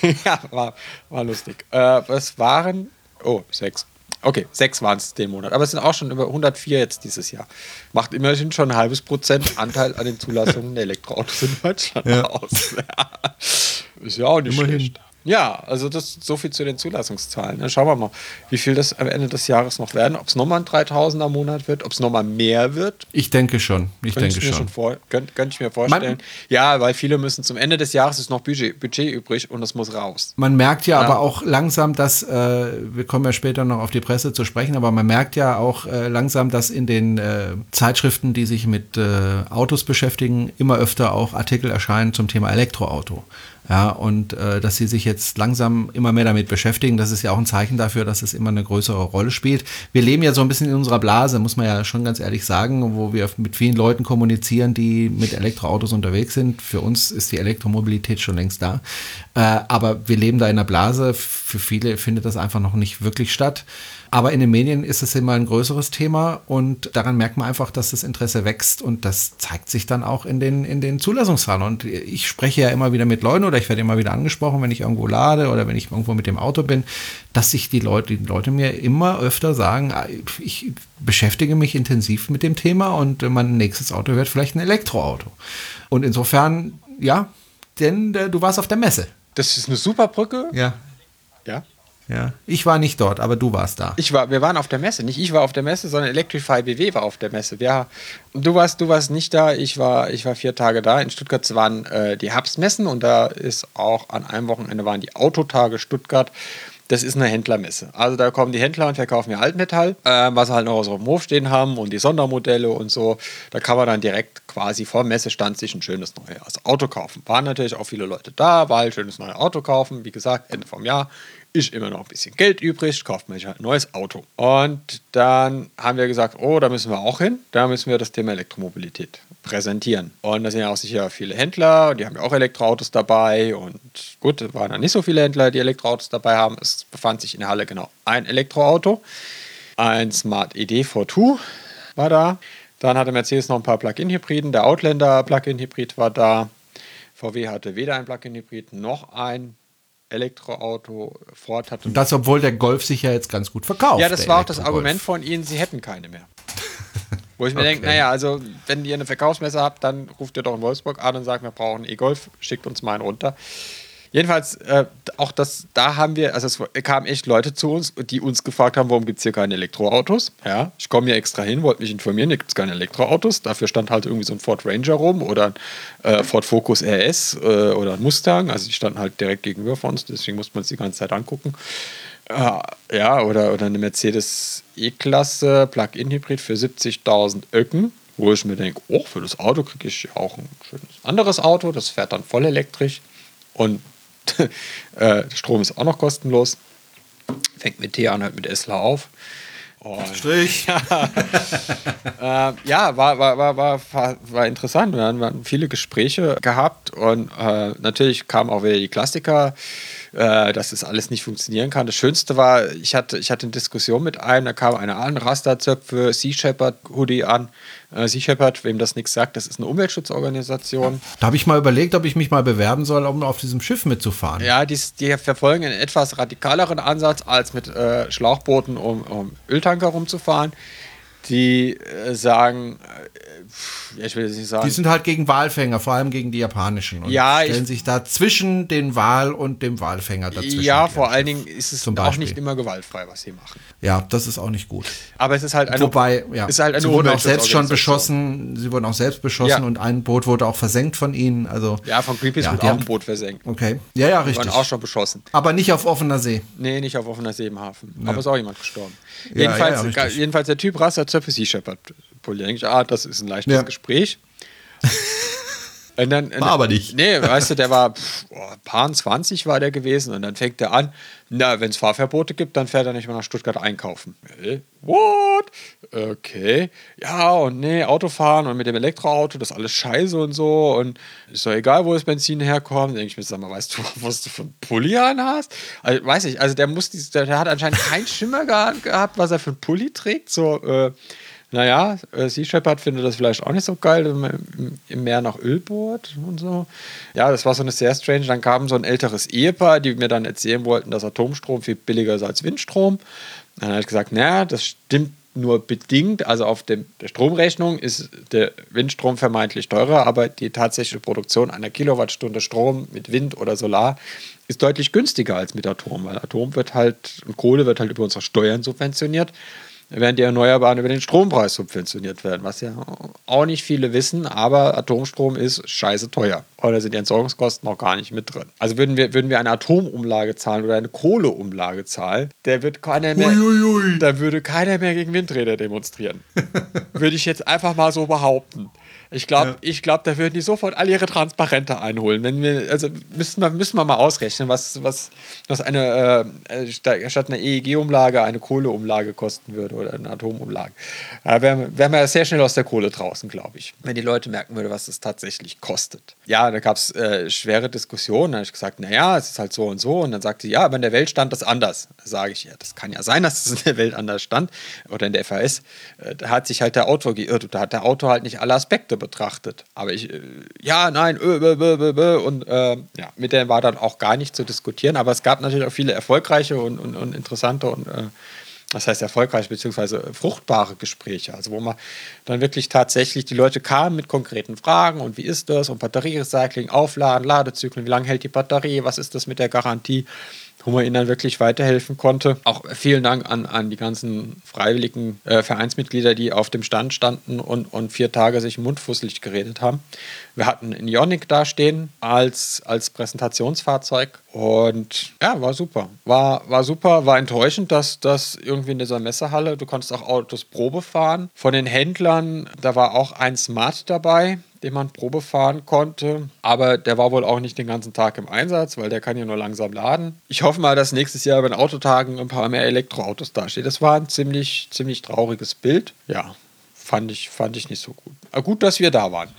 ja, war, war lustig. Äh, es waren, oh, sechs. Okay, sechs waren es den Monat. Aber es sind auch schon über 104 jetzt dieses Jahr. Macht immerhin schon ein halbes Prozent Anteil an den Zulassungen der Elektroautos in Deutschland aus. Ja. Ist ja auch nicht Immerhin. schlecht. Ja, also das so viel zu den Zulassungszahlen. Dann schauen wir mal, wie viel das am Ende des Jahres noch werden. Ob es nochmal ein 3000er Monat wird, ob es nochmal mehr wird. Ich denke schon. Ich Könnte denke ich mir schon. vor, könnte, könnte ich mir vorstellen. ja, weil viele müssen zum Ende des Jahres ist noch Budget, Budget übrig und das muss raus. Man merkt ja, Ja. aber auch langsam, dass, äh, wir kommen ja später noch auf die Presse zu sprechen, aber man merkt ja auch äh, langsam, dass in den äh, Zeitschriften, die sich mit äh, Autos beschäftigen, immer öfter auch Artikel erscheinen zum Thema Elektroauto. Ja, und äh, dass sie sich jetzt langsam immer mehr damit beschäftigen, das ist ja auch ein Zeichen dafür, dass es immer eine größere Rolle spielt. Wir leben ja so ein bisschen in unserer Blase, muss man ja schon ganz ehrlich sagen, wo wir mit vielen Leuten kommunizieren, die mit Elektroautos unterwegs sind. Für uns ist die Elektromobilität schon längst da. Äh, aber wir leben da in einer Blase. Für viele findet das einfach noch nicht wirklich statt. Aber in den Medien ist es immer ein größeres Thema und daran merkt man einfach, dass das Interesse wächst und das zeigt sich dann auch in den, in den Zulassungsfahren. Und ich spreche ja immer wieder mit Leuten oder ich werde immer wieder angesprochen, wenn ich irgendwo lade oder wenn ich irgendwo mit dem Auto bin, dass sich die Leute, die Leute mir immer öfter sagen, ah, ich beschäftige mich intensiv mit dem Thema und mein nächstes Auto wird vielleicht ein Elektroauto. Und insofern, ja, denn äh, du warst auf der Messe. Das ist eine super Brücke. Ja, Ja. Ja. Ich war nicht dort, aber du warst da. Ich war, wir waren auf der Messe. Nicht ich war auf der Messe, sondern Electrify BW war auf der Messe. Wir, du, warst, du warst nicht da, ich war, ich war vier Tage da. In Stuttgart waren äh, die Herbstmessen und da ist auch an einem Wochenende waren die Autotage Stuttgart. Das ist eine Händlermesse. Also da kommen die Händler und verkaufen ihr Altmetall, äh, was sie halt noch auf dem Hof stehen haben und die Sondermodelle und so. Da kann man dann direkt quasi vor dem Messestand sich ein schönes neues Auto kaufen. Waren natürlich auch viele Leute da, weil schönes neues Auto kaufen. Wie gesagt, Ende vom Jahr ist immer noch ein bisschen Geld übrig, kauft man sich ein neues Auto. Und dann haben wir gesagt, oh, da müssen wir auch hin, da müssen wir das Thema Elektromobilität präsentieren. Und da sind ja auch sicher viele Händler, die haben ja auch Elektroautos dabei. Und gut, es waren dann nicht so viele Händler, die Elektroautos dabei haben. Es befand sich in der Halle genau ein Elektroauto, ein Smart E ID V2 war da. Dann hatte Mercedes noch ein paar Plug-in-Hybriden, der Outlander Plug-in-Hybrid war da. VW hatte weder ein Plug-in-Hybrid noch ein Elektroauto. Ford hatte Und das, obwohl der Golf sich ja jetzt ganz gut verkauft. ja, das war auch das. Argument von Ihnen, Sie hätten keine mehr. Wo ich mir Okay. denke, naja, also wenn ihr eine Verkaufsmesse habt, dann ruft ihr doch in Wolfsburg an und sagt, wir brauchen E-Golf, schickt uns mal einen runter. Jedenfalls, äh, auch das, da haben wir, also es kamen echt Leute zu uns, die uns gefragt haben, warum gibt es hier keine Elektroautos? Ja, ich komme hier extra hin, wollte mich informieren, hier gibt es keine Elektroautos. Dafür stand halt irgendwie so ein Ford Ranger rum oder ein äh, Ford Focus RS äh, oder ein Mustang. Also die standen halt direkt gegenüber von uns, deswegen musste man es die ganze Zeit angucken. Äh, ja, oder, oder eine Mercedes E-Klasse Plug-in-Hybrid für 70.000 Öcken wo ich mir denke, oh, für das Auto kriege ich auch ein schönes anderes Auto, das fährt dann voll elektrisch und äh, der Strom ist auch noch kostenlos. Fängt mit T an, hört mit Esla auf. Und, Strich. ja, äh, ja war, war, war, war, war interessant. Wir haben viele Gespräche gehabt und äh, natürlich kamen auch wieder die Klassiker äh, dass das alles nicht funktionieren kann. Das Schönste war, ich hatte, ich hatte eine Diskussion mit einem, da kam eine an, Rasterzöpfe, Sea Shepherd Hoodie an. Äh, sea Shepherd, wem das nichts sagt, das ist eine Umweltschutzorganisation. Da habe ich mal überlegt, ob ich mich mal bewerben soll, um auf diesem Schiff mitzufahren. Ja, die, die verfolgen einen etwas radikaleren Ansatz, als mit äh, Schlauchbooten um, um Öltanker rumzufahren die äh, sagen, äh, ich will es nicht sagen. Die sind halt gegen Walfänger, vor allem gegen die japanischen. Und ja, stellen sich da zwischen den Wal und dem Walfänger dazwischen. Ja, vor allen Dingen ist es auch nicht immer gewaltfrei, was sie machen. Ja, das ist auch nicht gut. Aber es ist halt eine, Wobei, ja, ist halt eine sie wurden auch selbst schon beschossen, sie wurden auch selbst beschossen ja. und ein Boot wurde auch versenkt von ihnen. Also, ja, von Greenpeace ja, wurde auch ein Boot versenkt. Okay, ja, ja, richtig. Die wurden auch schon beschossen. Aber nicht auf offener See. Nee, nicht auf offener See im Hafen. Ja. Aber ist auch jemand gestorben. Jedenfalls, jedenfalls der Typ Rasser Zöpfe Sea Shepherd polieren. Ah, das ist ein leichtes Gespräch. Und dann, war aber nicht. Nee, weißt du, der war pff, paar 20 war der gewesen und dann fängt er an, na, wenn es Fahrverbote gibt, dann fährt er nicht mehr nach Stuttgart einkaufen. Hey, what? Okay. Ja, und nee, Autofahren und mit dem Elektroauto, das ist alles scheiße und so und ist doch egal, wo das Benzin herkommt. Denke ich mir, sag mal, weißt du, was du für einen Pulli an hast? Also, weiß ich, also der muss, der, der hat anscheinend keinen Schimmer gehabt, was er für einen Pulli trägt, so, äh, naja, äh, Sea Shepherd findet das vielleicht auch nicht so geil, wenn man im Meer nach Öl bohrt und so. Ja, das war so eine sehr strange. Dann kam so ein älteres Ehepaar, die mir dann erzählen wollten, dass Atomstrom viel billiger ist als Windstrom. Dann habe ich gesagt, naja, das stimmt nur bedingt. Also auf dem, der Stromrechnung ist der Windstrom vermeintlich teurer, aber die tatsächliche Produktion einer Kilowattstunde Strom mit Wind oder Solar ist deutlich günstiger als mit Atom, weil Atom wird halt und Kohle wird halt über unsere Steuern subventioniert während die Erneuerbaren über den Strompreis subventioniert werden, was ja auch nicht viele wissen, aber Atomstrom ist scheiße teuer. Oder sind die Entsorgungskosten noch gar nicht mit drin. Also würden wir, würden wir eine Atomumlage zahlen oder eine Kohleumlage zahlen, der wird keiner mehr, Uiuiui. da würde keiner mehr gegen Windräder demonstrieren. würde ich jetzt einfach mal so behaupten. Ich glaube, ja. glaub, da würden die sofort alle ihre Transparente einholen. Wenn wir, also müssen wir, müssen wir mal ausrechnen, was, was, was eine äh, statt einer EEG-Umlage eine Kohleumlage kosten würde oder eine Atomumlage. Da wären, wären wir sehr schnell aus der Kohle draußen, glaube ich, wenn die Leute merken würden, was es tatsächlich kostet. Ja, da gab es äh, schwere Diskussionen. Da habe ich gesagt, naja, es ist halt so und so. Und dann sagte sie, ja, aber in der Welt stand das anders. Da sage ich, ja, das kann ja sein, dass es in der Welt anders stand oder in der FAS. Äh, da hat sich halt der Autor geirrt. Da hat der Autor halt nicht alle Aspekte betrachtet. Aber ich, äh, ja, nein, ö, ö, ö, und äh, ja, mit der war dann auch gar nicht zu diskutieren. Aber es gab natürlich auch viele erfolgreiche und, und, und interessante und äh, das heißt erfolgreich beziehungsweise fruchtbare Gespräche, also wo man dann wirklich tatsächlich die Leute kamen mit konkreten Fragen und wie ist das und Batterierecycling, Aufladen, Ladezyklen, wie lange hält die Batterie, was ist das mit der Garantie wo man ihnen dann wirklich weiterhelfen konnte. Auch vielen Dank an, an die ganzen freiwilligen äh, Vereinsmitglieder, die auf dem Stand standen und, und vier Tage sich mundfusselig geredet haben. Wir hatten ein Ionic da stehen als, als Präsentationsfahrzeug und ja, war super. War, war super, war enttäuschend, dass das irgendwie in dieser Messehalle, du konntest auch Autos Probe fahren. Von den Händlern, da war auch ein Smart dabei, den man Probe fahren konnte. Aber der war wohl auch nicht den ganzen Tag im Einsatz, weil der kann ja nur langsam laden. Ich hoffe mal, dass nächstes Jahr bei den Autotagen ein paar mehr Elektroautos dastehen. Das war ein ziemlich, ziemlich trauriges Bild. Ja, fand ich, fand ich nicht so gut. Aber gut, dass wir da waren.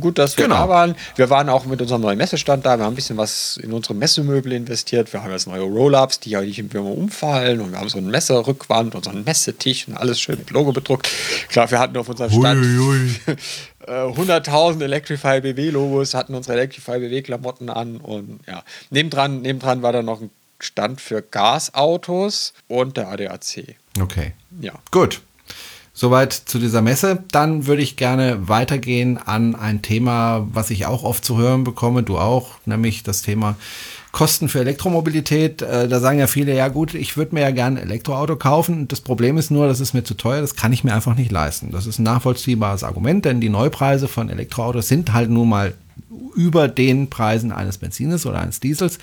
Gut, dass wir genau. da waren. Wir waren auch mit unserem neuen Messestand da. Wir haben ein bisschen was in unsere Messemöbel investiert. Wir haben jetzt neue Roll-Ups, die ja nicht immer umfallen. Und wir haben so eine Messerrückwand und so einen Messetisch und alles schön mit Logo bedruckt. Klar, wir hatten auf unserem Stand 100.000 äh, Electrify BW-Logos, hatten unsere Electrify BW-Klamotten an. Und ja, nebendran, nebendran war da noch ein Stand für Gasautos und der ADAC. Okay. Ja. Gut. Soweit zu dieser Messe. Dann würde ich gerne weitergehen an ein Thema, was ich auch oft zu hören bekomme, du auch, nämlich das Thema Kosten für Elektromobilität. Äh, da sagen ja viele, ja gut, ich würde mir ja gerne ein Elektroauto kaufen. Das Problem ist nur, das ist mir zu teuer, das kann ich mir einfach nicht leisten. Das ist ein nachvollziehbares Argument, denn die Neupreise von Elektroautos sind halt nun mal über den Preisen eines Benzines oder eines Diesels.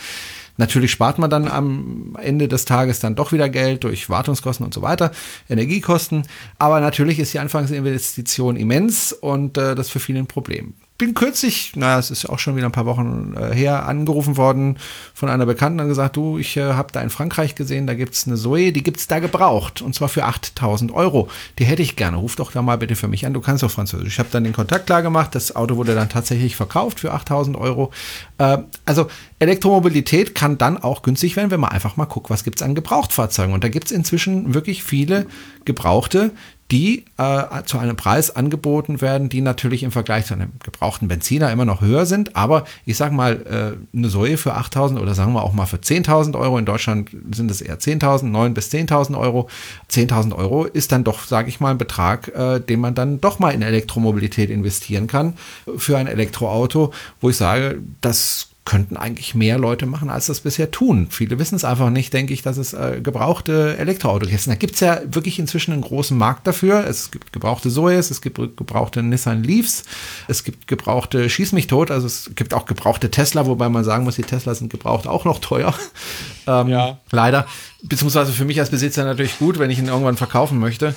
Natürlich spart man dann am Ende des Tages dann doch wieder Geld durch Wartungskosten und so weiter, Energiekosten. Aber natürlich ist die Anfangsinvestition immens und äh, das für viele ein Problem bin kürzlich, naja, es ist auch schon wieder ein paar Wochen äh, her, angerufen worden von einer Bekannten und gesagt, du, ich äh, habe da in Frankreich gesehen, da gibt's eine Zoe, die gibt's da gebraucht und zwar für 8000 Euro. Die hätte ich gerne, ruf doch da mal bitte für mich an, du kannst doch Französisch. Ich habe dann den Kontakt klar gemacht, das Auto wurde dann tatsächlich verkauft für 8000 Euro. Äh, also Elektromobilität kann dann auch günstig werden, wenn man einfach mal guckt, was gibt's an Gebrauchtfahrzeugen. Und da gibt's inzwischen wirklich viele Gebrauchte, die äh, zu einem Preis angeboten werden, die natürlich im Vergleich zu einem gebrauchten Benziner immer noch höher sind. Aber ich sage mal, äh, eine Säue für 8.000 oder sagen wir auch mal für 10.000 Euro, in Deutschland sind es eher 10.000, 9 bis 10.000 Euro. 10.000 Euro ist dann doch, sage ich mal, ein Betrag, äh, den man dann doch mal in Elektromobilität investieren kann für ein Elektroauto, wo ich sage, das könnten eigentlich mehr Leute machen, als das bisher tun. Viele wissen es einfach nicht, denke ich, dass es äh, gebrauchte Elektroautos gibt. Da gibt es ja wirklich inzwischen einen großen Markt dafür. Es gibt gebrauchte Soyas, es gibt gebrauchte Nissan Leafs, es gibt gebrauchte Schieß mich tot, also es gibt auch gebrauchte Tesla, wobei man sagen muss, die Tesla sind gebraucht auch noch teuer. ähm, ja. Leider. Beziehungsweise für mich als Besitzer natürlich gut, wenn ich ihn irgendwann verkaufen möchte.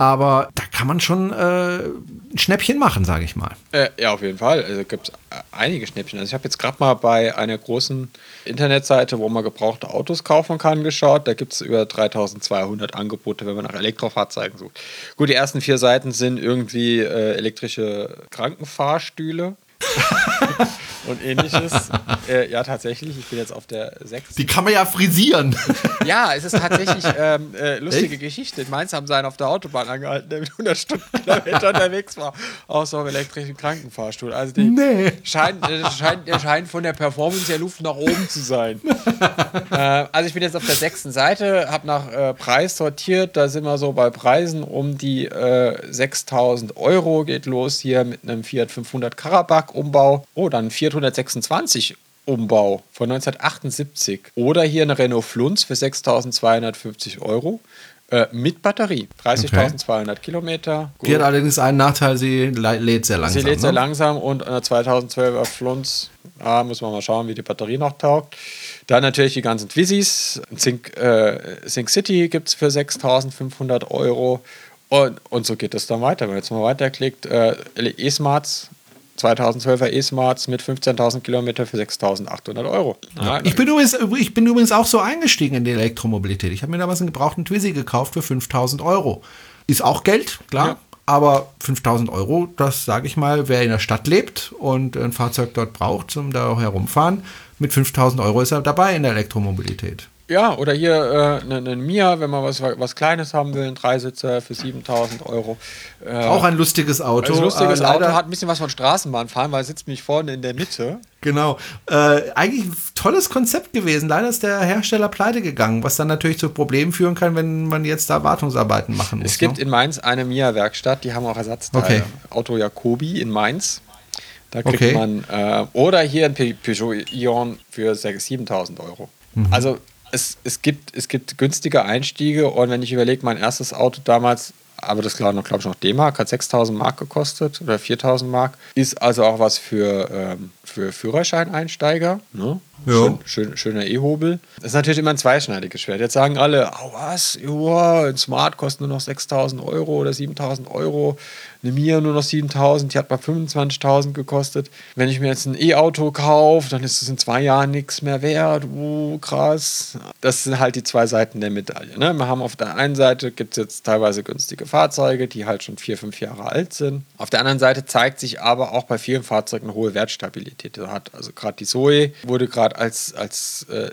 Aber da kann man schon äh, ein Schnäppchen machen, sage ich mal. Äh, ja, auf jeden Fall. Also gibt es einige Schnäppchen. Also ich habe jetzt gerade mal bei einer großen Internetseite, wo man gebrauchte Autos kaufen kann, geschaut. Da gibt es über 3200 Angebote, wenn man nach Elektrofahrzeugen sucht. Gut, die ersten vier Seiten sind irgendwie äh, elektrische Krankenfahrstühle. und ähnliches. äh, ja, tatsächlich. Ich bin jetzt auf der 6. Die kann man ja frisieren. ja, es ist tatsächlich ähm, äh, lustige Echt? Geschichte. In Mainz haben sie einen auf der Autobahn angehalten, der mit 100 Stundenkilometer unterwegs war, aus so einem elektrischen Krankenfahrstuhl. Also die nee. scheint, äh, scheint, der scheint von der Performance der Luft nach oben zu sein. äh, also ich bin jetzt auf der sechsten Seite, habe nach äh, Preis sortiert. Da sind wir so bei Preisen um die 6000 äh, Euro. Geht los hier mit einem Fiat 500 Karabakh Umbau. Oh, dann 426 Umbau von 1978. Oder hier eine Renault Flunz für 6.250 Euro. Äh, mit Batterie. 30.200 okay. Kilometer. Gut. Die hat allerdings einen Nachteil, sie lädt sehr langsam. Sie lädt ne? sehr langsam und eine 2012er Flunz, ah, muss man mal schauen, wie die Batterie noch taugt. Dann natürlich die ganzen Twizzys. Sync, äh, Sync City gibt es für 6.500 Euro. Und, und so geht es dann weiter. Wenn man jetzt mal weiterklickt, äh, E-Smarts 2012er E-Smarts mit 15.000 Kilometer für 6.800 Euro. Ja. Ich, bin übrigens, ich bin übrigens auch so eingestiegen in die Elektromobilität. Ich habe mir damals einen gebrauchten Twizy gekauft für 5.000 Euro. Ist auch Geld, klar. Ja. Aber 5000 Euro, das sage ich mal, wer in der Stadt lebt und ein Fahrzeug dort braucht, zum da herumfahren, mit 5000 Euro ist er dabei in der Elektromobilität. Ja, oder hier äh, einen Mia, wenn man was, was Kleines haben will, ein Dreisitzer für 7000 Euro. Äh, auch ein lustiges Auto. Ein lustiges äh, Auto hat ein bisschen was von Straßenbahnfahren, weil er sitzt mich vorne in der Mitte. Genau. Äh, eigentlich ein tolles Konzept gewesen. Leider ist der Hersteller pleite gegangen, was dann natürlich zu Problemen führen kann, wenn man jetzt da Wartungsarbeiten machen muss. Es gibt ne? in Mainz eine Mia-Werkstatt, die haben auch Ersatzteile. Okay. Auto Jacobi in Mainz. Da kriegt okay. man, äh, oder hier ein Peugeot Ion für 7000 Euro. Mhm. Also es, es, gibt, es gibt günstige Einstiege und wenn ich überlege, mein erstes Auto damals, aber das glaube ich noch D-Mark, hat 6000 Mark gekostet oder 4000 Mark, ist also auch was für, ähm, für Führerscheineinsteiger. Ne? Schön, schön, schöner E-Hobel. Das ist natürlich immer ein zweischneidiges Schwert. Jetzt sagen alle, oh was, Joa, ein Smart kostet nur noch 6000 Euro oder 7000 Euro eine Mia nur noch 7000, die hat mal 25.000 gekostet. Wenn ich mir jetzt ein E-Auto kaufe, dann ist es in zwei Jahren nichts mehr wert. Uh, krass. Das sind halt die zwei Seiten der Medaille. Ne? Wir haben auf der einen Seite gibt es jetzt teilweise günstige Fahrzeuge, die halt schon vier, fünf Jahre alt sind. Auf der anderen Seite zeigt sich aber auch bei vielen Fahrzeugen eine hohe Wertstabilität. Also gerade die Zoe wurde gerade als, als äh,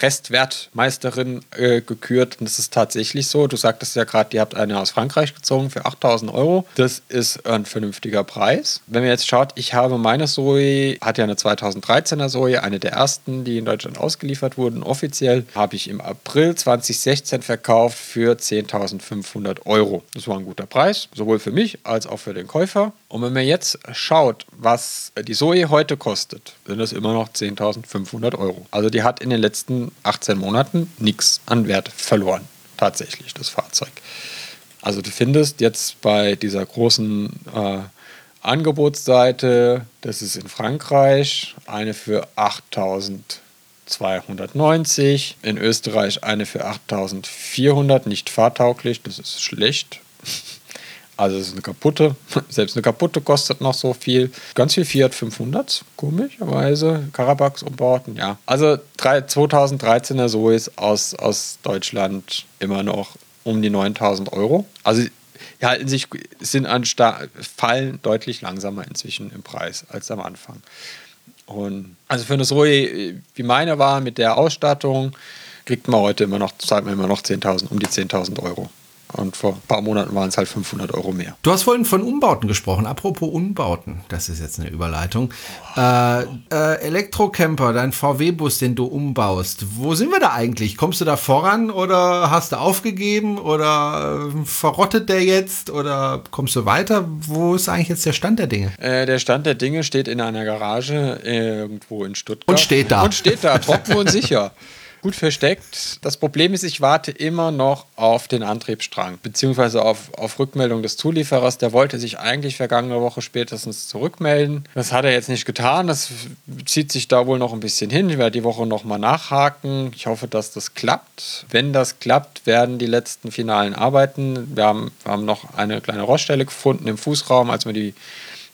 Restwertmeisterin äh, gekürt und das ist tatsächlich so. Du sagtest ja gerade, ihr habt eine aus Frankreich gezogen für 8000 Euro. Das ist ein vernünftiger Preis. Wenn man jetzt schaut, ich habe meine Zoe, hat ja eine 2013er Zoe, eine der ersten, die in Deutschland ausgeliefert wurden, offiziell, habe ich im April 2016 verkauft für 10.500 Euro. Das war ein guter Preis, sowohl für mich als auch für den Käufer. Und wenn man jetzt schaut, was die Zoe heute kostet, sind das immer noch 10.500 Euro. Also die hat in den letzten 18 Monaten nichts an Wert verloren. Tatsächlich, das Fahrzeug. Also du findest jetzt bei dieser großen äh, Angebotsseite, das ist in Frankreich, eine für 8290, in Österreich eine für 8400, nicht fahrtauglich, das ist schlecht. Also es ist eine kaputte, selbst eine kaputte kostet noch so viel. Ganz viel Fiat 500, komischerweise, Karabachs umbauten, ja. Also 2013er Sois aus, aus Deutschland immer noch um die 9000 Euro. Also die halten sich, sind an fallen deutlich langsamer inzwischen im Preis als am Anfang. Und also für eine Zoe, wie meine war, mit der Ausstattung, kriegt man heute immer noch, zahlt man immer noch 10.000, um die 10.000 Euro. Und vor ein paar Monaten waren es halt 500 Euro mehr. Du hast vorhin von Umbauten gesprochen. Apropos Umbauten, das ist jetzt eine Überleitung. Äh, äh, Elektrocamper, dein VW-Bus, den du umbaust. Wo sind wir da eigentlich? Kommst du da voran oder hast du aufgegeben oder äh, verrottet der jetzt oder kommst du weiter? Wo ist eigentlich jetzt der Stand der Dinge? Äh, der Stand der Dinge steht in einer Garage irgendwo in Stuttgart. Und steht da. Und steht da, trocken und sicher gut versteckt. Das Problem ist, ich warte immer noch auf den Antriebsstrang, beziehungsweise auf, auf Rückmeldung des Zulieferers. Der wollte sich eigentlich vergangene Woche spätestens zurückmelden. Das hat er jetzt nicht getan. Das zieht sich da wohl noch ein bisschen hin. Ich werde die Woche nochmal nachhaken. Ich hoffe, dass das klappt. Wenn das klappt, werden die letzten finalen Arbeiten. Wir haben, wir haben noch eine kleine Roststelle gefunden im Fußraum, als wir die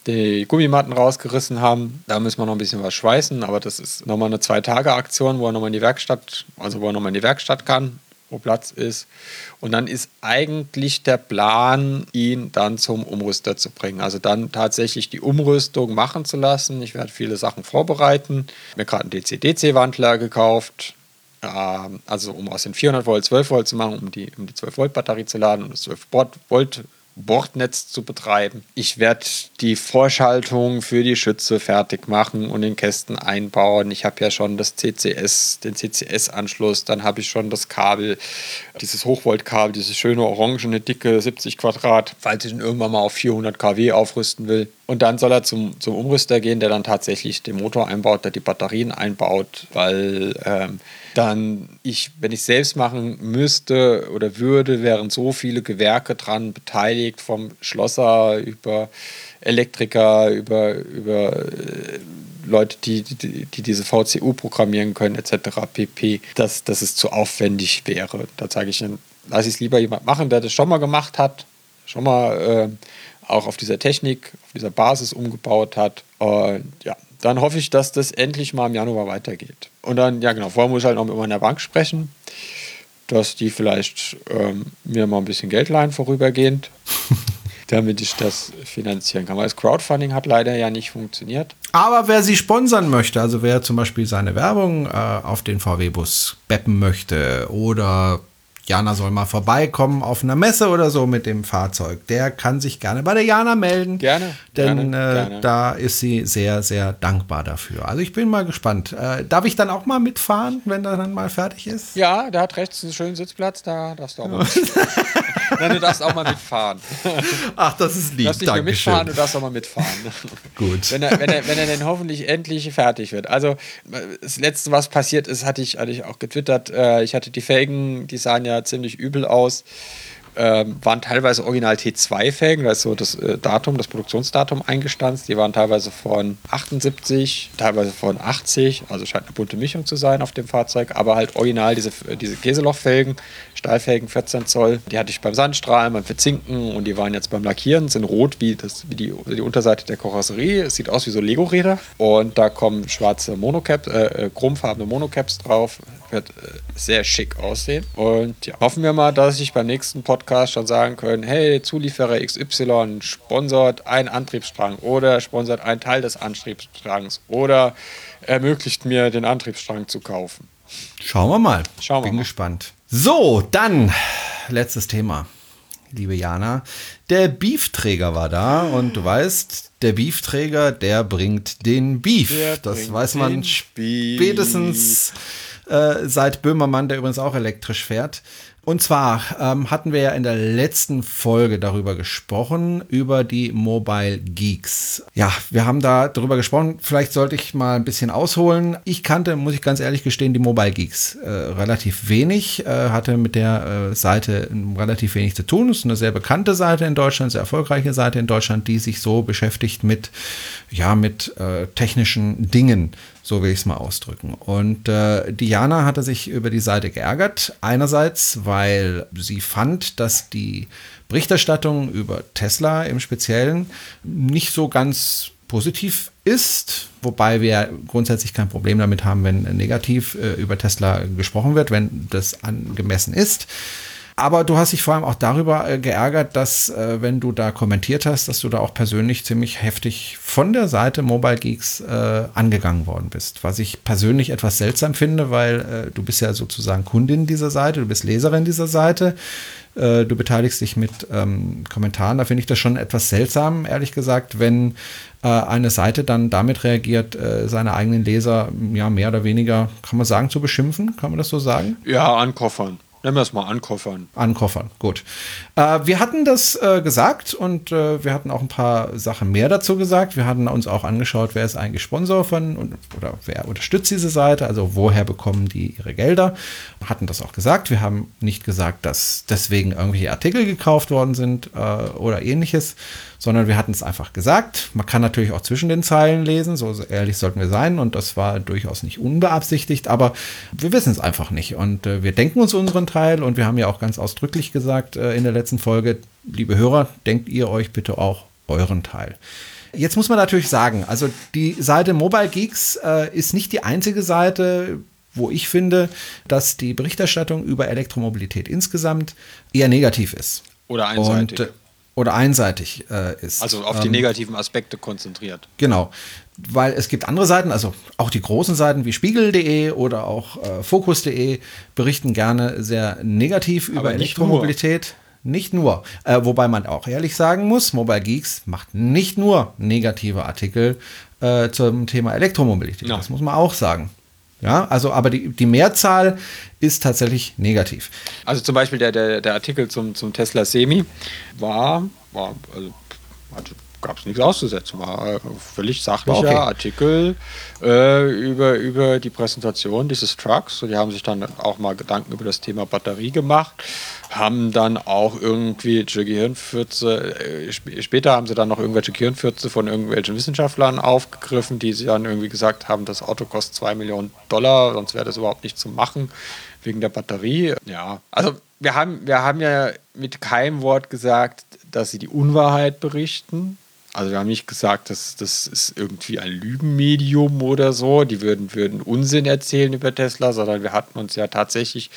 die Gummimatten rausgerissen haben. Da müssen wir noch ein bisschen was schweißen, aber das ist nochmal eine Zwei-Tage-Aktion, wo er nochmal in die Werkstatt, also wo er nochmal in die Werkstatt kann, wo Platz ist. Und dann ist eigentlich der Plan, ihn dann zum Umrüster zu bringen. Also dann tatsächlich die Umrüstung machen zu lassen. Ich werde viele Sachen vorbereiten. Ich habe mir gerade einen DC-DC-Wandler gekauft. Ähm, also um aus den 400 Volt 12 Volt zu machen, um die, um die 12 Volt Batterie zu laden und das 12 Volt Bordnetz zu betreiben. Ich werde die Vorschaltung für die Schütze fertig machen und den Kästen einbauen. Ich habe ja schon das CCS, den CCS-Anschluss, dann habe ich schon das Kabel, dieses Hochvoltkabel, dieses schöne orangene, dicke 70 Quadrat, falls ich ihn irgendwann mal auf 400 kW aufrüsten will. Und dann soll er zum, zum Umrüster gehen, der dann tatsächlich den Motor einbaut, der die Batterien einbaut, weil ähm, dann ich, wenn ich selbst machen müsste oder würde, wären so viele Gewerke dran beteiligt, vom Schlosser über Elektriker, über, über äh, Leute, die, die, die, diese VCU programmieren können, etc. pp, dass, dass es zu aufwendig wäre. Da sage ich dann, lass ich es lieber jemand machen, der das schon mal gemacht hat, schon mal äh, auch auf dieser Technik, auf dieser Basis umgebaut hat. Und ja, dann hoffe ich, dass das endlich mal im Januar weitergeht. Und dann, ja genau, vorher muss ich halt noch mit meiner Bank sprechen, dass die vielleicht ähm, mir mal ein bisschen Geld leihen vorübergehend, damit ich das finanzieren kann. Weil das Crowdfunding hat leider ja nicht funktioniert. Aber wer sie sponsern möchte, also wer zum Beispiel seine Werbung äh, auf den VW-Bus beppen möchte oder Jana soll mal vorbeikommen auf einer Messe oder so mit dem Fahrzeug. Der kann sich gerne bei der Jana melden. Gerne. Denn gerne, äh, gerne. da ist sie sehr, sehr dankbar dafür. Also ich bin mal gespannt. Äh, darf ich dann auch mal mitfahren, wenn er dann mal fertig ist? Ja, der hat rechts einen schönen Sitzplatz, da darfst du auch mal. Nein, du darfst auch mal mitfahren. Ach, das ist lieb. Du darfst nicht Dankeschön. mitfahren, du darfst auch mal mitfahren. Gut. Wenn er, wenn, er, wenn er denn hoffentlich endlich fertig wird. Also, das Letzte, was passiert ist, hatte ich, hatte ich auch getwittert. Äh, Ich hatte die Felgen, die sahen ja ziemlich übel aus. Ähm, waren teilweise original T2-Felgen, da ist so das äh, Datum, das Produktionsdatum eingestanzt. Die waren teilweise von 78, teilweise von 80, also scheint eine bunte Mischung zu sein auf dem Fahrzeug, aber halt original diese, diese Käselochfelgen, Stahlfelgen 14 Zoll. Die hatte ich beim Sandstrahlen, beim Verzinken und die waren jetzt beim Lackieren, sind rot wie, das, wie die, die Unterseite der Karosserie. Es sieht aus wie so Lego-Räder und da kommen schwarze Monocaps, äh, äh, chromfarbene Monocaps drauf. Wird äh, sehr schick aussehen. Und ja, hoffen wir mal, dass ich beim nächsten Podcast schon sagen können, hey, Zulieferer XY sponsert einen Antriebsstrang oder sponsert einen Teil des Antriebsstrangs oder ermöglicht mir, den Antriebsstrang zu kaufen. Schauen wir mal. Schauen wir Bin mal. gespannt. So, dann letztes Thema. Liebe Jana, der Beefträger war da und du weißt, der Beefträger, der bringt den Beef. Der das weiß man spätestens äh, seit Böhmermann, der übrigens auch elektrisch fährt. Und zwar ähm, hatten wir ja in der letzten Folge darüber gesprochen, über die Mobile Geeks. Ja, wir haben da darüber gesprochen. Vielleicht sollte ich mal ein bisschen ausholen. Ich kannte, muss ich ganz ehrlich gestehen, die Mobile Geeks äh, relativ wenig, äh, hatte mit der äh, Seite relativ wenig zu tun. Es ist eine sehr bekannte Seite in Deutschland, sehr erfolgreiche Seite in Deutschland, die sich so beschäftigt mit, ja, mit äh, technischen Dingen so will ich es mal ausdrücken. Und äh, Diana hatte sich über die Seite geärgert. Einerseits, weil sie fand, dass die Berichterstattung über Tesla im Speziellen nicht so ganz positiv ist, wobei wir grundsätzlich kein Problem damit haben, wenn negativ äh, über Tesla gesprochen wird, wenn das angemessen ist. Aber du hast dich vor allem auch darüber äh, geärgert, dass, äh, wenn du da kommentiert hast, dass du da auch persönlich ziemlich heftig von der Seite Mobile Geeks äh, angegangen worden bist. Was ich persönlich etwas seltsam finde, weil äh, du bist ja sozusagen Kundin dieser Seite, du bist Leserin dieser Seite. Äh, du beteiligst dich mit ähm, Kommentaren. Da finde ich das schon etwas seltsam, ehrlich gesagt, wenn eine Seite dann damit reagiert, seine eigenen Leser ja mehr oder weniger, kann man sagen, zu beschimpfen. Kann man das so sagen? Ja, ankoffern. Nennen wir es mal ankoffern. Ankoffern, gut. Äh, wir hatten das äh, gesagt und äh, wir hatten auch ein paar Sachen mehr dazu gesagt. Wir hatten uns auch angeschaut, wer ist eigentlich Sponsor von und, oder wer unterstützt diese Seite, also woher bekommen die ihre Gelder. Hatten das auch gesagt. Wir haben nicht gesagt, dass deswegen irgendwelche Artikel gekauft worden sind äh, oder ähnliches, sondern wir hatten es einfach gesagt. Man kann natürlich auch zwischen den Zeilen lesen, so ehrlich sollten wir sein und das war durchaus nicht unbeabsichtigt, aber wir wissen es einfach nicht und äh, wir denken uns unseren Teil und wir haben ja auch ganz ausdrücklich gesagt äh, in der letzten Folge, liebe Hörer, denkt ihr euch bitte auch euren Teil. Jetzt muss man natürlich sagen, also die Seite Mobile Geeks äh, ist nicht die einzige Seite, wo ich finde, dass die Berichterstattung über Elektromobilität insgesamt eher negativ ist. Oder einseitig. Und, äh, oder einseitig äh, ist. Also auf die ähm, negativen Aspekte konzentriert. Genau. Weil es gibt andere Seiten, also auch die großen Seiten wie spiegel.de oder auch äh, Focus.de berichten gerne sehr negativ Aber über Elektromobilität. Nur. Nicht nur. Äh, wobei man auch ehrlich sagen muss, Mobile Geeks macht nicht nur negative Artikel äh, zum Thema Elektromobilität. No. Das muss man auch sagen. Ja, also, aber die, die Mehrzahl ist tatsächlich negativ. Also zum Beispiel der, der, der Artikel zum, zum Tesla Semi war, war also, gab es nichts auszusetzen, war ein völlig sachlicher okay. Artikel äh, über, über die Präsentation dieses Trucks. Und die haben sich dann auch mal Gedanken über das Thema Batterie gemacht haben dann auch irgendwelche Gehirnfürze, äh, später haben sie dann noch irgendwelche Gehirnfürze von irgendwelchen Wissenschaftlern aufgegriffen, die sie dann irgendwie gesagt haben, das Auto kostet 2 Millionen Dollar, sonst wäre das überhaupt nicht zu machen, wegen der Batterie. Ja, also wir haben, wir haben ja mit keinem Wort gesagt, dass sie die Unwahrheit berichten. Also wir haben nicht gesagt, dass das ist irgendwie ein Lügenmedium oder so, die würden, würden Unsinn erzählen über Tesla, sondern wir hatten uns ja tatsächlich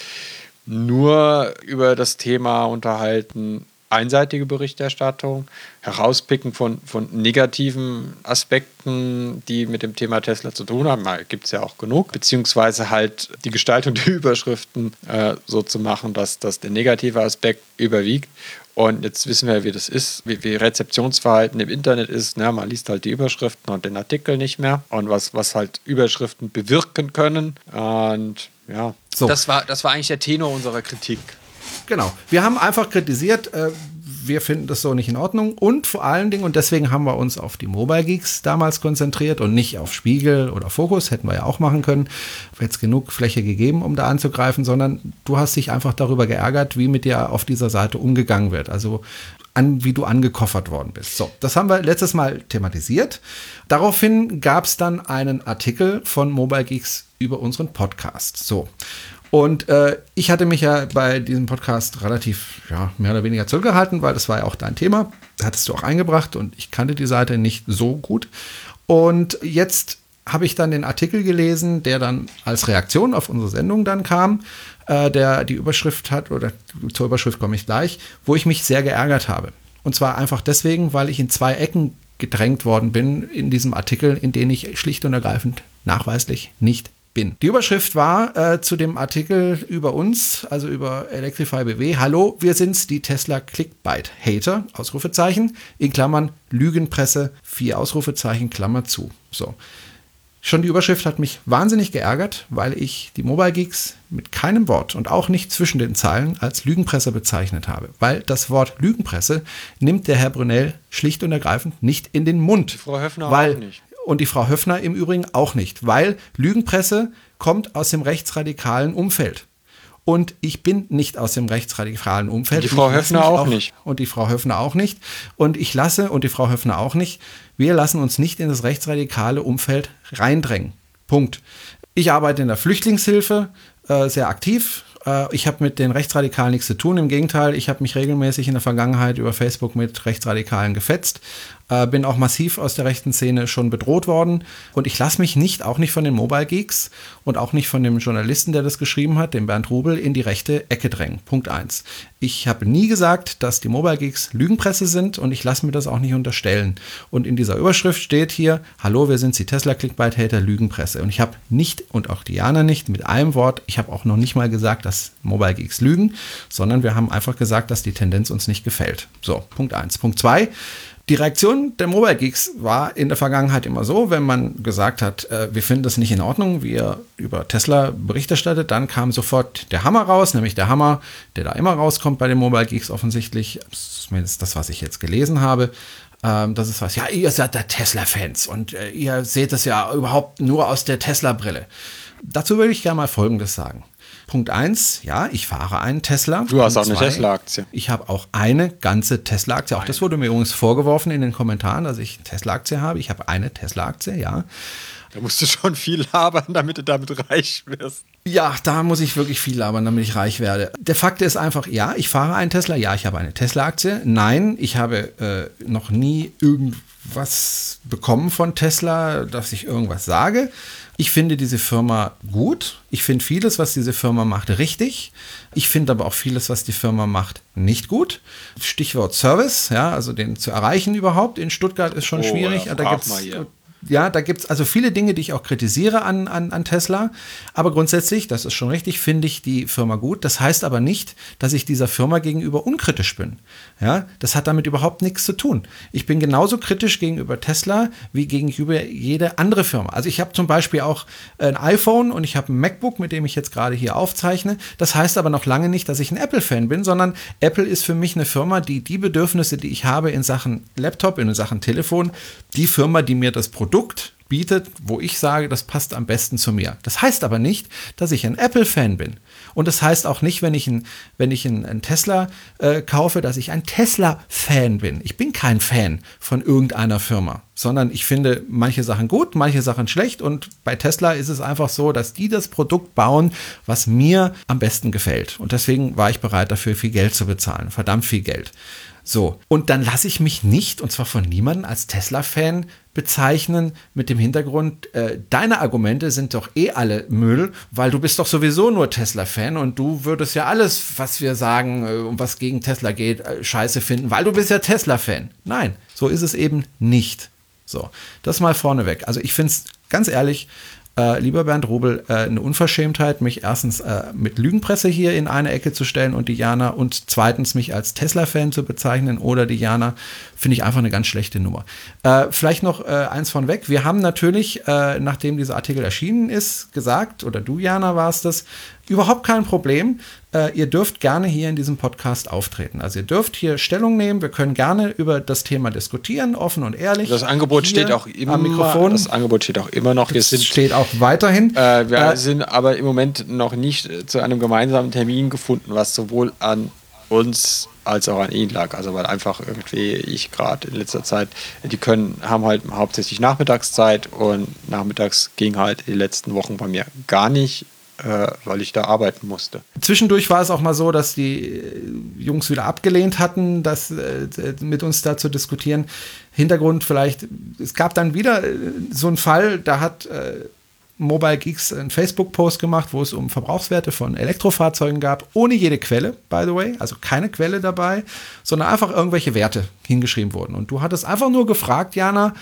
nur über das Thema unterhalten, einseitige Berichterstattung, herauspicken von, von negativen Aspekten, die mit dem Thema Tesla zu tun haben, gibt es ja auch genug, beziehungsweise halt die Gestaltung der Überschriften äh, so zu machen, dass, dass der negative Aspekt überwiegt. Und jetzt wissen wir, wie das ist, wie, wie Rezeptionsverhalten im Internet ist. Ne? Man liest halt die Überschriften und den Artikel nicht mehr und was, was halt Überschriften bewirken können. Und ja, so. das, war, das war eigentlich der Tenor unserer Kritik. Genau. Wir haben einfach kritisiert, äh, wir finden das so nicht in Ordnung und vor allen Dingen, und deswegen haben wir uns auf die Mobile Geeks damals konzentriert und nicht auf Spiegel oder Fokus, hätten wir ja auch machen können. Es genug Fläche gegeben, um da anzugreifen, sondern du hast dich einfach darüber geärgert, wie mit dir auf dieser Seite umgegangen wird. Also an, wie du angekoffert worden bist. So, das haben wir letztes Mal thematisiert. Daraufhin gab es dann einen Artikel von Mobile Geeks über unseren Podcast. So. Und äh, ich hatte mich ja bei diesem Podcast relativ, ja, mehr oder weniger zurückgehalten, weil das war ja auch dein Thema. Hattest du auch eingebracht und ich kannte die Seite nicht so gut. Und jetzt habe ich dann den Artikel gelesen, der dann als Reaktion auf unsere Sendung dann kam, äh, der die Überschrift hat, oder zur Überschrift komme ich gleich, wo ich mich sehr geärgert habe. Und zwar einfach deswegen, weil ich in zwei Ecken gedrängt worden bin in diesem Artikel, in den ich schlicht und ergreifend nachweislich nicht bin. Die Überschrift war äh, zu dem Artikel über uns, also über Electrify BW. Hallo, wir sind's, die Tesla Clickbait Hater, Ausrufezeichen, in Klammern Lügenpresse, vier Ausrufezeichen, Klammer zu. So. Schon die Überschrift hat mich wahnsinnig geärgert, weil ich die Mobile Geeks mit keinem Wort und auch nicht zwischen den Zeilen als Lügenpresse bezeichnet habe. Weil das Wort Lügenpresse nimmt der Herr Brunel schlicht und ergreifend nicht in den Mund. Frau Höfner weil, auch nicht. Und die Frau Höfner im Übrigen auch nicht, weil Lügenpresse kommt aus dem rechtsradikalen Umfeld. Und ich bin nicht aus dem rechtsradikalen Umfeld. Die Frau Höfner auch, auch nicht. Und die Frau Höfner auch nicht. Und ich lasse, und die Frau Höfner auch nicht, wir lassen uns nicht in das rechtsradikale Umfeld reindrängen. Punkt. Ich arbeite in der Flüchtlingshilfe äh, sehr aktiv. Äh, ich habe mit den Rechtsradikalen nichts zu tun. Im Gegenteil, ich habe mich regelmäßig in der Vergangenheit über Facebook mit Rechtsradikalen gefetzt. Äh, bin auch massiv aus der rechten Szene schon bedroht worden. Und ich lasse mich nicht, auch nicht von den Mobile Geeks und auch nicht von dem Journalisten, der das geschrieben hat, dem Bernd Rubel, in die rechte Ecke drängen. Punkt 1. Ich habe nie gesagt, dass die Mobile Geeks Lügenpresse sind und ich lasse mir das auch nicht unterstellen. Und in dieser Überschrift steht hier, hallo, wir sind die Tesla Clickbait-Hater Lügenpresse. Und ich habe nicht, und auch Diana nicht, mit einem Wort, ich habe auch noch nicht mal gesagt, dass Mobile Geeks lügen, sondern wir haben einfach gesagt, dass die Tendenz uns nicht gefällt. So, Punkt 1. Punkt 2. Die Reaktion der Mobile Geeks war in der Vergangenheit immer so, wenn man gesagt hat, äh, wir finden das nicht in Ordnung, wie ihr über Tesla Bericht erstattet, dann kam sofort der Hammer raus, nämlich der Hammer, der da immer rauskommt bei den Mobile Geeks offensichtlich, zumindest das, was ich jetzt gelesen habe. Ähm, das ist was, ja, ihr seid der Tesla-Fans und äh, ihr seht das ja überhaupt nur aus der Tesla-Brille. Dazu würde ich gerne mal Folgendes sagen. Punkt 1, ja, ich fahre einen Tesla. Du hast Punkt auch eine Tesla-Aktie. Ich habe auch eine ganze Tesla-Aktie. Auch das wurde mir übrigens vorgeworfen in den Kommentaren, dass ich eine Tesla-Aktie habe. Ich habe eine Tesla-Aktie, ja. Da musst du schon viel labern, damit du damit reich wirst. Ja, da muss ich wirklich viel labern, damit ich reich werde. Der Fakt ist einfach, ja, ich fahre einen Tesla, ja, ich habe eine Tesla-Aktie. Nein, ich habe äh, noch nie irgendwas bekommen von Tesla, dass ich irgendwas sage. Ich finde diese Firma gut. Ich finde vieles, was diese Firma macht, richtig. Ich finde aber auch vieles, was die Firma macht, nicht gut. Stichwort Service, ja, also den zu erreichen überhaupt in Stuttgart ist schon Oh, schwierig. ja, da gibt's. Ja, da gibt es also viele Dinge, die ich auch kritisiere an, an, an Tesla. Aber grundsätzlich, das ist schon richtig, finde ich die Firma gut. Das heißt aber nicht, dass ich dieser Firma gegenüber unkritisch bin. Ja, das hat damit überhaupt nichts zu tun. Ich bin genauso kritisch gegenüber Tesla wie gegenüber jede andere Firma. Also ich habe zum Beispiel auch ein iPhone und ich habe ein MacBook, mit dem ich jetzt gerade hier aufzeichne. Das heißt aber noch lange nicht, dass ich ein Apple-Fan bin, sondern Apple ist für mich eine Firma, die die Bedürfnisse, die ich habe in Sachen Laptop, in Sachen Telefon, die Firma, die mir das Produkt bietet, wo ich sage, das passt am besten zu mir. Das heißt aber nicht, dass ich ein Apple-Fan bin. Und das heißt auch nicht, wenn ich ein, wenn ich ein, ein Tesla äh, kaufe, dass ich ein Tesla-Fan bin. Ich bin kein Fan von irgendeiner Firma, sondern ich finde manche Sachen gut, manche Sachen schlecht. Und bei Tesla ist es einfach so, dass die das Produkt bauen, was mir am besten gefällt. Und deswegen war ich bereit, dafür viel Geld zu bezahlen. Verdammt viel Geld. So, und dann lasse ich mich nicht, und zwar von niemandem als Tesla-Fan bezeichnen mit dem Hintergrund, äh, deine Argumente sind doch eh alle Müll, weil du bist doch sowieso nur Tesla-Fan und du würdest ja alles, was wir sagen äh, und was gegen Tesla geht, äh, scheiße finden, weil du bist ja Tesla-Fan. Nein, so ist es eben nicht. So, das mal vorneweg. Also ich finde es ganz ehrlich, äh, lieber Bernd Rubel, äh, eine Unverschämtheit, mich erstens äh, mit Lügenpresse hier in eine Ecke zu stellen und Diana und zweitens mich als Tesla-Fan zu bezeichnen oder Diana, finde ich einfach eine ganz schlechte Nummer. Äh, vielleicht noch äh, eins von weg. Wir haben natürlich, äh, nachdem dieser Artikel erschienen ist, gesagt, oder du, Jana, warst das, überhaupt kein Problem. Äh, ihr dürft gerne hier in diesem Podcast auftreten. Also ihr dürft hier Stellung nehmen. Wir können gerne über das Thema diskutieren, offen und ehrlich. Das Angebot Hier steht auch immer. am Mikrofon. Das Angebot steht auch immer noch. Wir Das sind steht auch weiterhin. Äh, wir Äh, sind aber im Moment noch nicht äh, zu einem gemeinsamen Termin gefunden, was sowohl an uns als auch an ihn lag. Also weil einfach irgendwie ich gerade in letzter Zeit, die können, haben halt hauptsächlich Nachmittagszeit und nachmittags ging halt die letzten Wochen bei mir gar nicht, weil ich da arbeiten musste. Zwischendurch war es auch mal so, dass die äh, Jungs wieder abgelehnt hatten, das äh, mit uns da zu diskutieren. Hintergrund vielleicht, es gab dann wieder äh, so einen Fall, da hat äh, Mobile Geeks einen Facebook-Post gemacht, wo es um Verbrauchswerte von Elektrofahrzeugen gab, ohne jede Quelle, by the way, also keine Quelle dabei, sondern einfach irgendwelche Werte hingeschrieben wurden. Und du hattest einfach nur gefragt, Jana,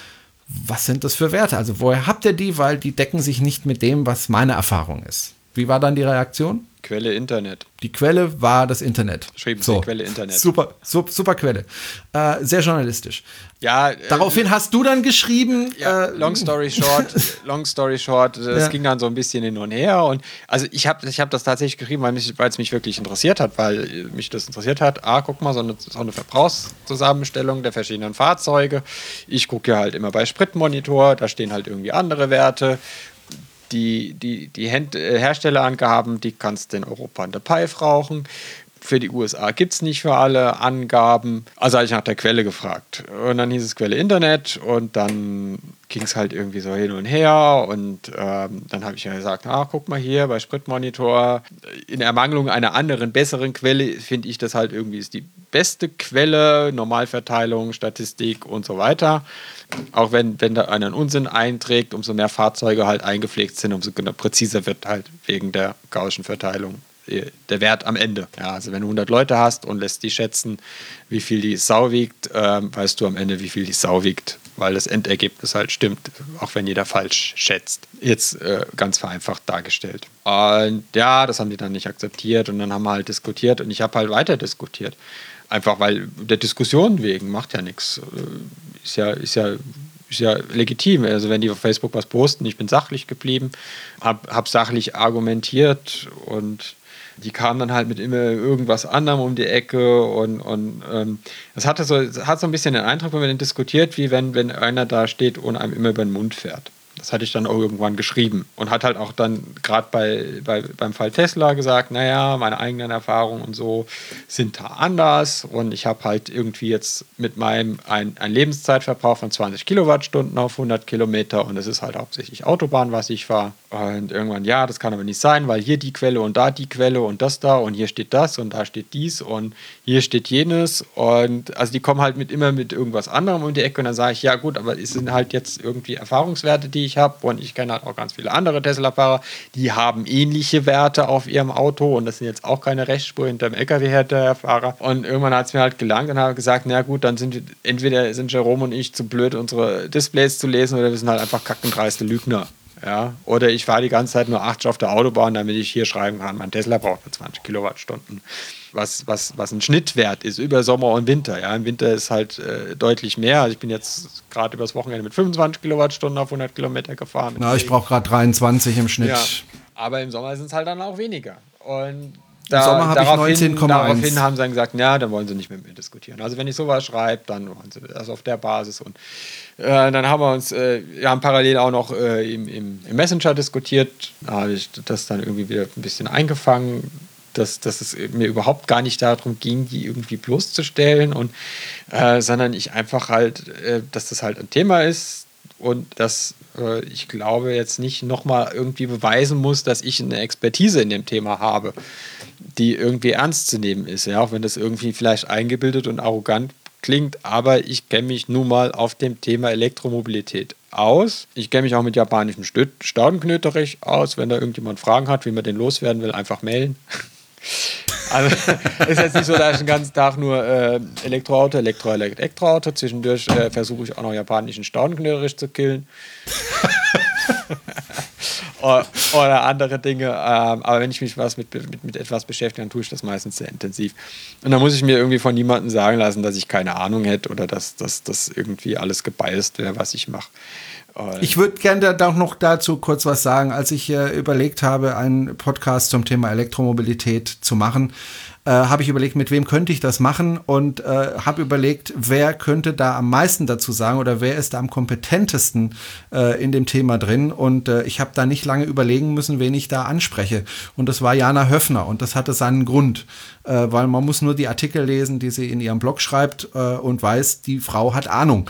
was sind das für Werte? Also woher habt ihr die? Weil die decken sich nicht mit dem, was meine Erfahrung ist. Wie war dann die Reaktion? Quelle Internet. Die Quelle war das Internet. Schrieben Sie Quelle Internet. Super, super, super Quelle. Äh, sehr journalistisch. Ja, äh, Daraufhin hast du dann geschrieben. Ja, äh, long story short, long story short, das Ja. ging dann so ein bisschen hin und her. Und also ich habe ich hab das tatsächlich geschrieben, weil es mich wirklich interessiert hat, weil mich das interessiert hat. Ah, guck mal, so eine, so eine Verbrauchszusammenstellung der verschiedenen Fahrzeuge. Ich gucke ja halt immer bei Spritmonitor, da stehen halt irgendwie andere Werte. Die, die, die äh, Herstellerangaben, die kannst du in Europa in der Pipe rauchen. Für die USA gibt es nicht für alle Angaben. Also habe ich nach der Quelle gefragt. Und dann hieß es Quelle Internet und dann ging es halt irgendwie so hin und her. Und ähm, dann habe ich ja gesagt, ah, guck mal hier bei Spritmonitor. In Ermangelung einer anderen, besseren Quelle finde ich das halt irgendwie ist die beste Quelle, Normalverteilung, Statistik und so weiter. Auch wenn, wenn da einen Unsinn einträgt, umso mehr Fahrzeuge halt eingepflegt sind, umso genau präziser wird halt wegen der gaußschen Verteilung der Wert am Ende. Ja, also wenn du 100 Leute hast und lässt die schätzen, wie viel die Sau wiegt, ähm, weißt du am Ende, wie viel die Sau wiegt, weil das Endergebnis halt stimmt, auch wenn jeder falsch schätzt. Jetzt äh, ganz vereinfacht dargestellt. Und ja, das haben die dann nicht akzeptiert und dann haben wir halt diskutiert und ich habe halt weiter diskutiert. Einfach weil der Diskussion wegen macht ja nichts. Äh, Ist ja, ist ja ist ja legitim. Also wenn die auf Facebook was posten, ich bin sachlich geblieben, habe hab sachlich argumentiert und die kamen dann halt mit immer irgendwas anderem um die Ecke und, und ähm, das hatte so, hat so ein bisschen den Eindruck, wenn man den diskutiert, wie wenn, wenn einer da steht und einem immer über den Mund fährt. Das hatte ich dann auch irgendwann geschrieben und hat halt auch dann gerade bei, bei, beim Fall Tesla gesagt, naja, meine eigenen Erfahrungen und so sind da anders und ich habe halt irgendwie jetzt mit meinem ein, ein Lebenszeitverbrauch von 20 Kilowattstunden auf 100 Kilometer und es ist halt hauptsächlich Autobahn, was ich fahre. Und irgendwann, ja, das kann aber nicht sein, weil hier die Quelle und da die Quelle und das da und hier steht das und da steht dies und hier steht jenes und also die kommen halt mit immer mit irgendwas anderem um die Ecke und dann sage ich, ja gut, aber es sind halt jetzt irgendwie Erfahrungswerte, die ich habe und ich kenne halt auch ganz viele andere Tesla-Fahrer, die haben ähnliche Werte auf ihrem Auto und das sind jetzt auch keine Rechtsspur hinterm LKW-Fahrer und irgendwann hat es mir halt gelangt und habe gesagt, na gut, dann sind wir, entweder sind Jerome und ich zu blöd, unsere Displays zu lesen oder wir sind halt einfach kackendreiste Lügner. Ja, oder ich fahre die ganze Zeit nur 80 auf der Autobahn, damit ich hier schreiben kann, mein Tesla braucht nur 20 Kilowattstunden. Was, was, was ein Schnittwert ist über Sommer und Winter. Ja, im Winter ist halt äh, deutlich mehr. Also ich bin jetzt gerade übers Wochenende mit 25 Kilowattstunden auf 100 Kilometer gefahren. Na, ich brauche gerade 23 im Schnitt. Ja, aber im Sommer sind es halt dann auch weniger. Und Sommer hab ich daraufhin, 19,1. daraufhin haben sie dann gesagt, ja, dann wollen sie nicht mit mir diskutieren. Also wenn ich sowas schreibe, dann wollen sie das auf der Basis. Und äh, dann haben wir uns, äh, wir haben parallel auch noch äh, im, im, im Messenger diskutiert. Da habe ich das dann irgendwie wieder ein bisschen eingefangen, dass, dass es mir überhaupt gar nicht darum ging, die irgendwie bloßzustellen, und, äh, sondern ich einfach halt, äh, dass das halt ein Thema ist, und dass äh, ich glaube jetzt nicht nochmal irgendwie beweisen muss, dass ich eine Expertise in dem Thema habe, die irgendwie ernst zu nehmen ist, ja, auch wenn das irgendwie vielleicht eingebildet und arrogant klingt, aber ich kenne mich nun mal auf dem Thema Elektromobilität aus. Ich kenne mich auch mit japanischem Staudenknöterich aus. Wenn da irgendjemand Fragen hat, wie man den loswerden will, einfach melden. Also ist jetzt nicht so, dass ich den ganzen Tag nur äh, Elektroauto, Elektro, Elektroauto. Zwischendurch äh, versuche ich auch noch japanischen Staudenknöterich zu killen. Oder andere Dinge. Ähm, aber wenn ich mich was mit, mit, mit etwas beschäftige, dann tue ich das meistens sehr intensiv. Und dann muss ich mir irgendwie von niemandem sagen lassen, dass ich keine Ahnung hätte oder dass das irgendwie alles gebeißt wäre, was ich mache. Ich würde gerne da noch dazu kurz was sagen. Als ich äh, überlegt habe, einen Podcast zum Thema Elektromobilität zu machen, äh, habe ich überlegt, mit wem könnte ich das machen und äh, habe überlegt, wer könnte da am meisten dazu sagen oder wer ist da am kompetentesten äh, in dem Thema drin. Und äh, ich habe da nicht lange überlegen müssen, wen ich da anspreche. Und das war Jana Höfner und das hatte seinen Grund, äh, weil man muss nur die Artikel lesen, die sie in ihrem Blog schreibt äh, und weiß, die Frau hat Ahnung.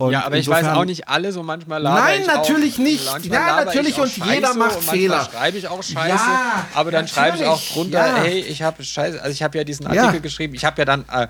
Und ja, aber ich weiß auch nicht alle, so manchmal laber Nein, ich natürlich auch, nicht. Ja, natürlich und jeder macht und Fehler. schreibe ich auch Scheiße, Ja, aber dann schreibe ich auch drunter, ja. hey, ich habe Scheiße, also ich habe ja diesen Ja. Artikel geschrieben, ich habe ja dann äh,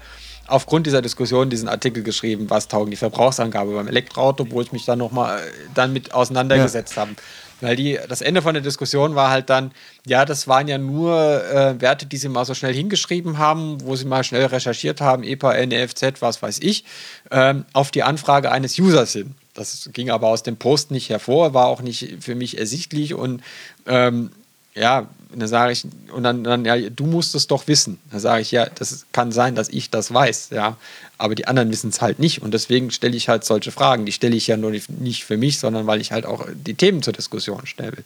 aufgrund dieser Diskussion diesen Artikel geschrieben, was taugen die Verbrauchsangabe beim Elektroauto, wo ich mich dann nochmal äh, dann mit auseinandergesetzt habe. Weil die, das Ende von der Diskussion war halt dann, ja, das waren ja nur äh, Werte, die sie mal so schnell hingeschrieben haben, wo sie mal schnell recherchiert haben, EPA, NEFZ, was weiß ich, ähm, auf die Anfrage eines Users hin. Das ging aber aus dem Post nicht hervor, war auch nicht für mich ersichtlich und ähm, ja, dann sage ich, und dann, dann, ja, du musst es doch wissen. Dann sage ich, ja, das kann sein, dass ich das weiß, ja, aber die anderen wissen es halt nicht. Und deswegen stelle ich halt solche Fragen. Die stelle ich ja nur nicht für mich, sondern weil ich halt auch die Themen zur Diskussion stelle.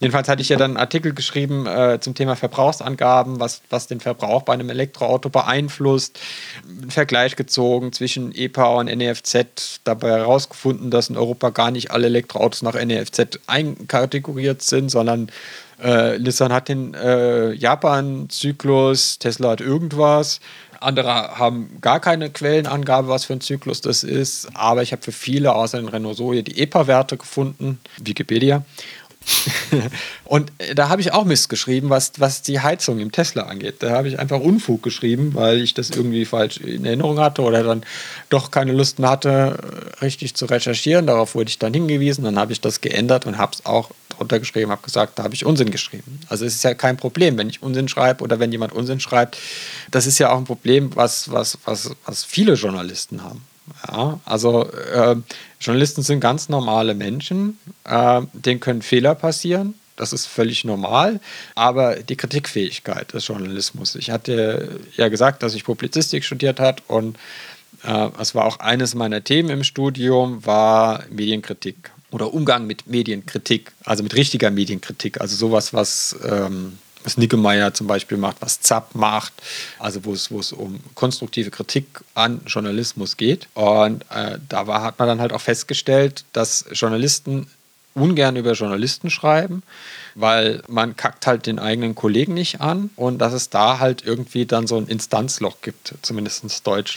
Jedenfalls hatte ich ja dann einen Artikel geschrieben äh, zum Thema Verbrauchsangaben, was, was den Verbrauch bei einem Elektroauto beeinflusst, einen Vergleich gezogen zwischen EPA und NEFZ, dabei herausgefunden, dass in Europa gar nicht alle Elektroautos nach NEFZ einkategoriert sind, sondern äh, Nissan hat den äh, Japan-Zyklus, Tesla hat irgendwas. Andere haben gar keine Quellenangabe, was für ein Zyklus das ist. Aber ich habe für viele außer den Renault Zoe die EPA-Werte gefunden, Wikipedia. und äh, da habe ich auch Mist geschrieben, was, was die Heizung im Tesla angeht. Da habe ich einfach Unfug geschrieben, weil ich das irgendwie falsch in Erinnerung hatte oder dann doch keine Lust mehr hatte, richtig zu recherchieren. Darauf wurde ich dann hingewiesen. Dann habe ich das geändert und habe es auch drunter geschrieben, habe gesagt, da habe ich Unsinn geschrieben. Also es ist ja kein Problem, wenn ich Unsinn schreibe oder wenn jemand Unsinn schreibt. Das ist ja auch ein Problem, was, was, was, was viele Journalisten haben. Ja, also äh, Journalisten sind ganz normale Menschen, äh, denen können Fehler passieren. Das ist völlig normal, aber die Kritikfähigkeit des Journalismus. Ich hatte ja gesagt, dass ich Publizistik studiert habe und äh, es war auch eines meiner Themen im Studium, war Medienkritik oder Umgang mit Medienkritik, also mit richtiger Medienkritik, also sowas, was ähm, was Nickemeyer zum Beispiel macht, was Zapp macht, also wo es, wo es um konstruktive Kritik an Journalismus geht. Und äh, da war, hat man dann halt auch festgestellt, dass Journalisten ungern über Journalisten schreiben, weil man kackt halt den eigenen Kollegen nicht an und dass es da halt irgendwie dann so ein Instanzloch gibt, zumindest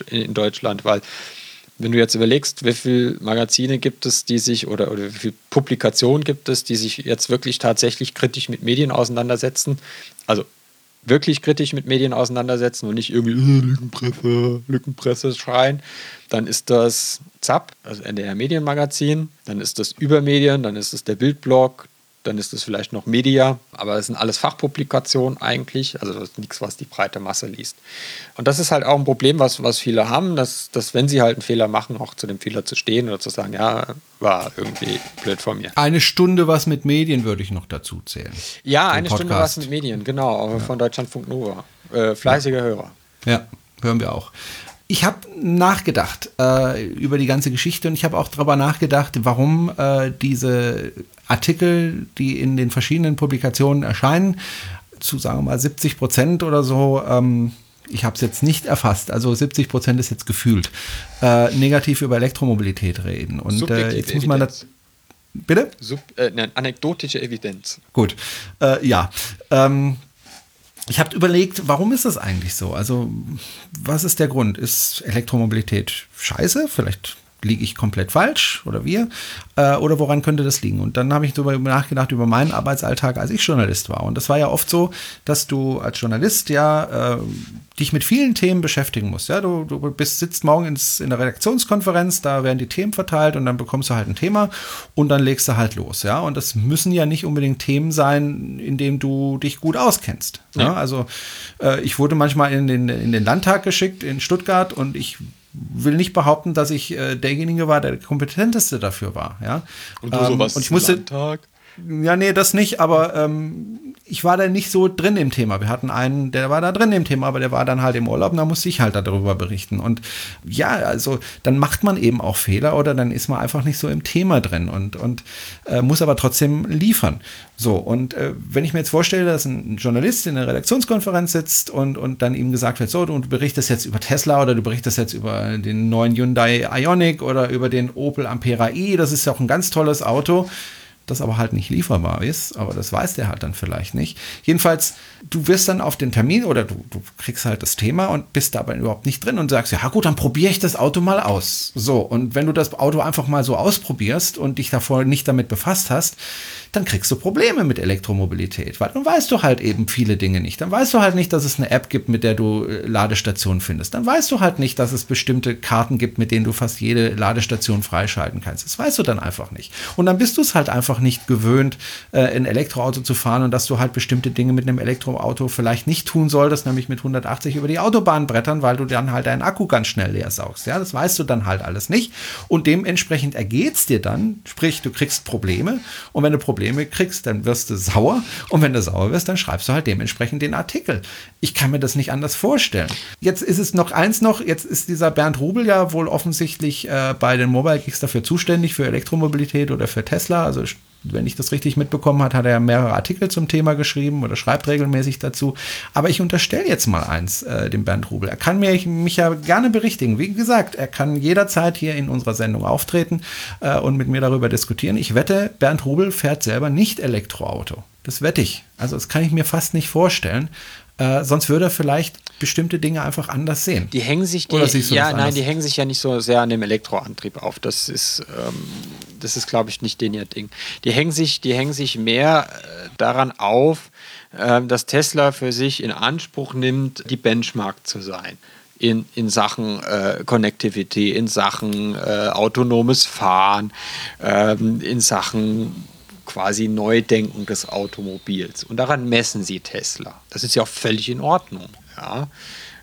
in Deutschland, weil wenn du jetzt überlegst, wie viele Magazine gibt es, die sich oder, oder wie viele Publikationen gibt es, die sich jetzt wirklich tatsächlich kritisch mit Medien auseinandersetzen, also wirklich kritisch mit Medien auseinandersetzen und nicht irgendwie äh, Lückenpresse, Lückenpresse schreien, dann ist das ZAP, also NDR Medienmagazin, dann ist das Übermedien, dann ist es der Bildblog, dann ist es vielleicht noch Media, aber es sind alles Fachpublikationen eigentlich, also das ist nichts, was die breite Masse liest. Und das ist halt auch ein Problem, was, was viele haben, dass, dass wenn sie halt einen Fehler machen, auch zu dem Fehler zu stehen oder zu sagen, ja, war irgendwie blöd von mir. Eine Stunde was mit Medien würde ich noch dazu zählen. Ja, eine Podcast. Stunde was mit Medien, genau, ja. von Deutschlandfunk Nova. Äh, fleißiger ja. Hörer. Ja, hören wir auch ich habe nachgedacht äh, über die ganze Geschichte und ich habe auch darüber nachgedacht, warum äh, diese Artikel, die in den verschiedenen Publikationen erscheinen, zu sagen wir mal 70 Prozent oder so, ähm, ich habe es jetzt nicht erfasst, also 70 Prozent ist jetzt gefühlt, äh, negativ über Elektromobilität reden. Und äh, jetzt muss man das. Bitte? Sub, äh, nein, anekdotische Evidenz. Gut. Äh, ja. Ähm, ich habe überlegt, warum ist das eigentlich so? Also, was ist der Grund? Ist Elektromobilität scheiße? Vielleicht liege ich komplett falsch oder wir? Äh, oder woran könnte das liegen? Und dann habe ich darüber nachgedacht über meinen Arbeitsalltag, als ich Journalist war. Und das war ja oft so, dass du als Journalist ja äh, dich mit vielen Themen beschäftigen musst. Ja, du, du bist, sitzt morgen ins, in der Redaktionskonferenz, da werden die Themen verteilt und dann bekommst du halt ein Thema und dann legst du halt los. Ja, und das müssen ja nicht unbedingt Themen sein, in denen du dich gut auskennst. Ja, also äh, ich wurde manchmal in den, in den Landtag geschickt in Stuttgart und ich will nicht behaupten, dass ich äh, derjenige war, der kompetenteste dafür war. Ja? Und du ähm, sowas und ich musste, Landtag? Ja, nee, das nicht, aber ähm, ich war da nicht so drin im Thema. Wir hatten einen, der war da drin im Thema, aber der war dann halt im Urlaub und da musste ich halt darüber berichten. Und ja, also dann macht man eben auch Fehler oder dann ist man einfach nicht so im Thema drin und, und äh, muss aber trotzdem liefern. So, und äh, wenn ich mir jetzt vorstelle, dass ein Journalist in einer Redaktionskonferenz sitzt und, und dann ihm gesagt wird, so, du berichtest jetzt über Tesla oder du berichtest jetzt über den neuen Hyundai Ionic oder über den Opel Ampera i, das ist ja auch ein ganz tolles Auto das aber halt nicht lieferbar ist, aber das weiß der halt dann vielleicht nicht. Jedenfalls, du wirst dann auf den Termin oder du, du kriegst halt das Thema und bist dabei überhaupt nicht drin und sagst, ja gut, dann probiere ich das Auto mal aus. So, und wenn du das Auto einfach mal so ausprobierst und dich davor nicht damit befasst hast, dann kriegst du Probleme mit Elektromobilität, weil dann weißt du halt eben viele Dinge nicht. Dann weißt du halt nicht, dass es eine App gibt, mit der du äh, Ladestationen findest. Dann weißt du halt nicht, dass es bestimmte Karten gibt, mit denen du fast jede Ladestation freischalten kannst. Das weißt du dann einfach nicht. Und dann bist du es halt einfach nicht gewöhnt, äh, ein Elektroauto zu fahren und dass du halt bestimmte Dinge mit einem Elektroauto vielleicht nicht tun solltest, nämlich mit 180 über die Autobahn brettern, weil du dann halt deinen Akku ganz schnell leer saugst. Ja, das weißt du dann halt alles nicht. Und dementsprechend ergeht's dir dann, sprich, du kriegst Probleme und wenn du Probleme kriegst, dann wirst du sauer und wenn du sauer wirst, dann schreibst du halt dementsprechend den Artikel. Ich kann mir das nicht anders vorstellen. Jetzt ist es noch eins noch, jetzt ist dieser Bernd Rubel ja wohl offensichtlich äh, bei den Mobile Geeks dafür zuständig, für Elektromobilität oder für Tesla. Also wenn ich das richtig mitbekommen habe, hat er mehrere Artikel zum Thema geschrieben oder schreibt regelmäßig dazu. Aber ich unterstelle jetzt mal eins äh, dem Bernd Rubel. Er kann mir, mich ja gerne berichtigen. Wie gesagt, er kann jederzeit hier in unserer Sendung auftreten äh, und mit mir darüber diskutieren. Ich wette, Bernd Rubel fährt selber nicht Elektroauto. Das wette ich. Also das kann ich mir fast nicht vorstellen. Äh, sonst würde er vielleicht bestimmte Dinge einfach anders sehen. Die hängen sich, die, ja, nein, die hängen sich ja nicht so sehr an dem Elektroantrieb auf. Das ist, ähm, das ist, glaube ich, nicht den ihr Ding. Die hängen sich, die hängen sich mehr äh, daran auf, äh, dass Tesla für sich in Anspruch nimmt, die Benchmark zu sein. In, in Sachen äh, Connectivity, in Sachen äh, autonomes Fahren, ähm, in Sachen quasi Neudenken des Automobils. Und daran messen sie Tesla. Das ist ja auch völlig in Ordnung. Ja.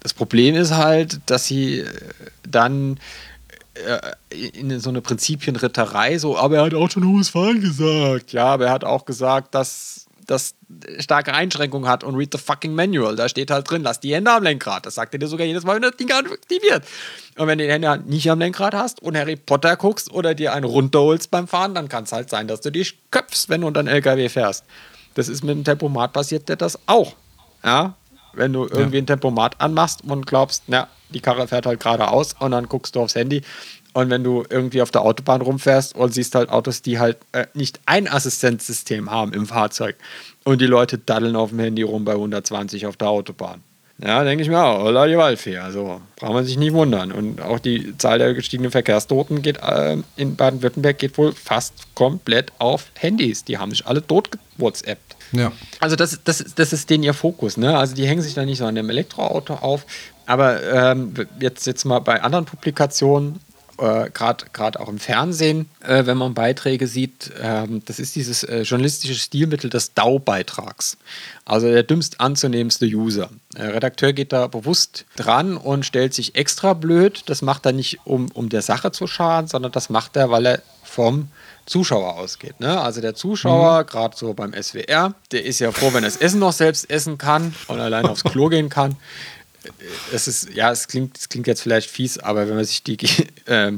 Das Problem ist halt, dass sie äh, dann äh, in so eine Prinzipienritterei so, aber er hat autonomes Fahren gesagt. Ja, aber er hat auch gesagt, dass das starke Einschränkungen hat und read the fucking manual. Da steht halt drin, lass die Hände am Lenkrad. Das sagt er dir sogar jedes Mal, wenn das Ding aktiviert. Und wenn du die Hände nicht am Lenkrad hast und Harry Potter guckst oder dir einen runterholst beim Fahren, dann kann es halt sein, dass du dich köpfst, wenn du unter einen LKW fährst. Das ist mit dem Tempomat passiert dir das auch. Ja, wenn du irgendwie ja. ein Tempomat anmachst und glaubst, na, die Karre fährt halt geradeaus und dann guckst du aufs Handy und wenn du irgendwie auf der Autobahn rumfährst und siehst halt Autos, die halt äh, nicht ein Assistenzsystem haben im Fahrzeug und die Leute daddeln auf dem Handy rum bei 120 auf der Autobahn. Ja, denke ich mir auch, holla die Waldfee. Also braucht man sich nicht wundern. Und auch die Zahl der gestiegenen Verkehrstoten geht äh, in Baden-Württemberg geht wohl fast komplett auf Handys. Die haben sich alle tot WhatsAppt. Ja. Also das, das, das ist denen ihr Fokus. Ne? Also die hängen sich da nicht so an dem Elektroauto auf. Aber ähm, jetzt, jetzt mal bei anderen Publikationen, äh, gerade auch im Fernsehen, äh, wenn man Beiträge sieht, äh, das ist dieses äh, journalistische Stilmittel des DAO-Beitrags. Also der dümmst anzunehmendste User. Der Redakteur geht da bewusst dran und stellt sich extra blöd. Das macht er nicht, um, um der Sache zu schaden, sondern das macht er, weil er vom Zuschauer ausgeht. Ne? Also der Zuschauer, mhm. gerade so beim SWR, der ist ja froh, wenn er das Essen noch selbst essen kann und allein aufs Klo gehen kann es ist, ja, es klingt, es klingt jetzt vielleicht fies, aber wenn man sich die, äh,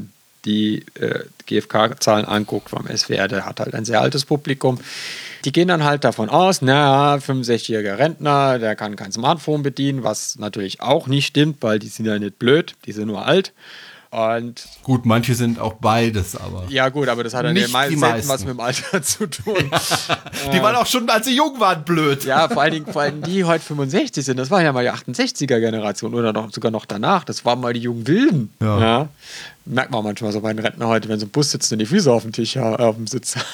die äh, GfK-Zahlen anguckt vom SWR, der hat halt ein sehr altes Publikum. Die gehen dann halt davon aus, naja, 65-jähriger Rentner, der kann kein Smartphone bedienen, was natürlich auch nicht stimmt, weil die sind ja nicht blöd, die sind nur alt. Und gut, manche sind auch beides, aber. Ja, gut, aber das hat dann ja selten meisten. was mit dem Alter zu tun. die waren auch schon, als sie jung waren, blöd. Ja, vor allen Dingen, vor allen Dingen die heute 65 sind, das war ja mal die 68er-Generation oder noch, sogar noch danach. Das waren mal die jungen Wilden. Ja. ja. Merkt man manchmal so bei den Rentner heute, wenn sie im Bus sitzen und die Füße auf dem Tisch, ja, auf dem Sitz.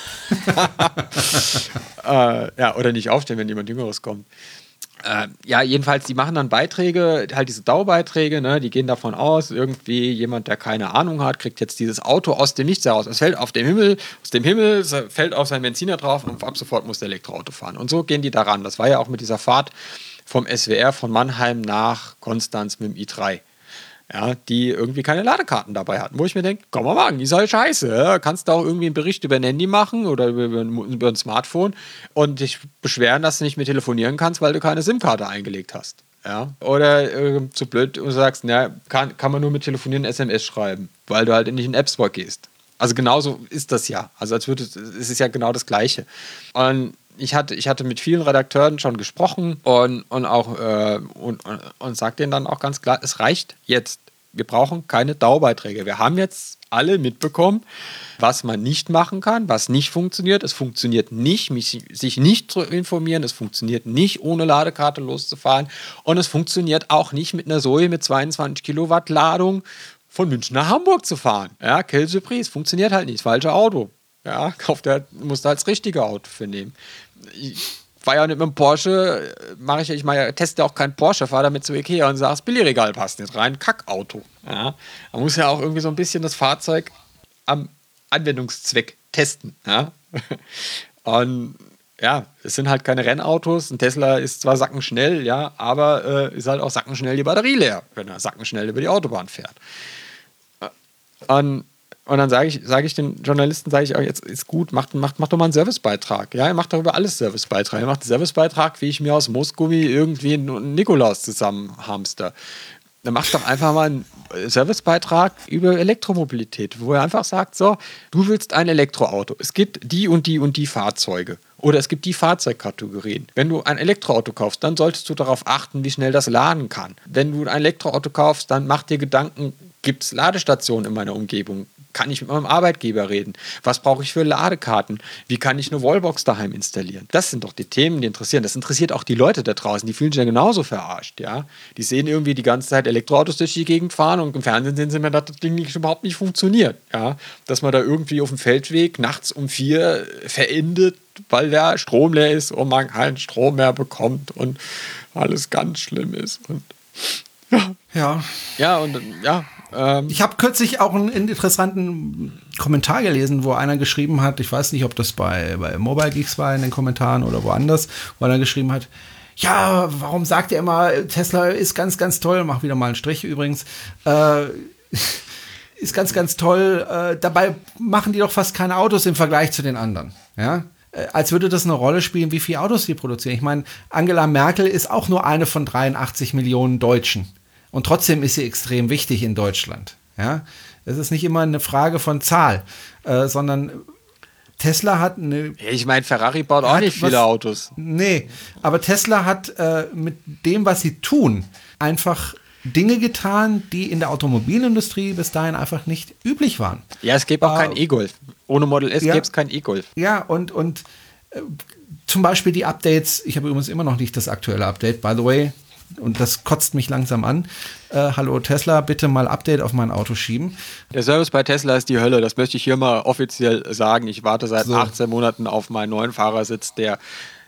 äh, ja, oder nicht aufstehen, wenn jemand Jüngeres kommt. Äh, ja, jedenfalls, die machen dann Beiträge, halt diese Dauerbeiträge, ne, die gehen davon aus, irgendwie jemand, der keine Ahnung hat, kriegt jetzt dieses Auto aus dem Nichts heraus. Es fällt auf dem Himmel, aus dem Himmel, fällt auf sein Benziner drauf und ab sofort muss der Elektroauto fahren. Und so gehen die daran. Das war ja auch mit dieser Fahrt vom SWR von Mannheim nach Konstanz mit dem i3 ja, die irgendwie keine Ladekarten dabei hatten. Wo ich mir denke, komm mal machen, die ist halt scheiße. Kannst du auch irgendwie einen Bericht über ein Handy machen oder über, über, ein Smartphone und dich beschweren, dass du nicht mehr telefonieren kannst, weil du keine SIM-Karte eingelegt hast. Ja? Oder äh, zu blöd und sagst, na, kann, kann man nur mit Telefonieren SMS schreiben, weil du halt nicht in den App Store gehst. Also genauso ist das ja. Also als würde es ist ja genau das Gleiche. Und ich hatte, ich hatte mit vielen Redakteuren schon gesprochen und, und auch äh, und, und, und sage denen dann auch ganz klar, es reicht jetzt. Wir brauchen keine Dauerbeiträge. Wir haben jetzt alle mitbekommen, was man nicht machen kann, was nicht funktioniert. Es funktioniert nicht, mich, sich nicht zu informieren. Es funktioniert nicht, ohne Ladekarte loszufahren. Und es funktioniert auch nicht mit einer Zoe mit 22 Kilowatt Ladung von München nach Hamburg zu fahren. Ja, Kill Surprise, funktioniert halt nicht. Das falsche Auto. Ja, kauft er, musst du als richtige Auto für nehmen ich fahre ja nicht mit dem Porsche, mache ich, ich mal, teste auch kein Porsche, fahre damit zu Ikea und sage, das Billigregal passt nicht rein, Kackauto. Ja, man muss ja auch irgendwie so ein bisschen das Fahrzeug am Anwendungszweck testen. Ja? Und ja, es sind halt keine Rennautos. Ein Tesla ist zwar sackenschnell, ja, aber äh, ist halt auch sackenschnell die Batterie leer, wenn er sackenschnell über die Autobahn fährt. Und, und dann sage ich, sag ich den Journalisten, sage ich auch, jetzt ist gut, macht, macht, macht doch mal einen Servicebeitrag. Ja, ihr macht darüber alles Servicebeitrag. Ihr macht einen Servicebeitrag, wie ich mir aus Moosgummi irgendwie einen Nikolaus zusammenhamster. Dann macht doch einfach mal einen Servicebeitrag über Elektromobilität, wo er einfach sagt: So, du willst ein Elektroauto. Es gibt die und die und die Fahrzeuge. Oder es gibt die Fahrzeugkategorien. Wenn du ein Elektroauto kaufst, dann solltest du darauf achten, wie schnell das laden kann. Wenn du ein Elektroauto kaufst, dann mach dir Gedanken, gibt es Ladestationen in meiner Umgebung? Kann ich mit meinem Arbeitgeber reden? Was brauche ich für Ladekarten? Wie kann ich eine Wallbox daheim installieren? Das sind doch die Themen, die interessieren. Das interessiert auch die Leute da draußen. Die fühlen sich ja genauso verarscht. Ja? Die sehen irgendwie die ganze Zeit Elektroautos durch die Gegend fahren und im Fernsehen sehen sie mir, dass das Ding nicht, überhaupt nicht funktioniert. Ja? Dass man da irgendwie auf dem Feldweg nachts um vier verendet, weil der Strom leer ist und man keinen Strom mehr bekommt und alles ganz schlimm ist. Und ja. Ja. Ja, und ja, ähm ich habe kürzlich auch einen interessanten Kommentar gelesen, wo einer geschrieben hat, ich weiß nicht, ob das bei, bei Mobile Geeks war in den Kommentaren oder woanders, wo einer geschrieben hat, ja, warum sagt ihr immer, Tesla ist ganz, ganz toll, mach wieder mal einen Strich übrigens, äh, ist ganz, ganz toll, äh, dabei machen die doch fast keine Autos im Vergleich zu den anderen, ja, äh, als würde das eine Rolle spielen, wie viele Autos die produzieren. Ich meine, Angela Merkel ist auch nur eine von 83 Millionen Deutschen. Und trotzdem ist sie extrem wichtig in Deutschland. Ja, es ist nicht immer eine Frage von Zahl, äh, sondern Tesla hat eine. Ich meine, Ferrari baut auch nicht viele was, Autos. Nee, aber Tesla hat äh, mit dem, was sie tun, einfach Dinge getan, die in der Automobilindustrie bis dahin einfach nicht üblich waren. Ja, es gäbe auch äh, kein E-Golf. Ohne Model S ja, gäbe es kein E-Golf. Ja, und, und äh, zum Beispiel die Updates. Ich habe übrigens immer noch nicht das aktuelle Update, by the way und das kotzt mich langsam an. Äh, hallo Tesla, bitte mal Update auf mein Auto schieben. Der Service bei Tesla ist die Hölle, das möchte ich hier mal offiziell sagen. Ich warte seit so. 18 Monaten auf meinen neuen Fahrersitz, der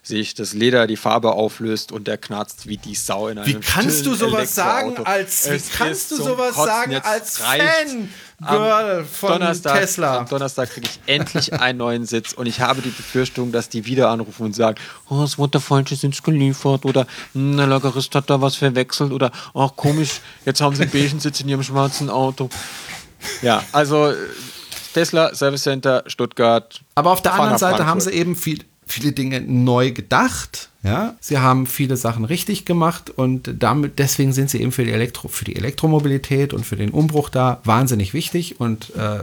sich das Leder die Farbe auflöst und der knarzt wie die Sau in einem Wie kannst du sowas sagen als wie kannst du sowas sagen als Fan Girl von Donnerstag, Tesla? Am Donnerstag kriege ich endlich einen neuen Sitz und ich habe die Befürchtung, dass die wieder anrufen und sagen, oh, es wurde der falsche Sitz geliefert oder hm, der Lagerist hat da was verwechselt oder ach komisch, jetzt haben sie einen beigen Sitz in ihrem schwarzen Auto. Ja, also Tesla Service Center Stuttgart. Aber auf der anderen Seite haben sie eben viel viele Dinge neu gedacht. Ja, sie haben viele Sachen richtig gemacht und damit deswegen sind sie eben für die Elektro für die Elektromobilität und für den Umbruch da wahnsinnig wichtig und äh,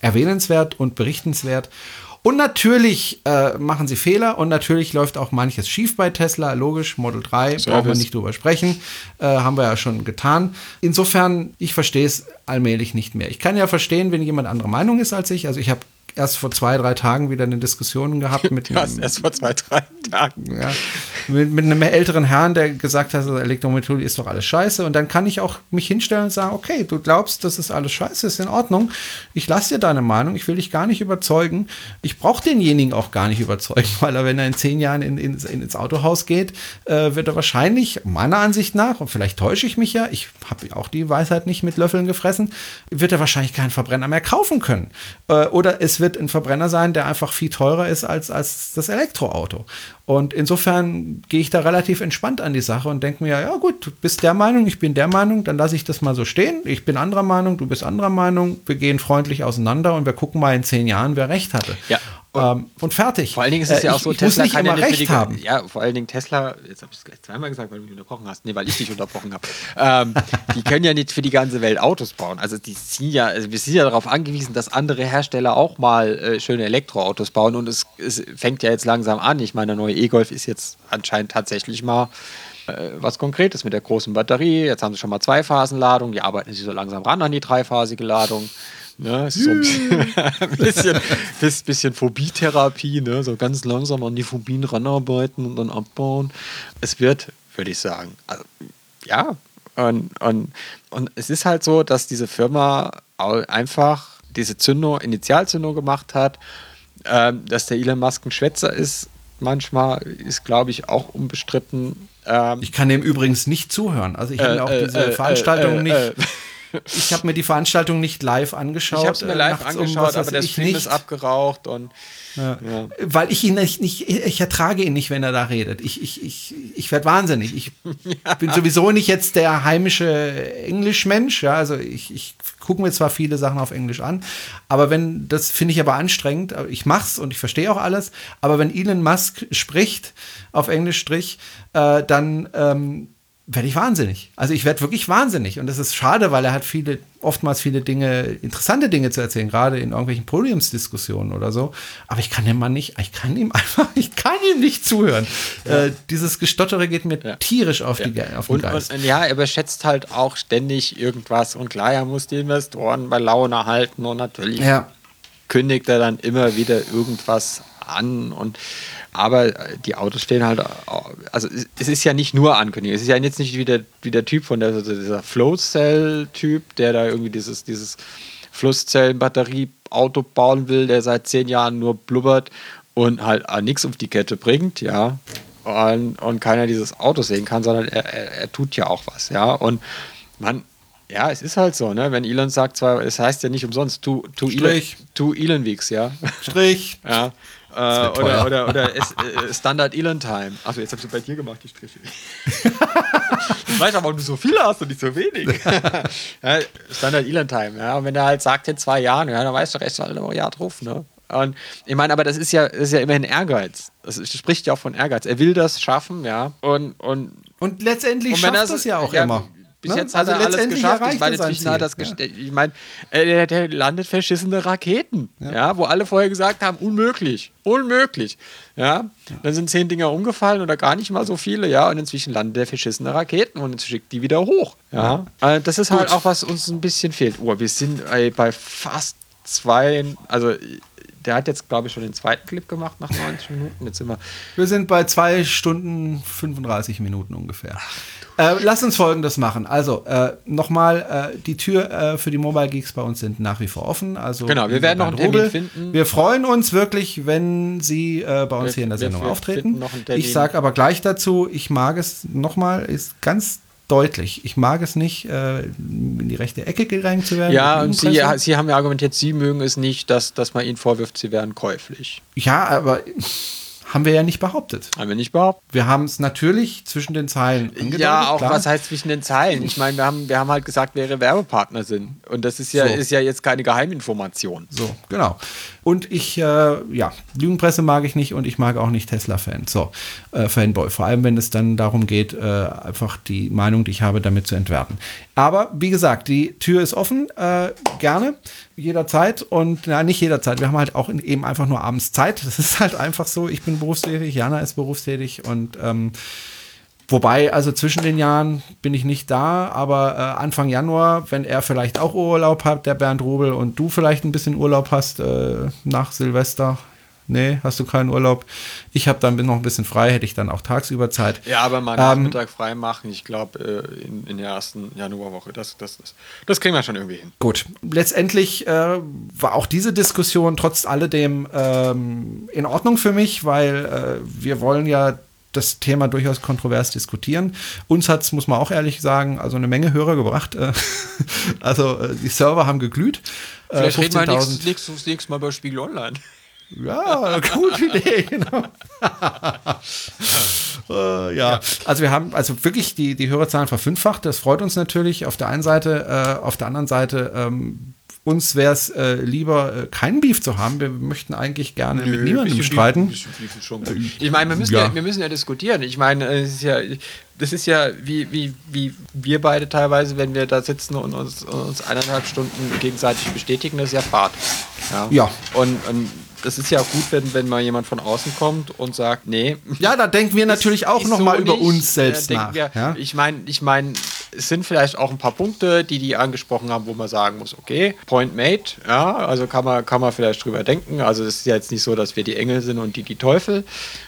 erwähnenswert und berichtenswert. Und natürlich äh, machen sie Fehler und natürlich läuft auch manches schief bei Tesla. Logisch, Model 3, Service. brauchen wir nicht drüber sprechen. Äh, haben wir ja schon getan. Insofern, ich verstehe es allmählich nicht mehr. Ich kann ja verstehen, wenn jemand andere Meinung ist als ich. Also ich habe erst vor zwei, drei Tagen wieder eine Diskussion gehabt mit ja, erst vor zwei, drei Tagen. Ja, mit, mit, einem älteren Herrn, der gesagt hat, Elektromobilität ist doch alles scheiße. Und dann kann ich auch mich hinstellen und sagen, okay, du glaubst, das ist alles scheiße, ist in Ordnung. Ich lasse dir deine Meinung, ich will dich gar nicht überzeugen. Ich brauche denjenigen auch gar nicht überzeugen, weil er, wenn er in zehn Jahren in, in, in ins Autohaus geht, äh, wird er wahrscheinlich, meiner Ansicht nach, und vielleicht täusche ich mich ja, ich habe auch die Weisheit nicht mit Löffeln gefressen, wird er wahrscheinlich keinen Verbrenner mehr kaufen können. Äh, oder es wird ein Verbrenner sein, der einfach viel teurer ist als, als das Elektroauto. Und insofern gehe ich da relativ entspannt an die Sache und denke mir, ja gut, du bist der Meinung, ich bin der Meinung, dann lasse ich das mal so stehen. Ich bin anderer Meinung, du bist anderer Meinung. Wir gehen freundlich auseinander und wir gucken mal in zehn Jahren, wer recht hatte. Ja. Ähm, und fertig. Vor allen Dingen ist es ja auch so, ich Tesla muss nicht immer ja recht haben. Ja, vor allen Dingen Tesla, jetzt habe ich es gleich zweimal gesagt, weil du mich unterbrochen hast. Nee, weil ich dich unterbrochen habe. Ähm, die können ja nicht für die ganze Welt Autos bauen. Also die sind ja, also wir sind ja darauf angewiesen, dass andere Hersteller auch mal äh, schöne Elektroautos bauen. Und es, es fängt ja jetzt langsam an. Ich meine, der neue E-Golf ist jetzt anscheinend tatsächlich mal äh, was Konkretes mit der großen Batterie. Jetzt haben sie schon mal Zweiphasenladung. Die arbeiten sich so langsam ran an die dreiphasige Ladung. Ne? So ein bisschen, bisschen, bisschen Phobie-Therapie, ne? so ganz langsam an die Phobien ranarbeiten und dann abbauen. Es wird, würde ich sagen, also, ja. Und, und, und es ist halt so, dass diese Firma einfach diese Zündung, Initialzündung gemacht hat, ähm, dass der Elon Musk ein Schwätzer ist. Manchmal ist, glaube ich, auch unbestritten. Ähm, ich kann dem übrigens nicht zuhören. Also ich äh, habe auch diese äh, äh, Veranstaltung äh, nicht. Ich habe mir die Veranstaltung nicht live angeschaut. Ich habe es mir äh, live um, angeschaut, aber der ich Stream nicht. ist abgeraucht und Ja. Weil ich ihn nicht, nicht, ich ertrage ihn nicht, wenn er da redet. Ich, ich, ich, ich werde wahnsinnig. Ich bin sowieso nicht jetzt der heimische Englischmensch. Ja, also ich, ich gucke mir zwar viele Sachen auf Englisch an, aber wenn, das finde ich aber anstrengend. Ich mach's und ich verstehe auch alles. Aber wenn Elon Musk spricht auf Englisch Strich, äh, dann ähm, werde ich wahnsinnig. Also ich werde wirklich wahnsinnig. Und das ist schade, weil er hat viele, oftmals viele Dinge, interessante Dinge zu erzählen, gerade in irgendwelchen Podiumsdiskussionen oder so. Aber ich kann dem Mann nicht, ich kann ihm einfach, ich kann ihm nicht zuhören. Äh, dieses Gestottere geht mir Ja. tierisch auf, die, Ge- auf den Und, Geist. und ja, er überschätzt halt auch ständig irgendwas. Und klar, er muss die Investoren bei Laune halten und natürlich ja. kündigt er dann immer wieder irgendwas an und aber äh, die Autos stehen halt, au- also es- ist ja nicht nur Ankündigung, es ist ja jetzt nicht wie der, wie der Typ von der, dieser Flow Cell Typ, der da irgendwie dieses, dieses Flusszellen-Batterie-Auto bauen will, der seit zehn Jahren nur blubbert und halt nichts auf die Kette bringt, ja. Und, und keiner dieses Auto sehen kann, sondern er, er, er tut ja auch was, ja. Und man, ja, es ist halt so, ne? Wenn Elon sagt zwar, es heißt ja nicht umsonst, tu, tu, Elon, tu Elon Weeks, ja. Strich. ja. Äh, oder oder, oder es, äh, Standard Elon Time. Achso, jetzt hast du bei dir gemacht, die Striche. ich weiß aber, warum du so viele hast und nicht so wenig. ja, Standard Elon Time, ja. Und wenn er halt sagt in zwei Jahren, ja, dann weißt du, recht halt ein Jahr drauf, ne? Und ich meine, aber das ist ja, das ist ja immerhin Ehrgeiz. Das ist- spricht ja auch von Ehrgeiz. Er will das schaffen, ja. Und, und Und letztendlich und schafft er das ja auch ja, immer. Bis Ne? jetzt hat Also er alles geschafft. Ich meine, inzwischen hat das gest- Ich meine, äh, der, landet verschissene Raketen. Ja. wo alle vorher gesagt haben, unmöglich. Unmöglich. Ja. Dann sind zehn Dinger umgefallen oder gar nicht mal so viele, ja. Und inzwischen landet der verschissene Raketen und schickt die wieder hoch. Ja. Äh, Das ist halt auch, was uns ein bisschen fehlt. Oh, wir sind ey, bei fast zwei, also der hat jetzt, glaube ich, schon den zweiten Clip gemacht nach 90 Minuten. Jetzt sind wir. Wir sind bei zwei Stunden 35 Minuten ungefähr. Äh, lass uns folgendes machen. Also, äh, nochmal, äh, die Tür äh, für die Mobile Geeks bei uns sind nach wie vor offen. Also, Genau, wir werden noch einen Rubel. Termin finden. Wir freuen uns wirklich, wenn Sie äh, bei uns Wir- hier in der Sendung wir auftreten. Ich sage aber gleich dazu, ich mag es nochmal, ist ganz deutlich. Ich mag es nicht, äh, in die rechte Ecke gedrängt zu werden. Ja, und Sie. Sie haben ja argumentiert, Sie mögen es nicht, dass, dass man Ihnen vorwirft, Sie wären käuflich. ja, aber haben wir ja nicht behauptet. Haben wir nicht behauptet. Wir haben es natürlich zwischen den Zeilen angedeutet. Ja, auch klar. was heißt zwischen den Zeilen? Ich meine, wir haben, wir haben halt gesagt, wer Ihre Werbepartner sind. Und das ist ja, So. ist ja jetzt keine Geheiminformation. So, genau. Und ich, äh, ja, Lügenpresse mag ich nicht und ich mag auch nicht Tesla-Fan. So, äh, Fanboy. Vor allem, wenn es dann darum geht, äh, einfach die Meinung, die ich habe, damit zu entwerten. Aber wie gesagt, die Tür ist offen. Äh, gerne, jederzeit. Und na, nicht jederzeit. Wir haben halt auch in, eben einfach nur abends Zeit. Das ist halt einfach so. Ich bin berufstätig, Jana ist berufstätig und ähm, Wobei, also zwischen den Jahren bin ich nicht da, aber äh, Anfang Januar, wenn er vielleicht auch Urlaub hat, der Bernd Rubel, und du vielleicht ein bisschen Urlaub hast äh, nach Silvester. Nee, hast du keinen Urlaub? Ich habe dann noch ein bisschen frei, hätte ich dann auch tagsüber Zeit. Ja, aber mal Ähm, Nachmittag frei machen, ich glaube, äh, in, in der ersten Januarwoche, das, das, das, das kriegen wir schon irgendwie hin. Gut, letztendlich äh, war auch diese Diskussion trotz alledem ähm, in Ordnung für mich, weil äh, wir wollen ja das Thema durchaus kontrovers diskutieren. Uns hat es, muss man auch ehrlich sagen, also eine Menge Hörer gebracht. Äh, also äh, die Server haben geglüht. Äh, Vielleicht reden wir 15.000 nächstes, nächstes, nächstes Mal bei Spiegel Online. Ja, gute Idee, genau. äh, ja. also wir haben also wirklich die, die Hörerzahlen verfünffacht. Das freut uns natürlich auf der einen Seite. Äh, auf der anderen Seite, ähm, uns wäre es äh, lieber, äh, keinen Beef zu haben. Wir möchten eigentlich gerne mit niemandem bisschen streiten. Bisschen gut. Ich meine, wir müssen ja. Ja. wir müssen ja diskutieren. Ich meine, es ist ja, das ist ja wie, wie, wie wir beide teilweise, wenn wir da sitzen und uns, uns eineinhalb Stunden gegenseitig bestätigen, das ist ja Fahrt. Ja. Ja. Und, und das ist ja auch gut, wenn, wenn mal jemand von außen kommt und sagt, nee. Ja, da denken wir natürlich auch ist noch mal so über nicht. uns selbst Äh, nach. Wir, ja? Ich meine, ich meine, es sind vielleicht auch ein paar Punkte, die die angesprochen haben, wo man sagen muss, okay, Point made, ja, also kann man, kann man vielleicht drüber denken. Also es ist ja jetzt nicht so, dass wir die Engel sind und die die Teufel.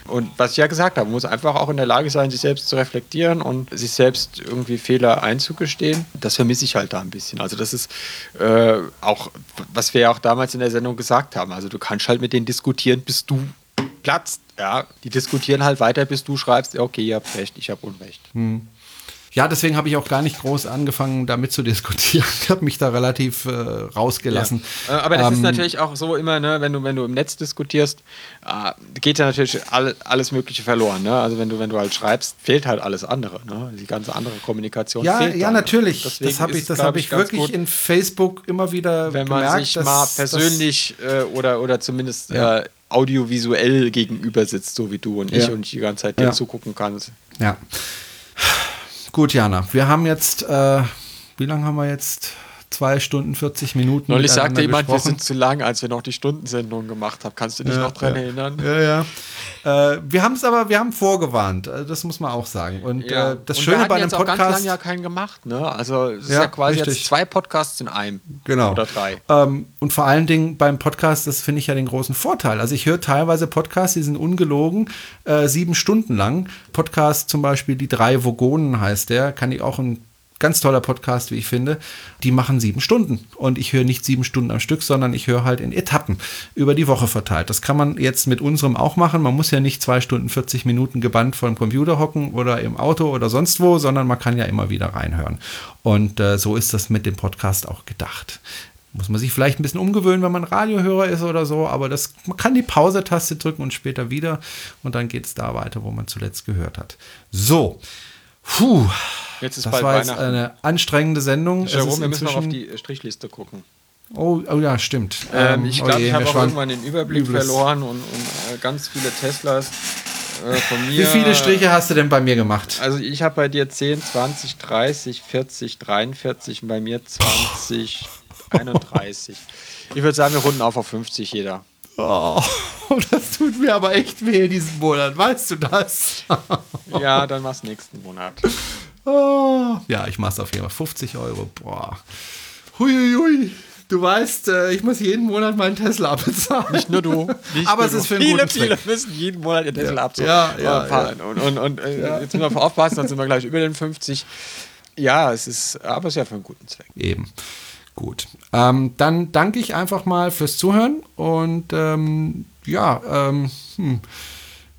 Und was ich ja gesagt habe, man muss einfach auch in der Lage sein, sich selbst zu reflektieren und sich selbst irgendwie Fehler einzugestehen. Das vermisse ich halt da ein bisschen. Also das ist äh, auch, was wir ja auch damals in der Sendung gesagt haben. Also du kannst halt mit denen diskutieren, bis du platzt. Ja, die diskutieren halt weiter, bis du schreibst, okay, ihr habt recht, ich habe Unrecht. Ja, deswegen habe ich auch gar nicht groß angefangen, damit zu diskutieren. Ich habe mich da relativ äh, rausgelassen. Ja. Äh, aber das Ähm, ist natürlich auch so immer, ne, wenn du, wenn du im Netz diskutierst, äh, geht ja natürlich alle, alles Mögliche verloren. Ne? Also wenn du, wenn du halt schreibst, fehlt halt alles andere. Ne? Die ganze andere Kommunikation Ja, fehlt ja, dann. natürlich. Deswegen das habe ich, das hab ich wirklich gut, in Facebook immer wieder wenn man gemerkt, sich dass, mal persönlich äh, oder, oder zumindest Ja. äh, audiovisuell gegenüber sitzt, so wie du und ich Ja. und ich die ganze Zeit dir zugucken kannst. Ja. Gut, Jana, wir haben jetzt, äh, wie lange haben wir jetzt? Zwei Stunden, 40 Minuten. Neulich sagte jemand, wir sind zu lang, als wir noch die Stundensendung gemacht haben. Kannst du dich noch dran erinnern? Ja, ja. Äh, wir haben es aber, wir haben vorgewarnt. äh, Das muss man auch sagen. Und äh, das Und Schöne wir bei einem jetzt auch ganz Podcast. lange ja keinen gemacht, ne? Also es ist Ja, ja quasi richtig. jetzt zwei Podcasts in einem. Genau. Oder drei. Ähm, und vor allen Dingen beim Podcast, das finde ich ja den großen Vorteil. Also ich höre teilweise Podcasts, die sind ungelogen, äh, sieben Stunden lang. Podcast zum Beispiel Die drei Vogonen heißt der, kann ich auch ein ganz toller Podcast, wie ich finde. Die machen sieben Stunden. Und ich höre nicht sieben Stunden am Stück, sondern ich höre halt in Etappen über die Woche verteilt. Das kann man jetzt mit unserem auch machen. Man muss ja nicht zwei Stunden 40 Minuten gebannt vor dem Computer hocken oder im Auto oder sonst wo, sondern man kann ja immer wieder reinhören. Und äh, so ist das mit dem Podcast auch gedacht. Muss man sich vielleicht ein bisschen umgewöhnen, wenn man Radiohörer ist oder so, aber das, man kann die Pause-Taste drücken und später wieder und dann geht es da weiter, wo man zuletzt gehört hat. So, puh, Jetzt ist das bald war jetzt eine anstrengende Sendung. Jerome, wir müssen noch auf die äh, Strichliste gucken. Oh, oh ja, stimmt. Ähm, ich oh glaube, je, ich habe auch irgendwann den Überblick Übles. verloren und, und äh, ganz viele Teslas äh, von mir. Wie viele Striche hast du denn bei mir gemacht? Also ich habe bei dir 10, 20, 30, 40, 43 und bei mir 20, 31. Ich würde sagen, wir runden auf auf 50 jeder. Oh, das tut mir aber echt weh diesen Monat, weißt du das? Ja, dann mach's nächsten Monat. Oh, ja, ich mach's auf jeden Fall. 50 Euro. Boah. Huiuiui. Du weißt, äh, ich muss jeden Monat meinen Tesla bezahlen. Nicht nur du. Nicht Aber nur es ist für einen viele, guten viele Zweck. müssen jeden Monat ihr Tesla Ja. abzogen. Ja, ja, paar- Und, und, und äh, jetzt müssen wir aufpassen, dann sind wir gleich über den 50. Ja, es ist, aber es ist ja für einen guten Zweck. Eben. Gut. Ähm, dann danke ich einfach mal fürs Zuhören und ähm, ja, ähm, hm,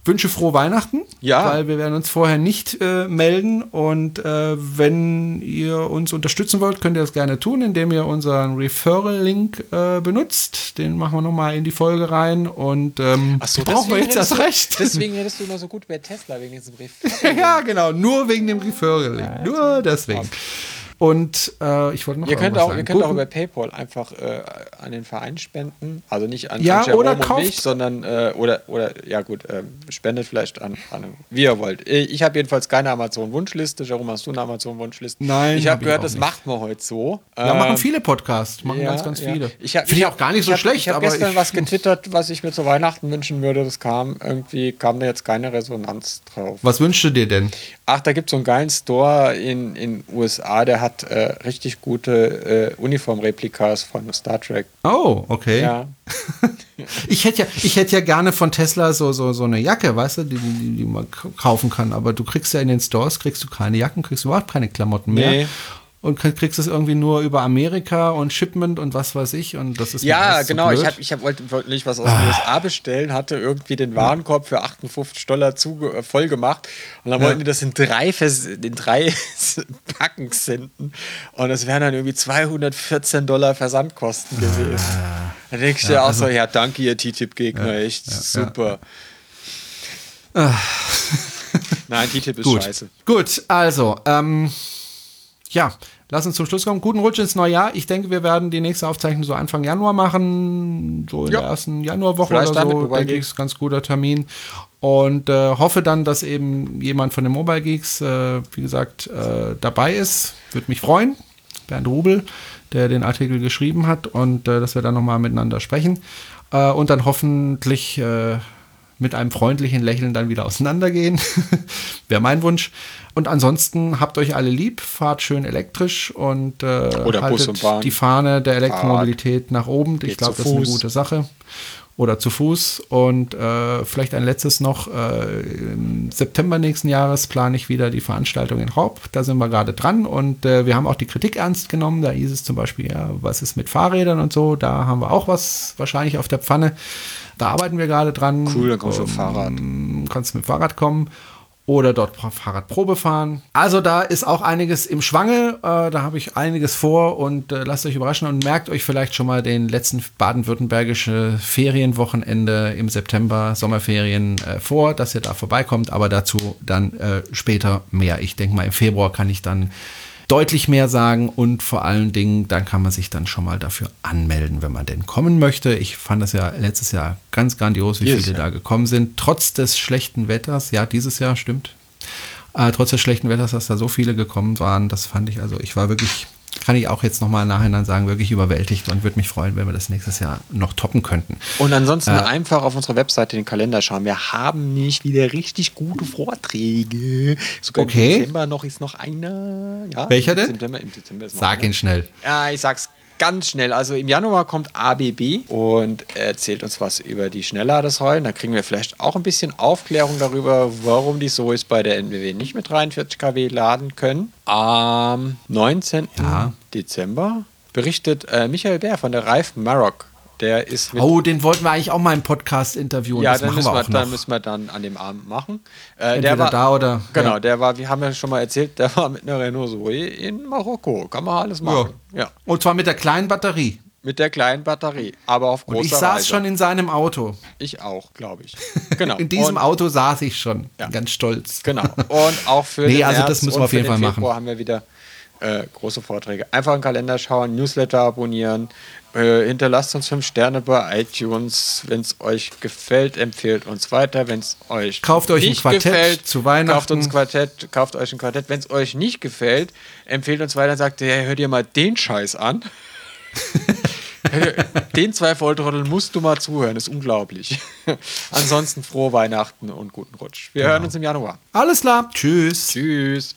wünsche frohe Weihnachten. Ja. Weil wir werden uns vorher nicht äh, melden und äh, wenn ihr uns unterstützen wollt, könnt ihr das gerne tun, indem ihr unseren Referral-Link äh, benutzt. Den machen wir nochmal in die Folge rein und ähm, so, brauchen wir jetzt du- recht. Deswegen redest du immer so gut über Tesla, wegen diesem Brief. ja, genau, nur wegen dem Referral-Link. Nur deswegen. Und äh, ich wollte noch Ihr könnt auch, ihr sagen. könnt auch über PayPal einfach äh, an den Verein spenden. Also nicht an, Ja, an Jerome oder und kauft- mich, sondern äh, oder, oder ja gut, ähm, spendet vielleicht an, an wie ihr wollt. Äh, Ich habe jedenfalls keine Amazon-Wunschliste. Jerome, hast du eine Amazon-Wunschliste? Nein, Ich hab habe ich gehört, das nicht. macht man heute so. Ja, Ähm, machen viele Podcasts, machen ja, ganz, ganz ja. viele. Ich hab- Finde ich hab- auch gar nicht so ich hab- schlecht, Ich habe gestern ich, was getwittert, was ich mir zu Weihnachten wünschen würde. Das kam irgendwie, kam da jetzt keine Resonanz drauf. was wünschst du dir denn? Ach, da gibt es so einen geilen Store in in USA, der hat äh, richtig gute äh, Uniformreplikas von Star Trek. Oh, okay. Ja. Ich hätte ja, ich hätte ja gerne von Tesla so, so, so eine Jacke, weißt du, die, die, die man kaufen kann. Aber du kriegst ja in den Stores, kriegst du keine Jacken, kriegst überhaupt keine Klamotten mehr. Nee. Und kriegst es irgendwie nur über Amerika und Shipment und was weiß ich. Und das ist Ja, alles so genau. ich hab, ich hab, wollte, nicht was aus den USA bestellen, hatte irgendwie den Warenkorb für 58 Dollar zu, äh, voll gemacht. Und dann wollten die das in drei, Vers in drei Packen senden. Und das wären dann irgendwie 214 Dollar Versandkosten gewesen. Da denke ich dir auch so, ja, danke, ihr TTIP-Gegner, echt super. Nein, TTIP ist Gut. scheiße. Gut, also, ähm, ja, lass uns zum Schluss kommen. Guten Rutsch ins neue Jahr. Ich denke, wir werden die nächste Aufzeichnung so Anfang Januar machen, so in Ja. der ersten Januarwoche Vielleicht oder so, denke ich, ist ein ganz guter Termin. Und äh, hoffe dann, dass eben jemand von den Mobile Geeks, äh, wie gesagt, äh, dabei ist. Würde mich freuen. Bernd Rubel, der den Artikel geschrieben hat und äh, dass wir dann nochmal miteinander sprechen. Äh, und dann hoffentlich äh, mit einem freundlichen Lächeln dann wieder auseinandergehen. Wäre mein Wunsch. Und ansonsten habt euch alle lieb, fahrt schön elektrisch und äh, haltet und die Fahne der Elektromobilität nach oben. Ich glaube, das ist eine gute Sache. Oder zu Fuß. Und äh, vielleicht ein letztes noch. Äh, Im September nächsten Jahres plane ich wieder die Veranstaltung in Raub. Da sind wir gerade dran. Und äh, wir haben auch die Kritik ernst genommen. Da hieß es zum Beispiel, ja, was ist mit Fahrrädern und so. Da haben wir auch was wahrscheinlich auf der Pfanne. Da arbeiten wir gerade dran. Cool, dann kommst du mit dem Fahrrad. Ähm, kannst mit dem Fahrrad kommen. Oder dort Fahrradprobe fahren. Also da ist auch einiges im Schwange, äh, da habe ich einiges vor und äh, lasst euch überraschen und merkt euch vielleicht schon mal den letzten baden-württembergische Ferienwochenende im September, Sommerferien äh, vor, dass ihr da vorbeikommt, aber dazu dann äh, später mehr. Ich denke mal, im Februar kann ich dann deutlich mehr sagen und vor allen Dingen, dann kann man sich dann schon mal dafür anmelden, wenn man denn kommen möchte. Ich fand das ja letztes Jahr ganz grandios, wie Dieses viele Jahr. da gekommen sind, trotz des schlechten Wetters. Ja, dieses Jahr stimmt. Äh, trotz des schlechten Wetters, dass da so viele gekommen waren, das fand ich, also ich war wirklich, kann ich auch jetzt nochmal im Nachhinein sagen, wirklich überwältigt und würde mich freuen, wenn wir das nächstes Jahr noch toppen könnten. Und ansonsten einfach auf unserer Webseite den Kalender schauen. Wir haben nicht wieder richtig gute Vorträge. Sogar Okay. im Dezember noch ist noch einer. Ja, Welcher im denn? Dezember, Im Dezember Sag ihn schnell. Ja, ich sag's ganz schnell. Also im Januar kommt ABB und erzählt uns was über die Schnellladesäulen. Da kriegen wir vielleicht auch ein bisschen Aufklärung darüber, warum die Zoes bei der NBW nicht mit 43 kW laden können. Am 19. Ja. Dezember berichtet äh, Michael Bär von der Reif Maroc. Der ist Oh, den wollten wir eigentlich auch mal im Podcast interviewen. ja, das dann machen müssen, wir wir, dann müssen wir dann an dem Abend machen. Äh, Entweder da oder- Genau, ja. der war, wir haben ja schon mal erzählt, der war mit einer Renault Zoe in Marokko. Kann man alles machen. Ja. Und zwar mit der kleinen Batterie. Mit der kleinen Batterie, aber auf großer Und ich saß Reise. schon in seinem Auto. Ich auch, glaube ich. Genau. In diesem und, Auto saß ich schon. Ja. Ganz stolz. Genau. Und auch für Nee, den also das März müssen wir auf jeden Fall Februar machen. haben wir wieder äh, große Vorträge. Einfach einen Kalender schauen, Newsletter abonnieren, äh, hinterlasst uns fünf Sterne bei iTunes. Wenn es euch gefällt, empfehlt uns weiter. Wenn es euch Kauft euch ein nicht Quartett gefällt, zu Weihnachten. Kauft uns Quartett, kauft euch ein Quartett. Wenn es euch nicht gefällt, empfehlt uns weiter. Sagt, hey, hört ihr mal den Scheiß an. Den zwei Volltrotteln musst du mal zuhören, ist unglaublich. Ansonsten frohe Weihnachten und guten Rutsch. Wir hören uns im Januar. Alles klar. Tschüss. Tschüss.